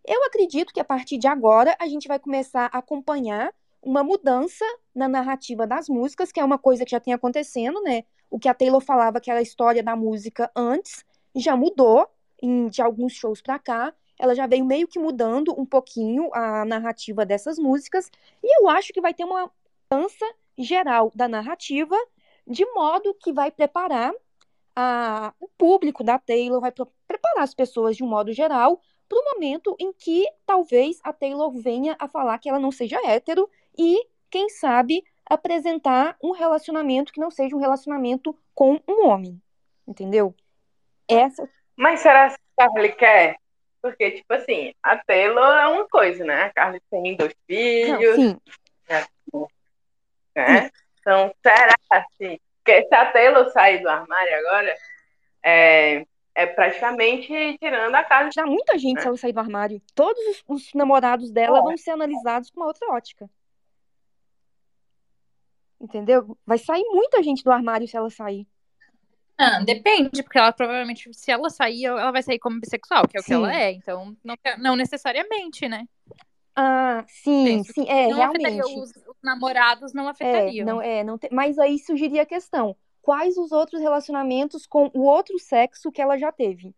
Eu acredito que a partir de agora a gente vai começar a acompanhar uma mudança na narrativa das músicas, que é uma coisa que já tem acontecendo, né? O que a Taylor falava que era a história da música antes, já mudou em, de alguns shows para cá. Ela já veio meio que mudando um pouquinho a narrativa dessas músicas, e eu acho que vai ter uma mudança geral da narrativa, de modo que vai preparar a, o público da Taylor, vai preparar as pessoas de um modo geral para o momento em que talvez a Taylor venha a falar que ela não seja hétero e, quem sabe, apresentar um relacionamento que não seja um relacionamento com um homem. Entendeu? Essa. Mas será que a Carly quer? Porque, tipo assim, a Taylor é uma coisa, né? A Carly tem dois filhos. Não, sim. Né? né? Então, será assim? Porque se a Taylor sair do armário agora, é, é praticamente tirando a casa. Já muita gente né? se ela sair do armário. Todos os, os namorados dela é. vão ser analisados com uma outra ótica. Entendeu? Vai sair muita gente do armário se ela sair. Ah, depende, porque ela provavelmente, se ela sair, ela vai sair como bissexual, que é o sim. que ela é. Então, não, não necessariamente, né? Ah, sim, sim, é, não realmente. Os, os, namorados não afetariam. É, não, é, não te... Mas aí surgiria a questão: quais os outros relacionamentos com o outro sexo que ela já teve?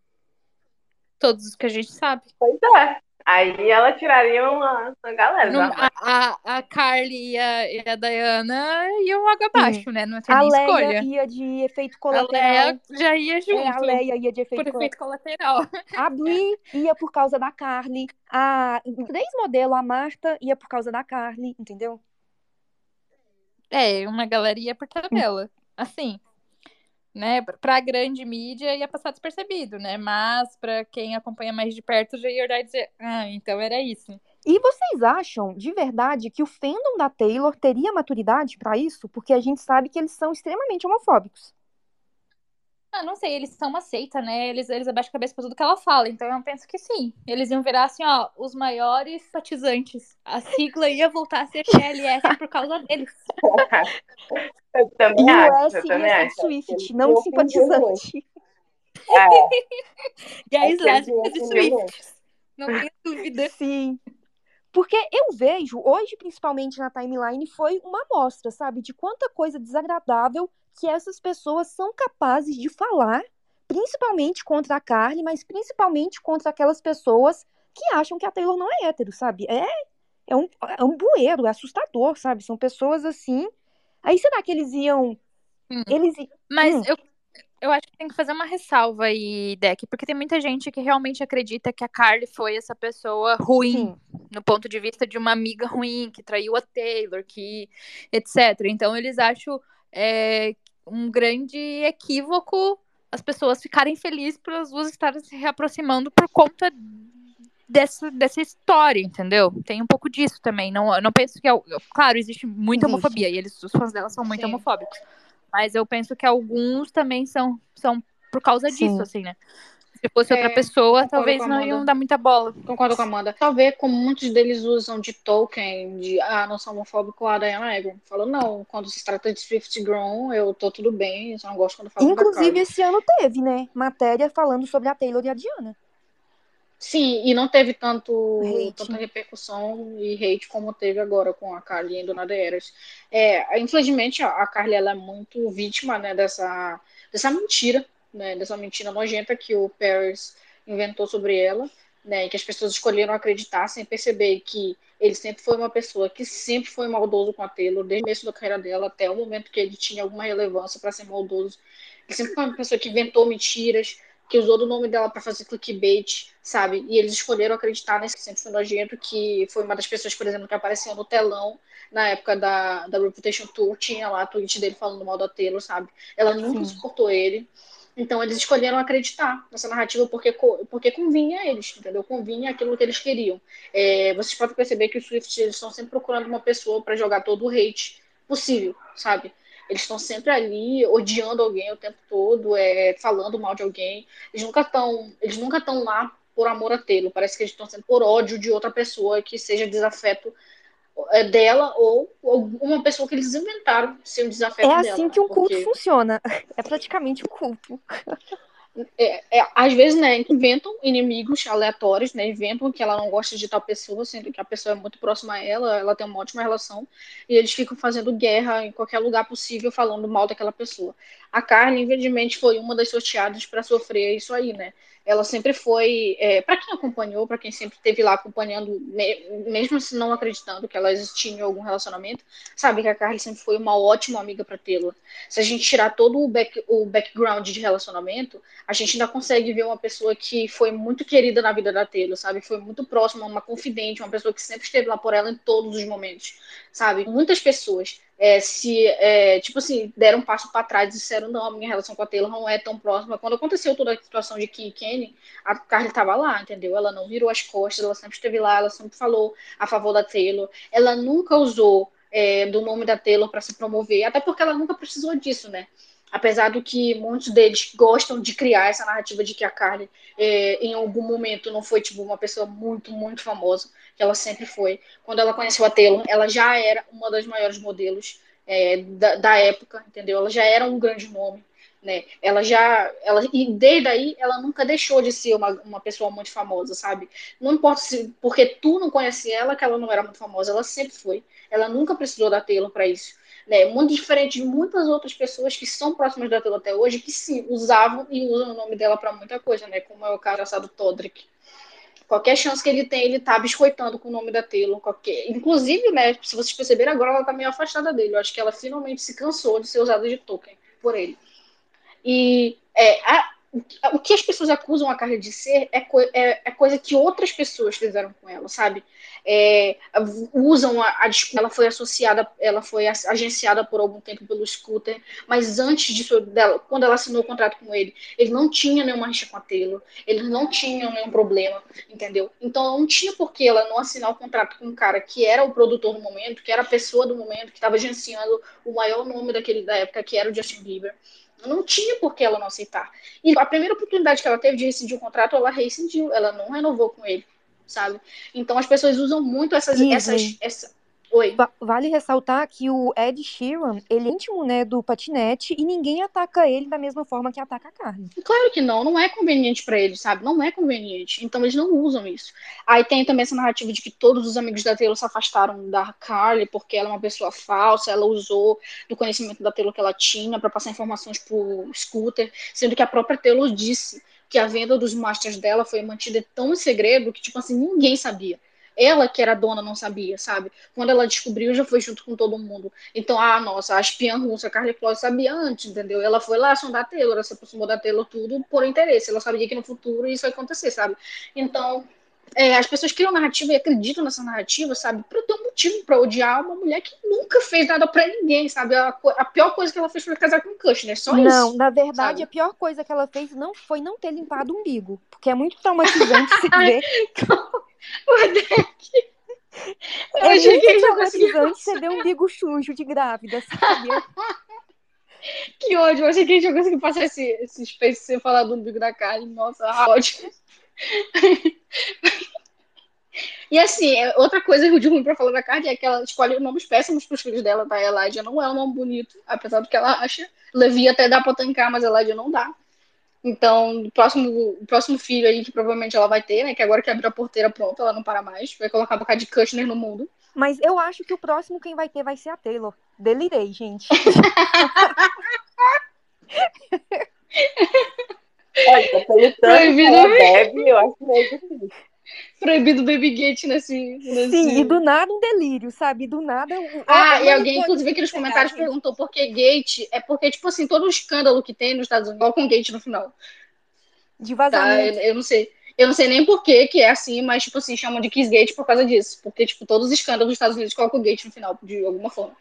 Todos os que a gente sabe. Pois é. Aí ela tiraria uma, uma galera. Não, a, a, a Carly e a, e a Diana iam água abaixo, né? Não tinha a Leia escolha. ia de efeito colateral. A Leia já ia junto. É, a Leia ia de efeito, por efeito colateral. A Brie ia por causa da Carly. A três modelo, a Marta, ia por causa da Carly, entendeu? É, uma galera ia por tabela. Assim, né, para a grande mídia ia passar despercebido, né? Mas para quem acompanha mais de perto já ia olhar e dizer, ah, então era isso. E vocês acham de verdade que o fandom da Taylor teria maturidade para isso? Porque a gente sabe que eles são extremamente homofóbicos. Ah, não sei, eles são uma seita, né? Eles, eles abaixam a cabeça pra tudo que ela fala. Então eu penso que sim. Eles iam virar assim, ó, os maiores simpatizantes. A sigla ia voltar a ser TLS por causa deles. <laughs> eu também e acho. O S ia ser Swift, não simpatizante. É. Gays <laughs> lésbicas e Swift. Não tenho dúvida. Sim. Porque eu vejo, hoje, principalmente na timeline, foi uma amostra, sabe? De quanta coisa desagradável que essas pessoas são capazes de falar, principalmente contra a Carly, mas principalmente contra aquelas pessoas que acham que a Taylor não é hétero, sabe? É, é, um, é um bueiro, é assustador, sabe? São pessoas assim. Aí será que eles iam. Hum. Eles... Mas hum. eu, eu acho que tem que fazer uma ressalva aí, Deck, porque tem muita gente que realmente acredita que a Carly foi essa pessoa ruim, Sim. no ponto de vista de uma amiga ruim, que traiu a Taylor, que etc. Então eles acham é, um grande equívoco as pessoas ficarem felizes por as duas estarem se reaproximando por conta dessa, dessa história, entendeu? Tem um pouco disso também. Não, não penso que. É, claro, existe muita existe. homofobia e eles, os fãs dela são muito Sim. homofóbicos. Mas eu penso que alguns também são, são por causa Sim. disso, assim, né? Se fosse é, outra pessoa, talvez não iam dar muita bola. Concordo com a Amanda. Talvez, como muitos deles usam de token, de ah, não sou homofóbico, a Diana Egon. Falou, não, quando se trata de Swift Grown, eu tô tudo bem, eu só não gosto quando falo Inclusive, esse ano teve, né? Matéria falando sobre a Taylor e a Diana. Sim, e não teve tanto, tanta repercussão e hate como teve agora com a Carly indo na Deeras. É, infelizmente, a Carly ela é muito vítima né, dessa, dessa mentira né, dessa mentira nojenta que o Paris inventou sobre ela, né, e que as pessoas escolheram acreditar sem perceber que ele sempre foi uma pessoa que sempre foi maldoso com a Taylor, desde o começo da carreira dela até o momento que ele tinha alguma relevância para ser maldoso. Ele sempre foi uma pessoa que inventou mentiras, que usou do nome dela para fazer clickbait, sabe? E eles escolheram acreditar nesse que sempre foi nojento, que foi uma das pessoas, por exemplo, que apareceu no telão na época da, da Reputation Tour, tinha lá a tweet dele falando mal da Taylor, sabe? Ela nunca Sim. suportou ele Então eles escolheram acreditar nessa narrativa porque, porque convinha a eles, entendeu? Convinha aquilo que eles queriam. É, vocês podem perceber que os Swift eles estão sempre procurando uma pessoa para jogar todo o hate possível, sabe? Eles estão sempre ali odiando alguém o tempo todo, é, falando mal de alguém. Eles nunca estão, eles nunca estão lá por amor a tê-lo. Parece que eles estão sendo por ódio de outra pessoa que seja desafeto dela ou, ou uma pessoa que eles inventaram ser um desafeto É dela. assim que um culto porque- funciona. <laughs> É praticamente um culto. é, é, às vezes, né, inventam inimigos aleatórios, né, inventam que ela não gosta de tal pessoa, sendo que a pessoa é muito próxima a ela, ela tem uma ótima relação, e eles ficam fazendo guerra em qualquer lugar possível, falando mal daquela pessoa. A Carly, infelizmente, foi uma das sorteadas para sofrer isso aí, né? Ela sempre foi, é, para quem acompanhou, para quem sempre esteve lá acompanhando, me- mesmo se não acreditando que elas tinham algum relacionamento, sabe que a Carly sempre foi uma ótima amiga para tê-la. Se a gente tirar todo o, back, o background de relacionamento, a gente ainda consegue ver uma pessoa que foi muito querida na vida da Taylor, sabe? Foi muito próxima, uma confidente, uma pessoa que sempre esteve lá por ela em todos os momentos, sabe? Muitas pessoas é, se, é, tipo assim, deram um passo para trás e disseram, não, a minha relação com a Taylor não é tão próxima. Quando aconteceu toda a situação de Kim e Kenny, a Carly estava lá, entendeu? Ela não virou as costas, ela sempre esteve lá, ela sempre falou a favor da Taylor. Ela nunca usou é, do nome da Taylor para se promover, até porque ela nunca precisou disso, né? Apesar do que muitos deles gostam de criar essa narrativa de que a Carly, é, em algum momento, não foi tipo uma pessoa muito, muito famosa, que ela sempre foi. Quando ela conheceu a Taylor, ela já era uma das maiores modelos é, da, da época, entendeu? Ela já era um grande nome, né? Ela já, ela e desde aí ela nunca deixou de ser uma, uma pessoa muito famosa, sabe? Não importa se porque tu não conhecia ela que ela não era muito famosa, ela sempre foi. Ela nunca precisou da Taylor para isso né, muito diferente de muitas outras pessoas que são próximas da Taylor até hoje, que sim, usavam e usam o nome dela para muita coisa, né, como é o caso do Todrick. Qualquer chance que ele tem, ele tá biscoitando com o nome da Taylor. Qualquer... Inclusive, né, se vocês perceberem, agora ela tá meio afastada dele. Eu acho que ela finalmente se cansou de ser usada de token por ele. E é, a, o que as pessoas acusam a Carly de ser é, co é, é, coisa que outras pessoas fizeram com ela, sabe? É, usam a. Ela foi associada, ela foi agenciada por algum tempo pelo Scooter, mas antes disso, dela, quando ela assinou o contrato com ele, ele não tinha nenhuma rixa com a Taylor, eles não tinham nenhum problema, entendeu? Então não tinha por que ela não assinar o contrato com um cara que era o produtor do momento, que era a pessoa do momento, que estava agenciando o maior nome daquele da época, que era o Justin Bieber. Não tinha por que ela não aceitar. E a primeira oportunidade que ela teve de rescindir o contrato, ela rescindiu, ela não renovou com ele, sabe? Então as pessoas usam muito essas. Sim, essas essa... Oi. Va- Vale ressaltar que o Ed Sheeran, ele é íntimo, né, do patinete e ninguém ataca ele da mesma forma que ataca a Carly. Claro que não, não é conveniente para eles, sabe? Não é conveniente. Então eles não usam isso. Aí tem também essa narrativa de que todos os amigos da Taylor se afastaram da Carly porque ela é uma pessoa falsa, ela usou do conhecimento da Taylor que ela tinha para passar informações pro Scooter, sendo que a própria Taylor disse que a venda dos masters dela foi mantida tão em segredo que, tipo assim, ninguém sabia. Ela, que era dona, não sabia, sabe? Quando ela descobriu, já foi junto com todo mundo. Então, ah, nossa, a espiã russa, a Carly Close, sabia antes, entendeu? Ela foi lá sondar a Taylor, ela se aproximou da Taylor tudo por interesse. Ela sabia que no futuro isso ia acontecer, sabe? Então, é, as pessoas criam narrativa e acreditam nessa narrativa, sabe? Pra ter um motivo pra odiar uma mulher que nunca fez nada pra ninguém, sabe? A, co- a pior coisa que ela fez foi casar com o Kushner, só não, isso. na verdade, sabe? a pior coisa que ela fez não foi não ter limpado o umbigo, porque é muito traumatizante <laughs> se ver. <laughs> <laughs> Eu É achei que ele conseguiu. você ver um umbigo sujo de grávida, sabe? <laughs> Que ódio, eu achei que a gente ia conseguir passar esse, esse space sem falar do umbigo da carne. Nossa, ódio. <laughs> E assim, é- outra coisa de ruim pra falar da Cardi é que ela escolhe nomes péssimos pros filhos dela, tá? Elijah não é um nome bonito, apesar do que ela acha. Levi até dá pra tancar, mas Elijah não dá. Então, o próximo, o próximo filho aí, que provavelmente ela vai ter, né? Que agora que abriu a porteira pronto, ela não para mais. Vai colocar a boca de Kushner no mundo. Mas eu acho que o próximo quem vai ter vai ser a Taylor. Delirei, gente. <laughs> Olha, pelo tanto que Proibido. ela bebe, eu acho meio difícil. Proibido Baby Gate nesse. nesse... Sim, e do nada um delírio, sabe? Do nada. o- Ah, a- e alguém, inclusive, aqui nos comentários gente. perguntou por que Gate. É porque, tipo assim, todo o escândalo que tem nos Estados Unidos, com Gate no final. De Tá? vazamento. Eu, eu não sei. Eu não sei nem por que que é assim, mas, tipo assim, chamam de Kiss Gate por causa disso. Porque, tipo, todos os escândalos dos Estados Unidos colocam Gate no final, de alguma forma.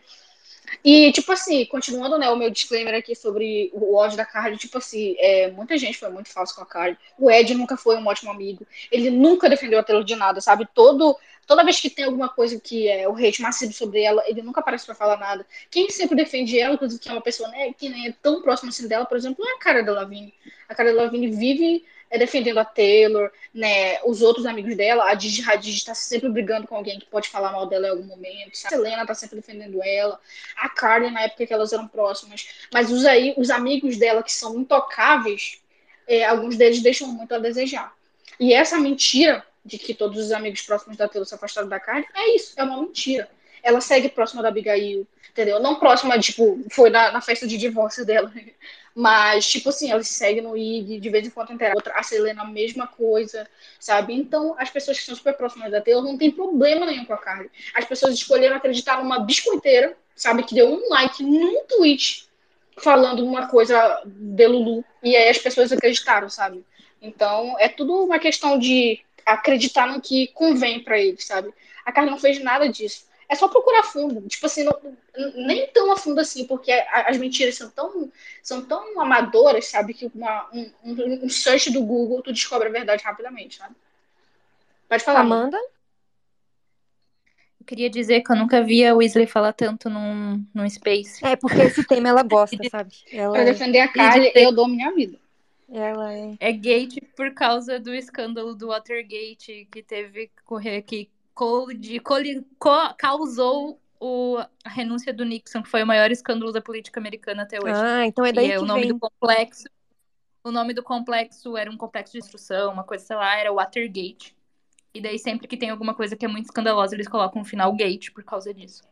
E, tipo assim, continuando, né, o meu disclaimer aqui sobre o ódio da Carly, tipo assim, é, muita gente foi muito falsa com a Carly. O Ed nunca foi um ótimo amigo. Ele nunca defendeu a Taylor de nada, sabe? Todo, toda vez que tem alguma coisa que é o hate massivo sobre ela, ele nunca aparece para falar nada. Quem sempre defende ela, inclusive que é uma pessoa né, que nem é tão próxima assim dela, por exemplo, é a cara da Lavigne. A cara da Lavigne vive defendendo a Taylor, né, os outros amigos dela, a Digi Hadid está sempre brigando com alguém que pode falar mal dela em algum momento, a Selena está sempre defendendo ela, a Carly na época que elas eram próximas, mas os aí, os amigos dela que são intocáveis, é, alguns deles deixam muito a desejar. E essa mentira de que todos os amigos próximos da Taylor se afastaram da Carly, é isso, é uma mentira. Ela segue próxima da Abigail, entendeu? Não próxima, tipo, foi na, na festa de divórcio dela, <laughs> mas, tipo assim, elas seguem no IG, de vez em quando interagem. Outra, a Selena, a mesma coisa, sabe? Então, as pessoas que são super próximas da Taylor não tem problema nenhum com a Carly. As pessoas escolheram acreditar numa biscoiteira, sabe? Que deu um like num tweet falando uma coisa de Lulu. E aí as pessoas acreditaram, sabe? Então, é tudo uma questão de acreditar no que convém para eles, sabe? A Carly não fez nada disso é só procurar fundo. Tipo assim, não, nem tão a fundo assim, porque as mentiras são tão, são tão amadoras, sabe? Que uma, um, um search do Google tu descobre a verdade rapidamente, sabe? Pode falar. Amanda? Eu queria dizer que eu nunca via a Weasley falar tanto num, num Space. É, porque esse tema ela gosta, <laughs> sabe? Ela... Pra defender a Kylie, eu dou minha vida. Ela é... É gate por causa do escândalo do Watergate que teve que correr aqui co, causou o, a renúncia do Nixon, que foi o maior escândalo da política americana até hoje. Ah, então é daí e que o nome vem. do complexo. O nome do complexo era um complexo de instrução, uma coisa, sei lá, era Watergate. E daí, sempre que tem alguma coisa que é muito escandalosa, eles colocam o final gate por causa disso.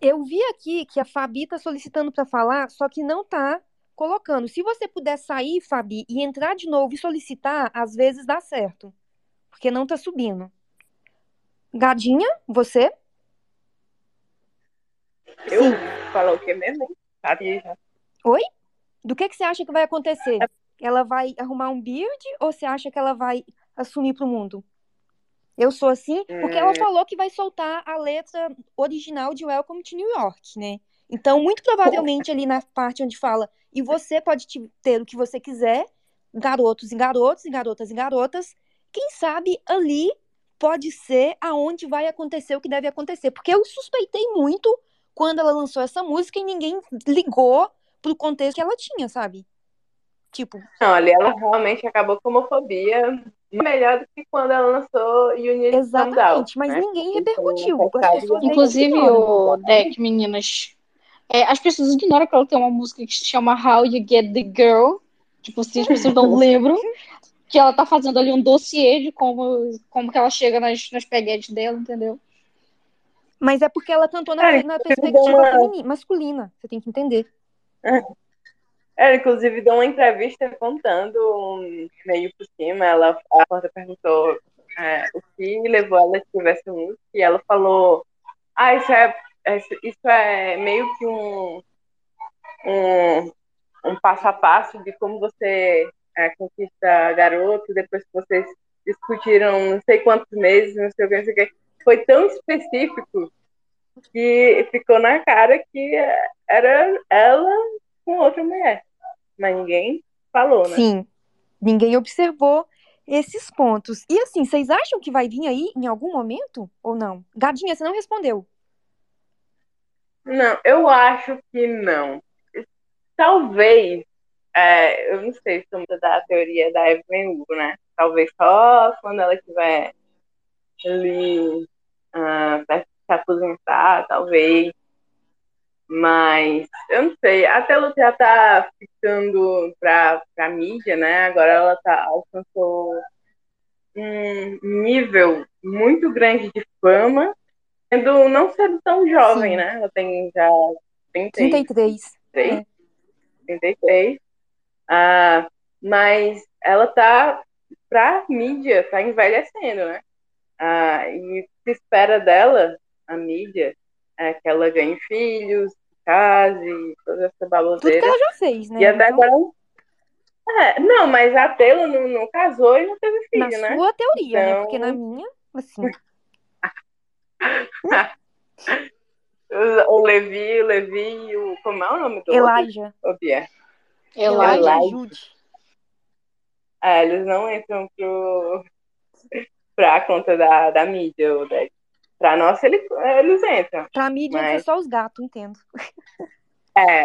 Eu vi aqui que a Fabi tá solicitando para falar, só que não tá colocando. Se você puder sair, Fabi, e entrar de novo e solicitar, às vezes dá certo. Porque não tá subindo. Gadinha, você? Eu? Falou o que mesmo? Já. Oi? Do que, que você acha que vai acontecer? Ela vai arrumar um beard ou você acha que ela vai assumir pro mundo? Eu sou assim, porque ela Hum. falou que vai soltar a letra original de Welcome to New York, né? Então, muito provavelmente ali na parte onde fala e você pode te- ter o que você quiser, garotos e garotos, e garotas e garotas, quem sabe ali pode ser aonde vai acontecer o que deve acontecer. Porque eu suspeitei muito quando ela lançou essa música e ninguém ligou pro contexto que ela tinha, sabe? Tipo, Não, ali ela realmente acabou com homofobia melhor do que quando ela lançou Some exatamente, mas né? ninguém Então, repercutiu. que Inclusive, o Deck, meninas, é, as pessoas ignoram que ela tem uma música que se chama How You Get the Girl. Tipo assim, as pessoas não lembram que ela tá fazendo ali um dossiê de como, como que ela chega nas, nas peguetes dela, entendeu? Mas é porque ela cantou na, É, na perspectiva uma- masculina. Você tem que entender. Ela, inclusive, deu uma entrevista contando um, meio por cima. Ela, a porta perguntou é, o que levou ela a escrever essa música. E ela falou: Ah, isso é, é- isso é meio que um, um, um passo a passo de como você é, conquista garoto depois que vocês discutiram não sei quantos meses, não sei o que, não sei o que. Foi tão específico que ficou na cara que era ela com outra mulher. Mas ninguém falou, né? Sim, ninguém observou esses pontos. E assim, vocês acham que vai vir aí em algum momento ou não? Gadinha, você não respondeu. Não, eu acho que não. Talvez, é, eu não sei se sou da teoria da Evelyn Hugo, né? Talvez só quando ela estiver ali de se aposentar, talvez. Mas eu não sei, a Taylor já tá ficando pra, pra mídia, né? Agora ela tá, alcançou um nível muito grande de fama, sendo não sendo tão jovem, Sim. né? Ela tem já 30, 33. 33, É. 33. Ah, mas ela tá pra mídia, tá envelhecendo, né? Ah, e o que se espera dela, a mídia, é que ela ganhe filhos, case, toda essa Tudo que baboseira. ela já fez, né? E até Então, agora. É, não, mas a Taylor não, não casou e não teve na filho, né? sua teoria, né? Então- Porque na minha, assim, <laughs> O, Levi, o Levi o. Como é o nome do Elijah. outro? O Pierre. Ela, Elijah Elijah. e Jude. Ah, eles não entram pro. pra conta da, da mídia. ou da- Pra nós, eles, eles entram. Pra mídia Mas- entra só os gatos, entendo. <laughs> É.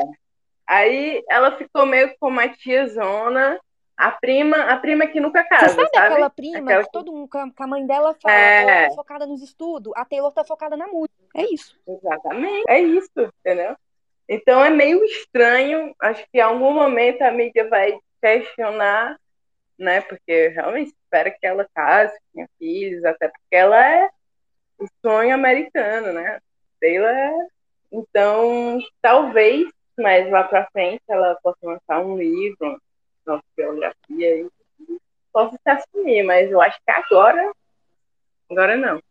Aí ela ficou meio com uma tiazona. A prima, a prima que nunca casa, Você sabe, sabe? aquela prima Aquela que todo mundo, que a- mãe dela fala, É. ela é focada nos estudos, a Taylor tá focada na música. É isso. Exatamente. É isso, entendeu? Então é meio estranho. Acho que em algum momento a mídia vai questionar, né? Porque realmente espera que ela case, tenha filhos, até porque ela é o sonho americano, né? Taylor é. Então, talvez mais lá pra frente ela possa lançar um livro, uma biografia e possa se assumir, mas eu acho que agora. Agora não.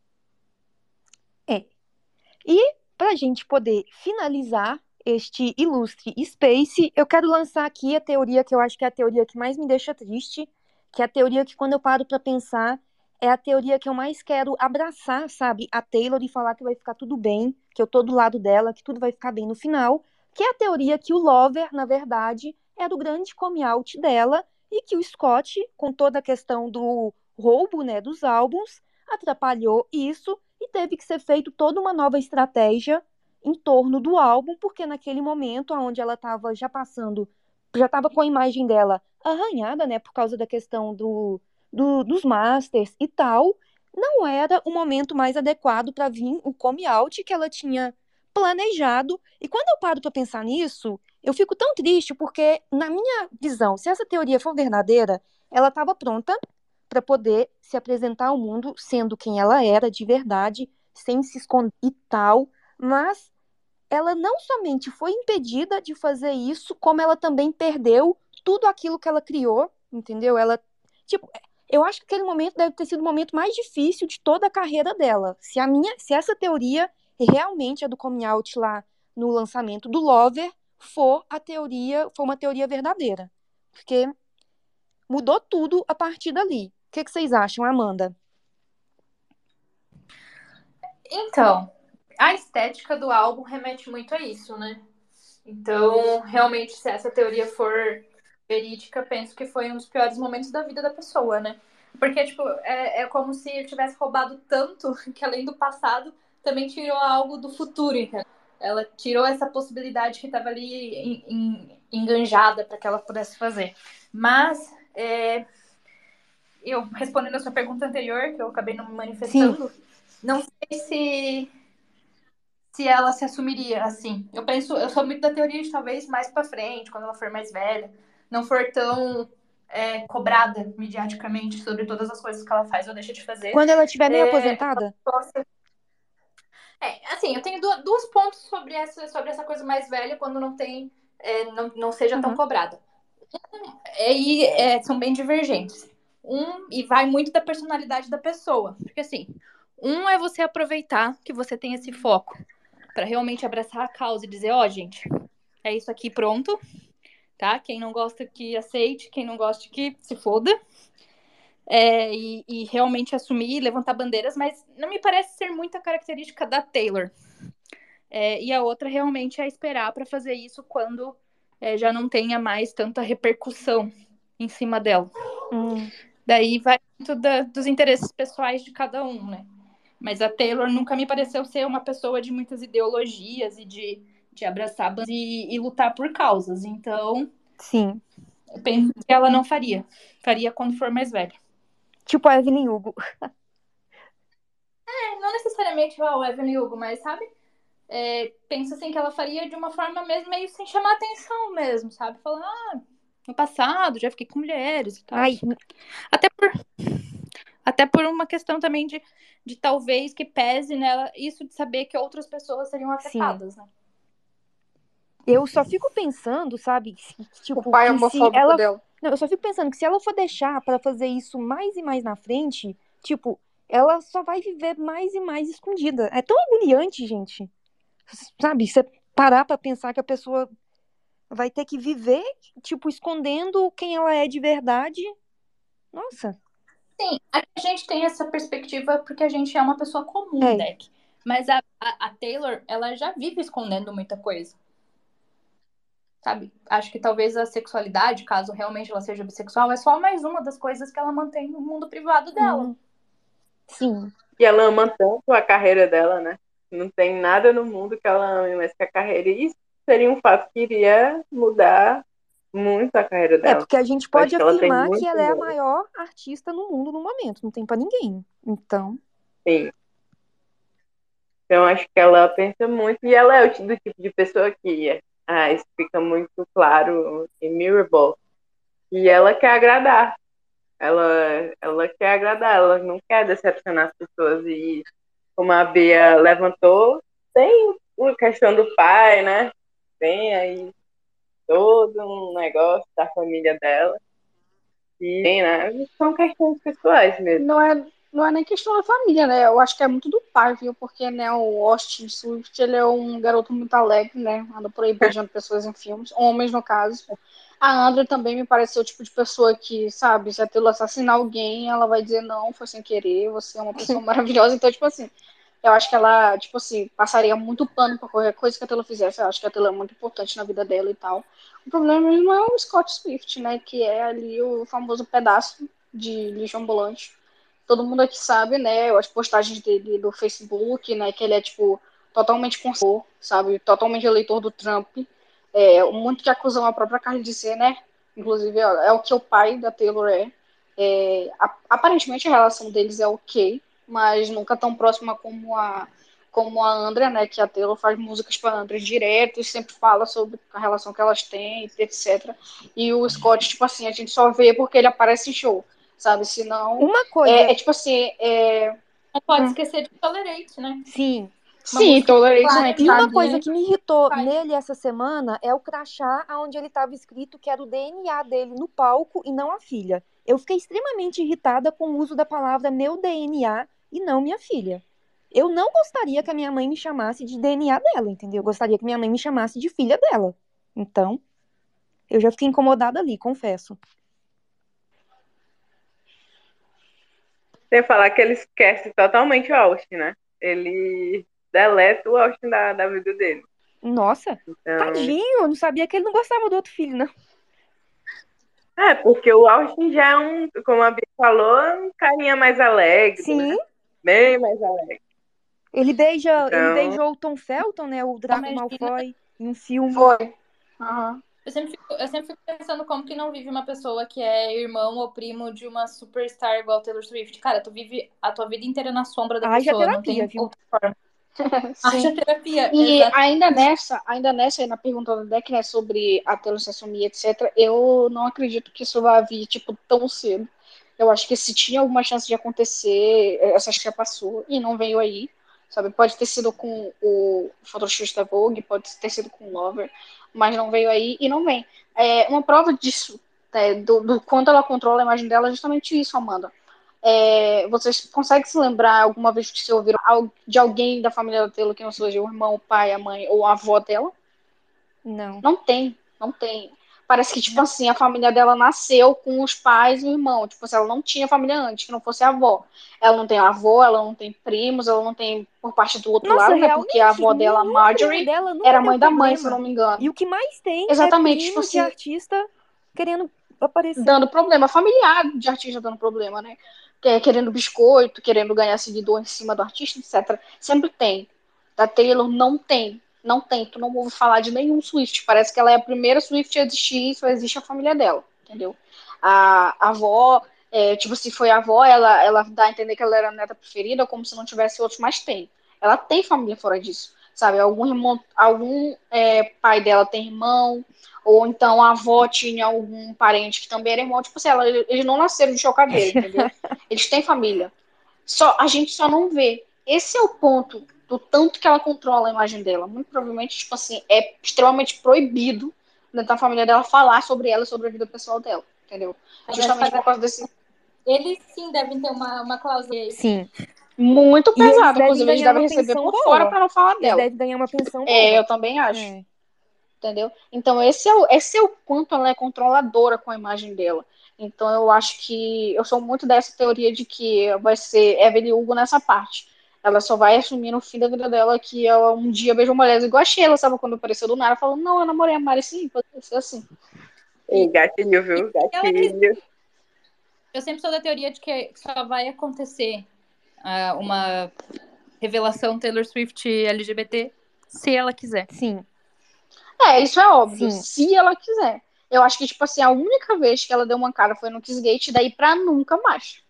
E para a gente poder finalizar este ilustre Space, eu quero lançar aqui a teoria que eu acho que é a teoria que mais me deixa triste, que é a teoria que quando eu paro para pensar é a teoria que eu mais quero abraçar, sabe, a Taylor e falar que vai ficar tudo bem, que eu tô do lado dela, que tudo vai ficar bem no final, que é a teoria que o Lover, na verdade, era o grande come out dela e que o Scott, com toda a questão do roubo, né, dos álbuns, atrapalhou isso e teve que ser feito toda uma nova estratégia em torno do álbum, porque naquele momento onde ela estava já passando, já estava com a imagem dela arranhada, né, por causa da questão do, do- dos masters e tal, não era o momento mais adequado para vir o come out que ela tinha planejado. E quando eu paro para pensar nisso, eu fico tão triste porque na minha visão, se essa teoria for verdadeira, ela estava pronta para poder se apresentar ao mundo sendo quem ela era de verdade, sem se esconder e tal, mas ela não somente foi impedida de fazer isso, como ela também perdeu tudo aquilo que ela criou, entendeu? Ela, tipo, eu acho que aquele momento deve ter sido o momento mais difícil de toda a carreira dela. Se a minha, se essa teoria realmente é do coming out lá no lançamento do Lover for a teoria, for uma teoria verdadeira, porque mudou tudo a partir dali. O que, que vocês acham, Amanda? Então, a estética do álbum remete muito a isso, né? Então, realmente, se essa teoria for verídica, penso que foi um dos piores momentos da vida da pessoa, né? Porque, tipo, é, é como se ele tivesse roubado tanto <laughs> que, além do passado, também tirou algo do futuro, entendeu? Ela tirou essa possibilidade que estava ali en- en- enganjada para que ela pudesse fazer. Mas, é, eu respondendo a sua pergunta anterior, que eu acabei não me manifestando, não sei se se ela se assumiria assim. Eu penso, eu sou muito da teoria de talvez mais pra frente, quando ela for mais velha, não for tão é, cobrada mediaticamente sobre todas as coisas que ela faz ou deixa de fazer. Quando ela estiver meio É, aposentada? Possa- É, assim, eu tenho du- dois pontos sobre essa, sobre essa coisa mais velha quando não tem, é, não, não seja tão Uhum. cobrada. Um, é, e é, são bem divergentes. Um, e vai muito da personalidade da pessoa. Porque assim, um é você aproveitar que você tem esse foco para realmente abraçar a causa e dizer, ó, gente, é isso aqui pronto, tá? Quem não gosta que aceite, quem não gosta que se foda. É, e, e realmente assumir, levantar bandeiras, mas não me parece ser muita característica da Taylor. É, e a outra realmente é esperar para fazer isso quando é, já não tenha mais tanta repercussão em cima dela. Hum, Daí vai muito da- dos interesses pessoais de cada um, né? Mas a Taylor nunca me pareceu ser uma pessoa de muitas ideologias e de, de abraçar bandas e, e lutar por causas. Então, sim. eu penso que ela não faria. Faria quando for mais velha. Tipo a Evelyn Hugo. É, não necessariamente o Evelyn Hugo, mas sabe? É, penso assim que ela faria de uma forma mesmo meio sem chamar atenção mesmo, sabe? Falando, ah, no passado já fiquei com mulheres e tal. Ai, Até por, até por uma questão também de, de talvez que pese nela isso de saber que outras pessoas seriam afetadas, né? eu só fico pensando, sabe? Tipo, O pai que se homofóbico ela dela. Não, eu só fico pensando que se ela for deixar pra fazer isso mais e mais na frente, tipo, ela só vai viver mais e mais escondida. É tão agoniante, gente. Sabe? Você parar pra pensar que a pessoa vai ter que viver, tipo, escondendo quem ela é de verdade. Nossa. Sim, a gente tem essa perspectiva porque a gente é uma pessoa comum, É. Deck. Mas a a, a Taylor, ela já vive escondendo muita coisa. Sabe? Acho que talvez a sexualidade, caso realmente ela seja bissexual, é só mais uma das coisas que ela mantém no mundo privado dela. Hum. Sim. E ela ama tanto a carreira dela, né? Não tem nada no mundo que ela ame mais que a carreira. E isso seria um fato que iria mudar muito a carreira É, dela. porque a gente pode ela afirmar muito que ela é a maior artista no mundo no momento. Não tem pra ninguém. Então, Sim. Então, acho que ela pensa muito. E ela é o do tipo de pessoa que ah, isso fica muito claro em Mirrorball. E ela quer agradar. Ela, ela quer agradar, ela não quer decepcionar as pessoas. E como a Bia levantou, tem a questão do pai, né? Tem aí todo um negócio da família dela. E tem, né? São questões pessoais mesmo. Não é, não é nem questão da família, né? Eu acho que é muito do pai, viu? Porque, né, o Austin Swift, ele é um garoto muito alegre, né? Anda por aí beijando <laughs> pessoas em filmes, homens no caso. A Andrea também me pareceu o tipo de pessoa que, sabe, se a Taylor assassinar alguém, ela vai dizer não, foi sem querer, você é uma pessoa <laughs> maravilhosa. Então, tipo assim, eu acho que ela, tipo assim, passaria muito pano pra qualquer coisa que a Taylor fizesse. Eu acho que a Taylor é muito importante na vida dela e tal. O problema mesmo é o Scott Swift, né? Que é ali o famoso pedaço de lixo ambulante. Todo mundo aqui sabe, né? As postagens dele do Facebook, né? Que ele é, tipo, totalmente conservador, sabe? Totalmente eleitor do Trump. É, muito que acusam a própria Carly de ser, né? Inclusive, é o que o pai da Taylor é. É, aparentemente a relação deles é ok, mas nunca tão próxima como a como a Andrea, né, que a Taylor faz músicas para a Andrea direto e sempre fala sobre a relação que elas têm, etc. E o Scott, tipo assim, a gente só vê porque ele aparece em show, sabe? Senão, uma coisa. é, é tipo assim, é... Não pode Hum. esquecer de Tolerate, né? Sim. sim, música Tolerate também E uma coisa que me irritou Vai. nele essa semana é o crachá onde ele estava escrito que era o DNA dele no palco e não a filha. Eu fiquei extremamente irritada com o uso da palavra meu DNA e não minha filha. Eu não gostaria que a minha mãe me chamasse de DNA dela, entendeu? Eu gostaria que minha mãe me chamasse de filha dela. Então, eu já fiquei incomodada ali, confesso. Sem falar que ele esquece totalmente o Austin, né? Ele deleta o Austin da, da vida dele. Nossa, Então, tadinho, eu não sabia que ele não gostava do outro filho, não. é, porque o Austin já é um, como a Bia falou, um carinha mais alegre, Sim, né? Bem mais alegre. ele beija, ele Então- beijou o Tom Felton, né, o Draco. Malfoy, em um filme. Foi. Aham. Eu sempre, fico, eu sempre fico pensando como que não vive uma pessoa que é irmão ou primo de uma superstar igual Taylor Swift. Cara, tu vive a tua vida inteira na sombra da Haja pessoa, não terapia, tem viu? outra forma. <laughs> Haja terapia, E exato. ainda nessa, ainda nessa, aí na pergunta do Deck, né, sobre a Taylor se assumir, etc., eu não acredito que isso vá vir, tipo, tão cedo. Eu acho que se tinha alguma chance de acontecer, essa acho que já passou e não veio aí, sabe? Pode ter sido com o Photoshoot da Vogue, pode ter sido com o Lover, mas não veio aí e não vem. É, uma prova disso, né, do, do quanto ela controla a imagem dela, é justamente isso, Amanda. É, vocês conseguem se lembrar alguma vez que você ouviram de alguém da família da Taylor que não seja o irmão, o pai, a mãe ou a avó dela? Não. Não tem, não tem. Parece que, tipo assim, a família dela nasceu com os pais e o irmão. Tipo assim, ela não tinha família antes, que não fosse a avó. Ela não tem avó, ela não tem primos, ela não tem por parte do outro Nossa, lado, né? Porque a avó dela, Marjorie, dela era mãe da mãe, problema. se eu não me engano. E o que mais tem Exatamente, é tipo assim- artista querendo aparecer. dando problema, familiar de artista dando problema, né? É Querendo biscoito, querendo ganhar seguidor em cima do artista, etc. Sempre tem. Da Taylor não tem. Não tem. Tu não ouve falar de nenhum Swift. Parece que ela é a primeira Swift a existir e só existe a família dela. Entendeu? A, a avó, é, tipo, se foi a avó, ela, ela dá a entender que ela era a neta preferida, como se não tivesse outros, mas tem. Ela tem família fora disso. Sabe? Algum irmão, algum é, pai dela tem irmão, ou então a avó tinha algum parente que também era irmão, tipo assim, ela, eles não nasceram de chocadeira, entendeu? <laughs> Eles têm família. Só a gente só não vê. Esse é o ponto do tanto que ela controla a imagem dela. Muito provavelmente, tipo assim, é extremamente proibido dentro da família dela falar sobre ela, sobre a vida pessoal dela, entendeu? Mas Justamente por causa desse Eles sim devem ter uma, uma cláusula aí. Sim. muito devem inclusive eles devem receber por boa. fora para não falar Eles dela. devem ganhar uma pensão boa. É, eu também acho. É. entendeu? Então esse é o, esse é o quanto ela é controladora com a imagem dela. Então eu acho que eu sou muito dessa teoria de que vai ser Evelyn Hugo nessa parte. Ela só vai assumir no fim da vida dela que ela um dia beijou mulheres igual a Sheila, sabe? Quando apareceu do nada, falando, não, eu namorei a Mari sim, pode ser assim. E gatilho, viu? Gatilho. Eu sempre sou da teoria de que só vai acontecer uh, uma revelação Taylor Swift LGBT se ela quiser. Sim. É, isso é óbvio, Sim. se ela quiser. Eu acho que, tipo assim, a única vez que ela deu uma cara foi no Kissgate, daí pra nunca mais.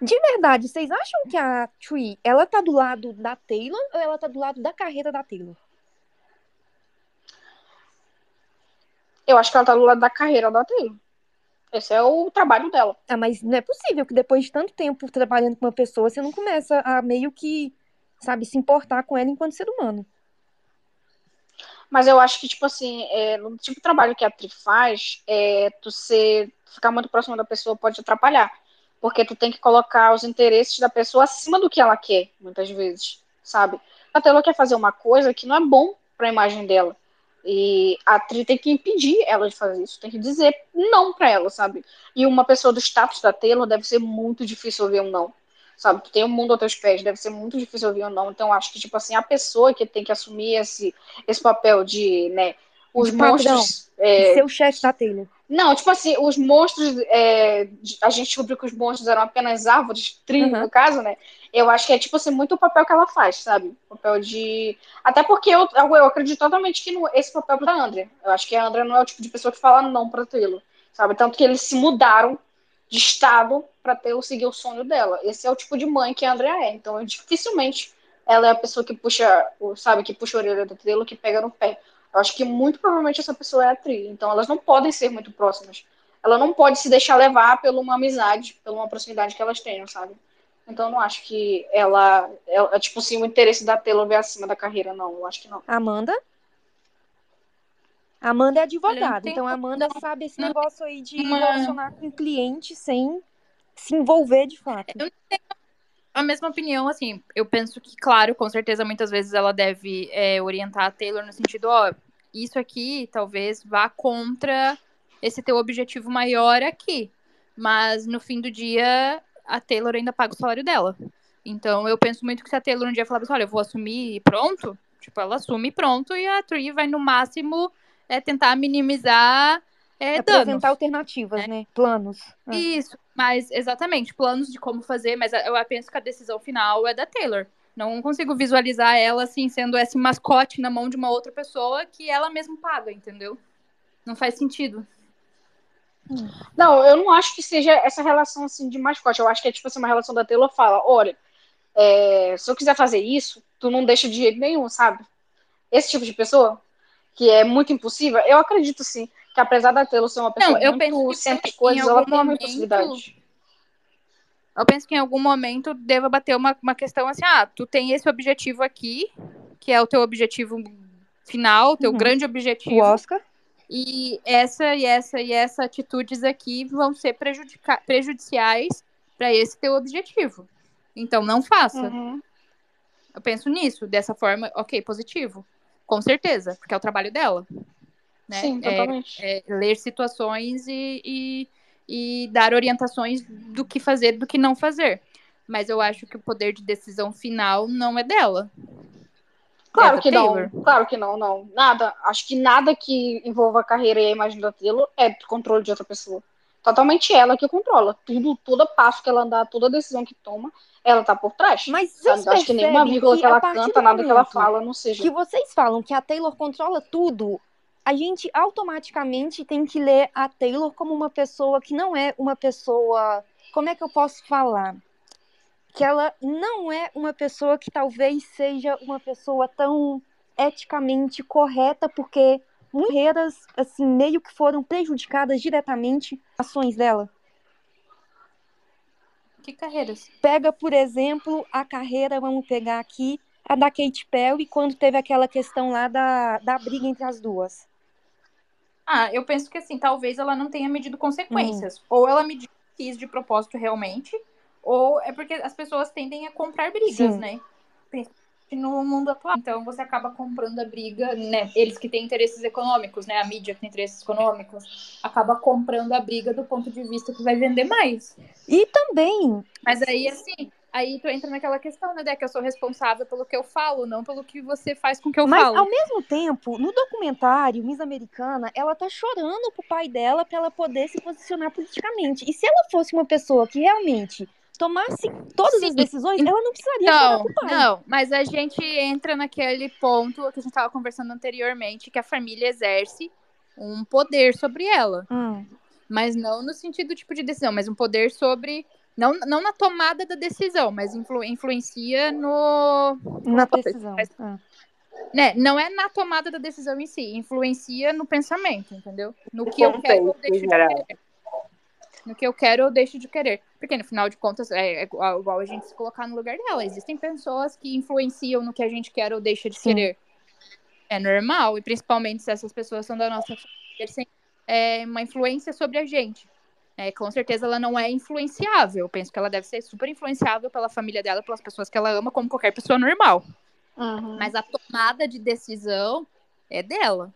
De verdade, vocês acham que a Tree, ela tá do lado da Taylor ou ela tá do lado da carreira da Taylor? Eu acho que ela tá do lado da carreira da Taylor. Esse é o trabalho dela. Ah, mas não é possível que depois de tanto tempo trabalhando com uma pessoa, você não começa a meio que, sabe, se importar com ela enquanto ser humano. Mas eu acho que, tipo assim, é, no tipo de trabalho que a Tri faz, é, tu ser, ficar muito próximo da pessoa pode atrapalhar. Porque tu tem que colocar os interesses da pessoa acima do que ela quer, muitas vezes, sabe? A Taylor quer fazer uma coisa que não é bom pra imagem dela. E a Tri tem que impedir ela de fazer isso, tem que dizer não pra ela, sabe? E uma pessoa do status da Taylor deve ser muito difícil ouvir um não. Sabe, tu tem um mundo aos teus pés, deve ser muito difícil ouvir um não. Então, acho que, tipo assim, a pessoa que tem que assumir esse, esse papel de, né, os De monstros. é, Ser o chefe da Taylor. Não, tipo assim, os monstros. é, a gente descobriu que os monstros eram apenas árvores, trilho, Uhum. no caso, né? Eu acho que é, tipo assim, muito o papel que ela faz, sabe? O papel de. Até porque eu, eu, acredito totalmente que no, esse papel é pra Andrea. Eu acho que a Andrea não é o tipo de pessoa que fala não pra Taylor, sabe? Tanto que eles se mudaram de estado pra Taylor seguir o sonho dela. Esse é o tipo de mãe que a Andrea é. Então, eu, dificilmente ela é a pessoa que puxa, sabe, que puxa a orelha da Taylor, que pega no pé. Eu acho que muito provavelmente essa pessoa é a Tri. Então elas não podem ser muito próximas. Ela não pode se deixar levar por uma amizade, por uma proximidade que elas tenham, sabe? Então eu não acho que ela, ela é tipo assim, o interesse da Taylor ver acima da carreira, não. Eu acho que não. Amanda? Amanda é advogada, então a Amanda sabe esse não negócio aí de uma- relacionar com o cliente sem se envolver de fato. a mesma opinião, assim, eu penso que, claro, com certeza, muitas vezes ela deve é, orientar a Taylor no sentido, ó, isso aqui talvez vá contra esse teu objetivo maior aqui. Mas no fim do dia, a Taylor ainda paga o salário dela. Então eu penso muito que se a Taylor um dia falar assim, olha, eu vou assumir e pronto, tipo, ela assume e pronto, e a Tree vai no máximo é, tentar minimizar é, danos. Apresentar alternativas, né? Planos. Ah. Isso, mas exatamente, planos de como fazer, mas eu penso que a decisão final é da Taylor. Não consigo visualizar ela assim sendo esse mascote na mão de uma outra pessoa que ela mesma paga, entendeu? Não faz sentido. Não, eu não acho que seja essa relação assim de mascote. Eu acho que é tipo assim, uma relação da Taylor fala, olha, é, se eu quiser fazer isso, tu não deixa de jeito nenhum, sabe? Esse tipo de pessoa, que é muito impulsiva, eu acredito sim, que apesar da Taylor ser uma pessoa Não, eu muito penso que em coisas, ela tem uma momento- possibilidade. Eu penso que em algum momento deva bater uma, uma questão assim, ah, tu tem esse objetivo aqui, que é o teu objetivo final, teu Uhum. grande O objetivo. Oscar. E essa e essa e essa atitudes aqui vão ser prejudica- prejudiciais para esse teu objetivo. Então não faça. Uhum. Eu penso nisso, dessa forma, ok, positivo. Com certeza, porque é o trabalho dela. Né? Sim, É- totalmente. é ler situações e, e, e dar orientações do que fazer e do que não fazer. Mas eu acho que o poder de decisão final não é dela. Claro que Taylor. não, claro que não, não. Nada. Acho que nada que envolva a carreira e a imagem da Taylor é controle de outra pessoa. Totalmente ela que controla. Tudo, todo passo que ela andar, toda decisão que toma, ela tá por trás. Mas vocês Acho que nenhuma vírgula que, que ela canta, do nada que ela fala, não seja. que vocês falam que a Taylor controla tudo, a gente automaticamente tem que ler a Taylor como uma pessoa que não é uma pessoa. Como é que eu posso falar? Que ela não é uma pessoa que talvez seja uma pessoa tão eticamente correta, porque muitas assim, meio que foram prejudicadas diretamente ações dela. Que carreiras? Pega, por exemplo, a carreira, vamos pegar aqui, a da Katy Perry, quando teve aquela questão lá da, da briga entre as duas. Ah, eu penso que assim, talvez ela não tenha medido consequências. Hum. Ou ela mediu quis de propósito realmente, ou é porque as pessoas tendem a comprar brigas, Sim. né? No mundo atual. Então você acaba comprando a briga, né? Eles que têm interesses econômicos, né? A mídia que tem interesses econômicos, acaba comprando a briga do ponto de vista que vai vender mais. E também, Mas aí, assim, Aí tu entra naquela questão, né, que eu sou responsável pelo que eu falo, não pelo que você faz com que eu Mas, falo. ao mesmo tempo, no documentário, Miss Americana, ela tá chorando pro pai dela pra ela poder se posicionar politicamente. E se ela fosse uma pessoa que realmente tomasse todas as Sim. decisões, ela não precisaria Não, não, mas a gente entra naquele ponto que a gente estava conversando anteriormente, que a família exerce um poder sobre ela. Hum, Mas não no sentido tipo de decisão, mas um poder sobre. Não, não na tomada da decisão, mas influ- influencia no. na decisão. faz- Ah. Né, não é na tomada da decisão em si, influencia no pensamento, entendeu? No que eu quero ou deixo de querer. No que eu quero ou deixo de querer. Porque, no final de contas, é igual igual a gente se colocar no lugar dela. Existem pessoas que influenciam no que a gente quer ou deixa de Sim. querer. É normal, e principalmente se essas pessoas são da nossa família, eles têm é, uma influência sobre a gente. É, com certeza ela não é influenciável. Eu penso que ela deve ser super influenciável pela família dela, pelas pessoas que ela ama, como qualquer pessoa normal. Uhum. Mas a tomada de decisão é dela.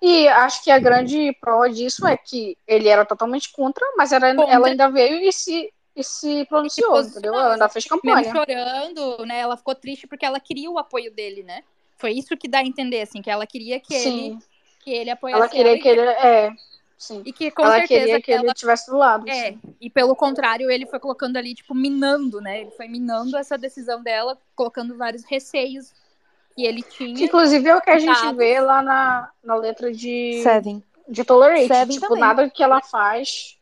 E acho que a grande prova disso é que ele era totalmente contra, mas era- Contra. ela ainda veio e se, e se pronunciou, posicionou, entendeu? Ela ainda fez campanha. chorando, né? Ela ficou triste porque ela queria o apoio dele, né? Foi isso que dá a entender, assim, que ela queria que ele, que ele apoiasse ela queria ela que ele. É, sim. e que com ela certeza queria que ele ela estivesse do lado. é, sim. e pelo contrário, ele foi colocando ali, tipo, minando, né? Ele foi minando essa decisão dela, colocando vários receios que ele Que, tinha. inclusive é o que a gente vê lá na, na letra de, Seven. de Tolerate. Seven tipo, também. nada do que ela faz.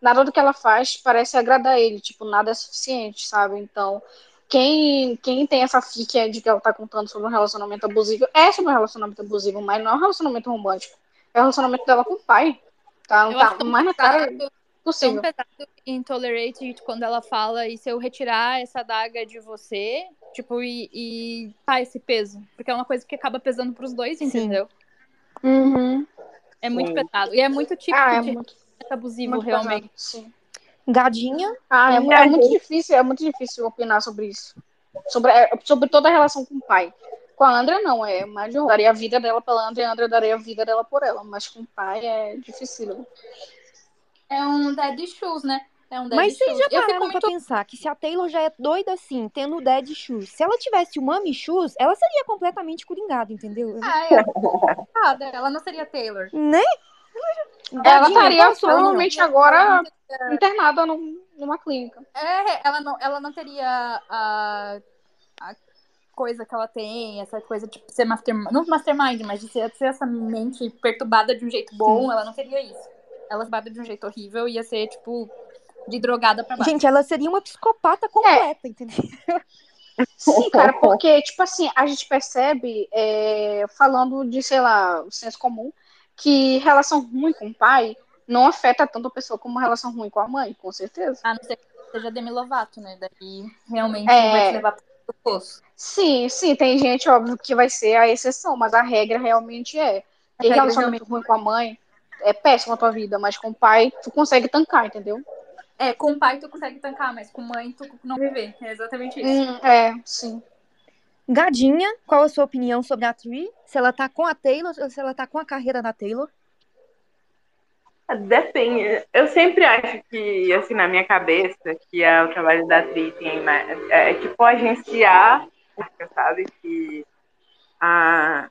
Nada do que ela faz parece agradar ele. Tipo, nada é suficiente, sabe? Então, quem, quem tem essa ficha de que ela tá contando sobre um relacionamento abusivo, é sobre um relacionamento abusivo, mas não é um relacionamento romântico. É o relacionamento dela com o pai. Tá? Eu tá acho mais na cara pesado, tão possível. pesado em Tolerate quando ela fala, e se eu retirar essa daga de você, tipo, e, e tá esse peso? Porque é uma coisa que acaba pesando pros dois, Sim. entendeu? Uhum. É muito Sim. pesado. E é muito típico Ah, é de muito, abusivo, muito realmente. pesado. Gadinha. Ah, é, é a muito difícil, é muito difícil opinar sobre isso. Sobre, é, sobre toda a relação com o pai. Com a Andrea, não, é mais de daria a vida dela pela Andrea, a Andrea daria a vida dela por ela, mas com o pai é difícil. É um dead shoes, né? É um dead Mas vocês já pararam muito pra pensar que se a Taylor já é doida assim, tendo o Dead Shoes, se ela tivesse o Mami Shoes, ela seria completamente coringada, entendeu? Ah, é. Errada. Ela não seria Taylor. Né? Ela estaria provavelmente agora internada num- numa clínica. É, ela não, ela não teria a, a coisa que ela tem, essa coisa de ser mastermind, não mastermind, mas de ser, ser essa mente perturbada de um jeito bom, ela não teria isso. Ela perturbada de um jeito horrível ia ser, tipo, de drogada pra baixo. Gente, ela seria uma psicopata completa, entendeu? Sim, <laughs> cara, porque, tipo assim, a gente percebe, é, falando de, sei lá, o senso comum, que relação ruim com o pai não afeta tanto a pessoa como relação ruim com a mãe, com certeza. A não ser que seja Demi Lovato, né? Daí realmente É. vai te levar pro poço. Sim, sim, tem gente, óbvio, que vai ser a exceção, mas a regra realmente é. Ter relacionamento ruim com a mãe é péssimo a tua vida, mas com o pai tu consegue tancar, entendeu? É, com o pai tu consegue tancar, mas com mãe tu não viver. É exatamente isso. Hum, é, sim. Gadinha, qual a sua opinião sobre a Tree? Se ela tá com a Taylor ou se ela tá com a carreira da Taylor? Depende. Eu sempre acho que, assim, na minha cabeça, que é o trabalho da atriz tem mais- é, é tipo agenciar, sabe? Que a,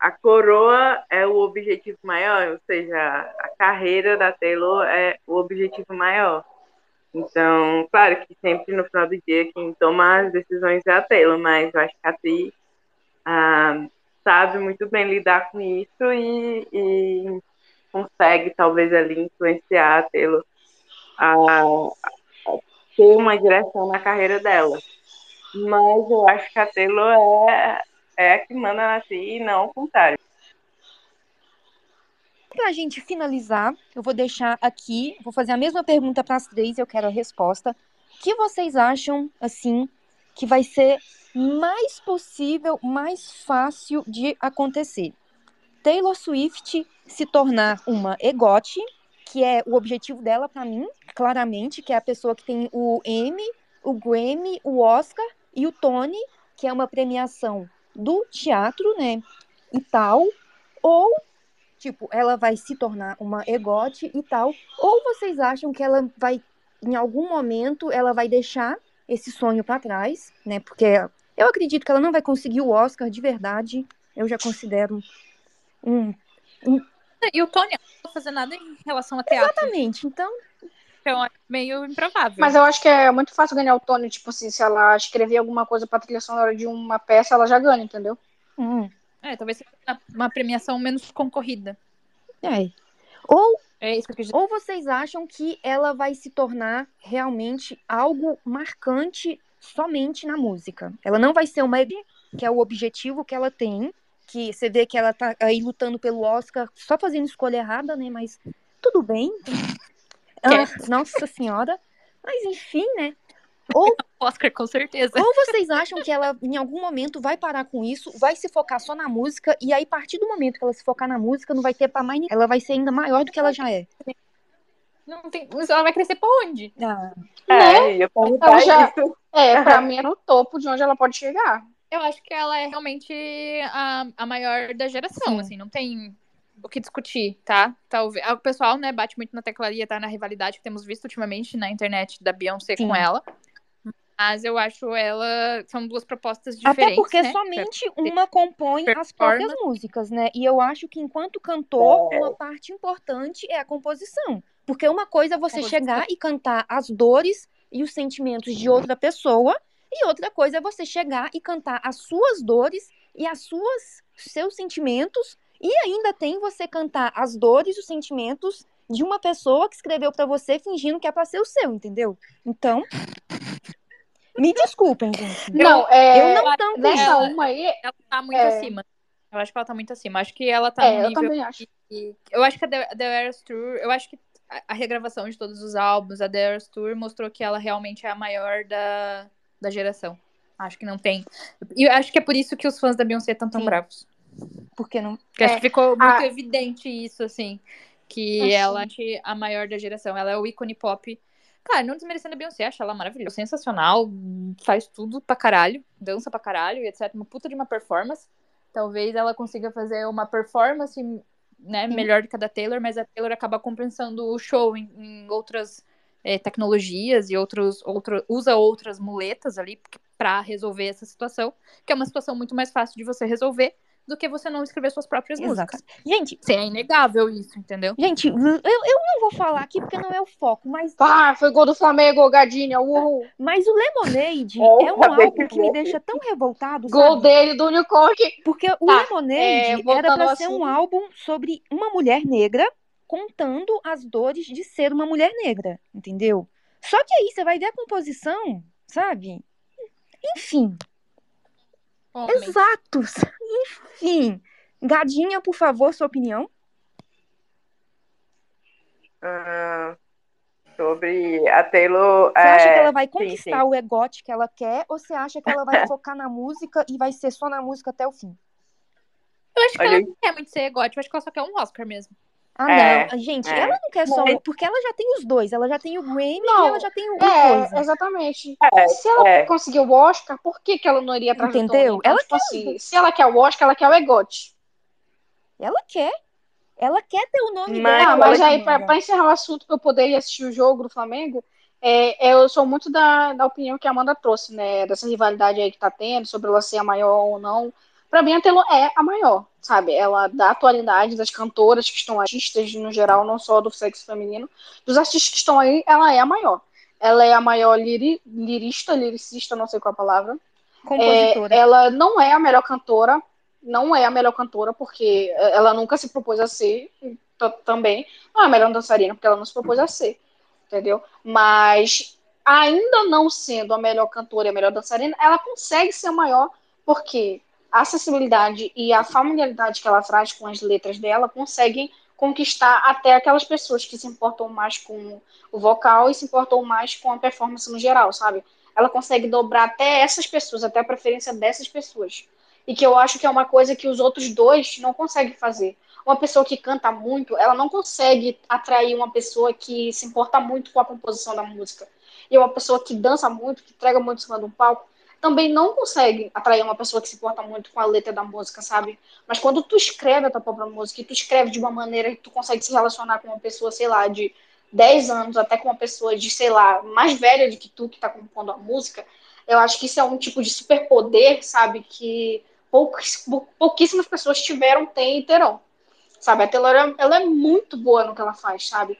a coroa é o objetivo maior, ou seja, a carreira da Taylor é o objetivo maior. Então, claro que sempre no final do dia quem toma as decisões é a Taylor, mas eu acho que a atriz ah, sabe muito bem lidar com isso e, e consegue talvez ali influenciar a Taylor a, a ter uma direção na carreira dela. Mas eu acho que a Taylor é, é a que manda na e não o contrário. Pra gente finalizar, eu vou deixar aqui, vou fazer a mesma pergunta para as três, eu quero a resposta. O que vocês acham, assim, que vai ser mais possível, mais fácil de acontecer? Taylor Swift se tornar uma egote, que é o objetivo dela para mim, claramente, que é a pessoa que tem o Emmy, o Grammy, o Oscar e o Tony, que é uma premiação do teatro, né, e tal, ou tipo, ela vai se tornar uma egote e tal, ou vocês acham que ela vai em algum momento ela vai deixar esse sonho para trás, né? Porque eu acredito que ela não vai conseguir o Oscar de verdade. Eu já considero um. um... E o Tony não vai fazer nada em relação a teatro. Exatamente. Então. Então é meio improvável. Mas eu acho que é muito fácil ganhar o Tony, tipo assim, se ela escrever alguma coisa pra trilha sonora de uma peça, ela já ganha, entendeu? Hum, É, talvez seja uma- premiação menos concorrida. é. Ou É isso que eu quis dizer. Ou vocês acham que ela vai se tornar realmente algo marcante somente na música? Ela não vai ser uma que é o objetivo que ela tem, que você vê que ela tá aí lutando pelo Oscar, só fazendo escolha errada, né? Mas tudo bem. <laughs> Ah, nossa senhora. Mas enfim, né? Ou, <laughs> Oscar, com certeza. ou vocês acham que ela em algum momento vai parar com isso, vai se focar só na música, e aí a partir do momento que ela se focar na música, não vai ter pra mais ninguém. Ela vai ser ainda maior do que ela já é. Não tem... Mas ela vai crescer pra onde? Ah, É, ia perguntar Ela já- isso. É, pra <laughs> mim é no topo de onde ela pode chegar. Eu acho que ela é realmente a, a maior da geração, Sim. assim, não tem o que discutir, tá? Talvez o pessoal, né, bate muito na teclaria, tá na rivalidade que temos visto ultimamente na internet da Beyoncé Sim. com ela. Mas eu acho ela são duas propostas Até diferentes, porque né? somente uma compõe as próprias músicas, né? E eu acho que enquanto cantor, uma parte importante é a composição. Porque uma coisa é você Composição. chegar e cantar as dores e os sentimentos de outra pessoa, e outra coisa é você chegar e cantar as suas dores e as suas seus sentimentos, e ainda tem você cantar as dores e os sentimentos de uma pessoa que escreveu pra você fingindo que é pra ser o seu, entendeu? Então, me desculpem, gente. Não, é. Eu não tanto Nessa uma aí, Ela tá muito É. acima. Eu acho que ela tá muito acima. Acho que ela tá é, no eu nível também acho. que- Eu acho que a The, The Eras Tour, eu acho que a, a regravação de todos os álbuns, a The Eras Tour, mostrou que ela realmente é a maior da, da geração. Acho que não tem. E acho que é por isso que os fãs da Beyoncé estão tão Sim. bravos. Porque não. Porque acho É, que ficou muito a- evidente isso, assim. Que ela é a maior da geração. Ela é o ícone pop. Cara, não desmerecendo a Beyoncé, acho ela maravilhosa. Sensacional, faz tudo pra caralho. Dança pra caralho e etc. Uma puta de uma performance. Talvez ela consiga fazer uma performance né, Sim. melhor do que a da Taylor, mas a Taylor acaba compensando o show em, em outras eh, tecnologias e outros, outro, usa outras muletas ali pra resolver essa situação, que é uma situação muito mais fácil de você resolver do que você não escrever suas próprias Exato. músicas. Gente, Sim, é inegável isso, entendeu? gente, eu, eu não vou falar aqui porque não é o foco, mas, Ah, foi gol do Flamengo, Gadinha. Uhul. mas o Lemonade É, é um acabei álbum que me deixa tão revoltado, Gol sabe? dele do Unicorn. Porque o Tá, Lemonade é, era ao ser um álbum sobre uma mulher negra contando as dores de ser uma mulher negra, entendeu? Só que aí você vai ver a composição, sabe? Enfim, Homem. exatos. Enfim, Gadinha, por favor, sua opinião. Ah, sobre a Taylor. Você acha que é, ela vai sim, conquistar sim. o egote que ela quer ou você acha que ela vai <laughs> focar na música e vai ser só na música até o fim? Eu acho que Olha ela não quer muito ser egótica, eu acho que ela só quer um Oscar mesmo. Ah, É, não. Gente, é. ela não quer só Mas- um, porque ela já tem os dois. Ela já tem o Grammy Não, e ela já tem o, É, coisa. exatamente. É, Se ela é. conseguir o Oscar, por que, que ela não iria do Entendeu? Então, Ela tipo assim, se ela quer o Oscar, ela quer o EGOT. Ela quer. Ela quer ter o nome Mas- dela. Ah, mas aí, pra, pra encerrar o assunto, pra eu poder ir assistir o jogo do Flamengo, é, eu sou muito da, da opinião que a Amanda trouxe, né? Dessa rivalidade aí que tá tendo, sobre ela ser a maior ou não. Pra mim, a Taylor é a maior, sabe? Ela dá atualidade das cantoras que estão artistas no geral, não só do sexo feminino. Dos artistas que estão aí, ela é a maior. Ela é a maior liri, lirista, liricista, não sei qual a palavra. Compositora. É, ela não é a melhor cantora, não é a melhor cantora, porque ela nunca se propôs a ser também. Não é a melhor dançarina, porque ela não se propôs a ser, entendeu? Mas, ainda não sendo a melhor cantora e a melhor dançarina, ela consegue ser a maior, porque a acessibilidade e a familiaridade que ela traz com as letras dela conseguem conquistar até aquelas pessoas que se importam mais com o vocal e se importam mais com a performance no geral, sabe? Ela consegue dobrar até essas pessoas, até a preferência dessas pessoas. E que eu acho que é uma coisa que os outros dois não conseguem fazer. Uma pessoa que canta muito, ela não consegue atrair uma pessoa que se importa muito com a composição da música. E uma pessoa que dança muito, que entrega muito em cima de um palco, também não consegue atrair uma pessoa que se importa muito com a letra da música, sabe? Mas quando tu escreve a tua própria música e tu escreve de uma maneira que tu consegue se relacionar com uma pessoa, sei lá, de 10 anos, até com uma pessoa de, sei lá, mais velha do que tu que tá compondo a música, eu acho que isso é um tipo de superpoder, sabe, que pouquíssimas pessoas tiveram, têm e terão. Sabe, a Taylor, ela é muito boa no que ela faz, sabe?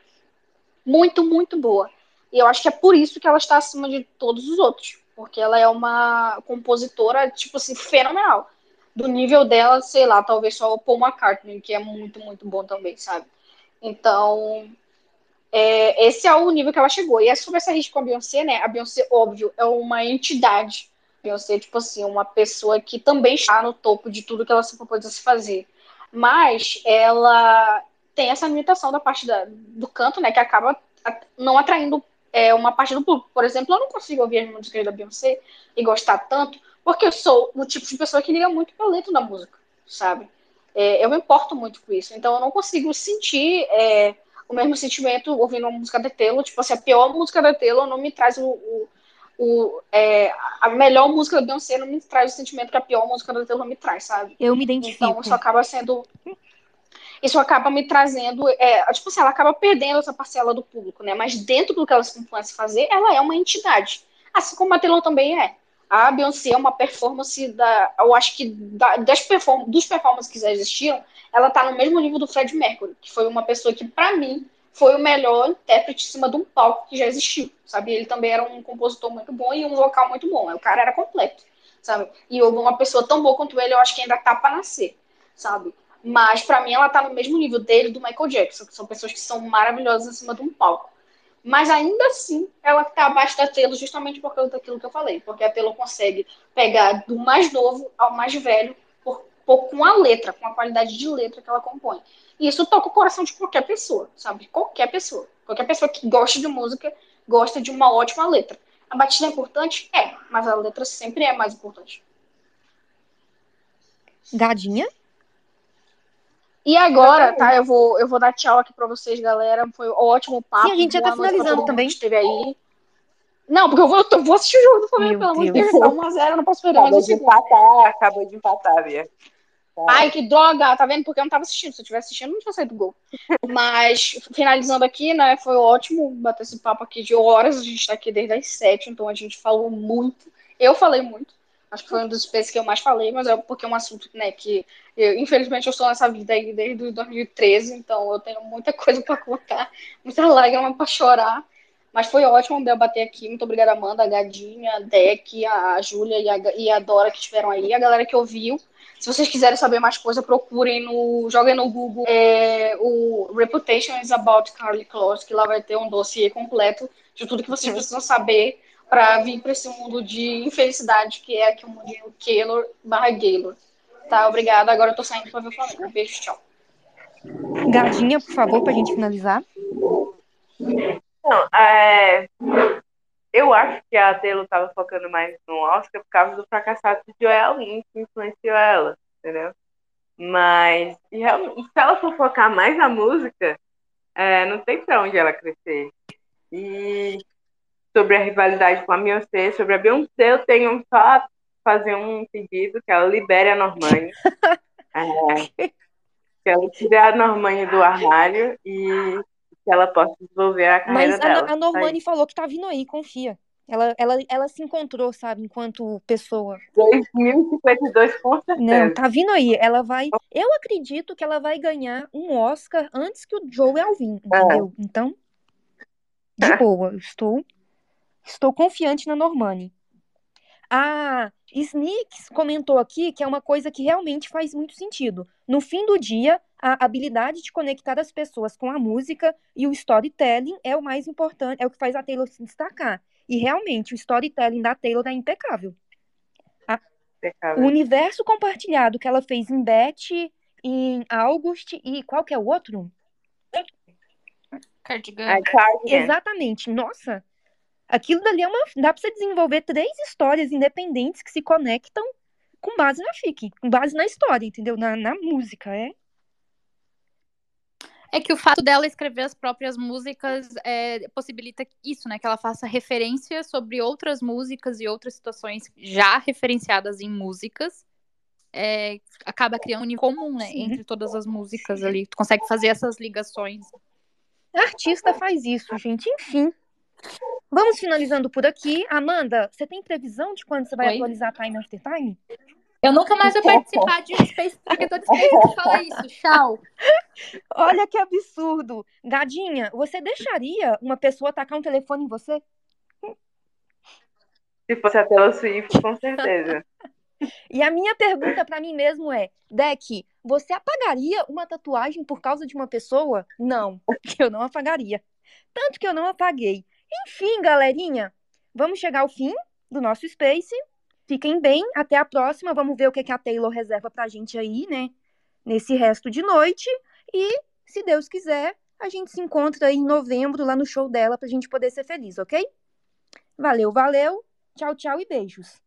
Muito, muito boa. E eu acho que é por isso que ela está acima de todos os outros. Porque ela é uma compositora, tipo assim, fenomenal. Do nível dela, sei lá, talvez só o Paul McCartney, que é muito, muito bom também, sabe? Então, é, esse é o nível que ela chegou. E é sobre essa risca com a Beyoncé, né? A Beyoncé, óbvio, é uma entidade. A Beyoncé, tipo assim, uma pessoa que também está no topo de tudo que ela se propôs a se fazer. Mas ela tem essa limitação da parte da, do canto, né? Que acaba não atraindo é, uma parte do público. Por exemplo, eu não consigo ouvir as músicas da Beyoncé e gostar tanto, porque eu sou o tipo de pessoa que liga muito pra letra da música, sabe? É, eu me importo muito com isso. Então eu não consigo sentir é, o mesmo sentimento ouvindo uma música da Taylor. Tipo assim, a pior música da Taylor não me traz o. o, o é, a melhor música da Beyoncé não me traz o sentimento que a pior música da Taylor me traz, sabe? Eu me identifico. Então isso acaba sendo. Isso acaba me trazendo. É, tipo assim, ela acaba perdendo essa parcela do público, né? Mas dentro do que ela se propõe a fazer, ela é uma entidade. Assim como a Taylor também é. A Beyoncé é uma performance da. Eu acho que da, das perform dos performances que já existiram, ela tá no mesmo nível do Fred Mercury, que foi uma pessoa que, para mim, foi o melhor intérprete em cima de um palco que já existiu, sabe? Ele também era um compositor muito bom e um vocal muito bom. O cara era completo, sabe? E uma pessoa tão boa quanto ele, eu acho que ainda tá para nascer, sabe? Mas para mim ela tá no mesmo nível dele do Michael Jackson, que são pessoas que são maravilhosas em cima de um palco. Mas ainda assim, ela tá abaixo da Telo justamente por causa daquilo que eu falei, porque a Telo consegue pegar do mais novo ao mais velho com a letra, com a qualidade de letra que ela compõe. E isso toca o coração de qualquer pessoa, sabe? Qualquer pessoa. Qualquer pessoa que gosta de música gosta de uma ótima letra. A batida é importante? É, mas a letra sempre é mais importante. Gadinha? E agora, tá? Eu vou, eu vou dar tchau aqui pra vocês, galera. Foi um ótimo papo. Sim, a gente já tá finalizando também. Esteve aí. Não, porque eu vou, eu vou assistir o jogo do Flamengo, pelo amor de Deus. Tá 1x0, eu não posso perder mais um segundo. Empatar, acabou de empatar, Bia. Tá. Ai, que droga, tá vendo? Porque eu não tava assistindo. Se eu tivesse assistindo, não tinha saído do gol. <laughs> Mas, finalizando aqui, né? Foi ótimo bater esse papo aqui de horas. A gente tá aqui desde as sete, então a gente falou muito. Eu falei muito. Acho que foi um dos spaces que eu mais falei, mas é porque é um assunto, né, que eu, infelizmente eu estou nessa vida aí desde 2013, então eu tenho muita <laughs> coisa para contar, muita lágrima para chorar. Mas foi ótimo debater aqui. Muito obrigada, Amanda, a Gadinha, a Deck, a Júlia e a, e a Dora que estiveram aí, a galera que ouviu. Se vocês quiserem saber mais coisa, procurem no. Joguem no Google é, o Reputation is About Carly Close, que lá vai ter um dossiê completo de tudo que vocês precisam saber para vir para esse mundo de infelicidade que é aqui o mundo de Keylor barra Gaylor. Tá, obrigada. Agora eu tô saindo para ver o Flamengo. Beijo, tchau. Gadinha, por favor, pra gente finalizar. Não, é... eu acho que a Taylor tava focando mais no Oscar por causa do fracassado de Joel Lynch que influenciou ela, entendeu? Mas realmente, se ela for focar mais na música, é, não tem pra onde ela crescer. E sobre a rivalidade com a Beyoncé, sobre a Beyoncé, eu tenho só fazer um pedido que ela libere a Normani. <laughs> é, que ela tire a Normani do armário e que ela possa desenvolver a carreira Mas dela. a, a Normani falou que tá vindo aí, confia. Ela, ela, ela se encontrou, sabe, enquanto pessoa. 2052, com certeza. Não, tá vindo aí. Ela vai. Eu acredito que ela vai ganhar um Oscar antes que o Joe Alvin, entendeu? É. Então, de <laughs> boa, estou, estou confiante na Normani. A Sneaks comentou aqui que é uma coisa que realmente faz muito sentido. No fim do dia, a habilidade de conectar as pessoas com a música e o storytelling é o mais importante, é o que faz a Taylor se destacar. E realmente, o storytelling da Taylor é impecável. A, impecável. O universo compartilhado que ela fez em Beth, em August e qual que é o outro? Cardigan. Cardigan. Exatamente. Nossa, aquilo dali é uma. Dá pra você desenvolver três histórias independentes que se conectam com base na FIC, com base na história, entendeu? Na, na música, é. É que o fato dela escrever as próprias músicas é, possibilita isso, né? Que ela faça referência sobre outras músicas e outras situações já referenciadas em músicas. É, acaba criando um comum, né? Sim. Entre todas as músicas ali. Tu consegue fazer essas ligações. Artista faz isso, gente. Enfim. Vamos finalizando por aqui. Amanda, você tem previsão de quando você vai Oi? atualizar Time After Time? Eu nunca mais vou participar de um Space porque todo Space fala isso. Tchau. <laughs> Olha que absurdo. Gadinha, você deixaria uma pessoa tacar um telefone em você? Se fosse a Taylor Swift, com certeza. <laughs> E a minha pergunta pra mim mesmo é: Deck, você apagaria uma tatuagem por causa de uma pessoa? Não, <laughs> eu não apagaria. Tanto que eu não apaguei. Enfim, galerinha, vamos chegar ao fim do nosso Space. Fiquem bem, até a próxima. Vamos ver o que a Taylor reserva pra gente aí, né? Nesse resto de noite. E, se Deus quiser, a gente se encontra aí em novembro lá no show dela pra gente poder ser feliz, ok? Valeu, valeu. Tchau, tchau e beijos.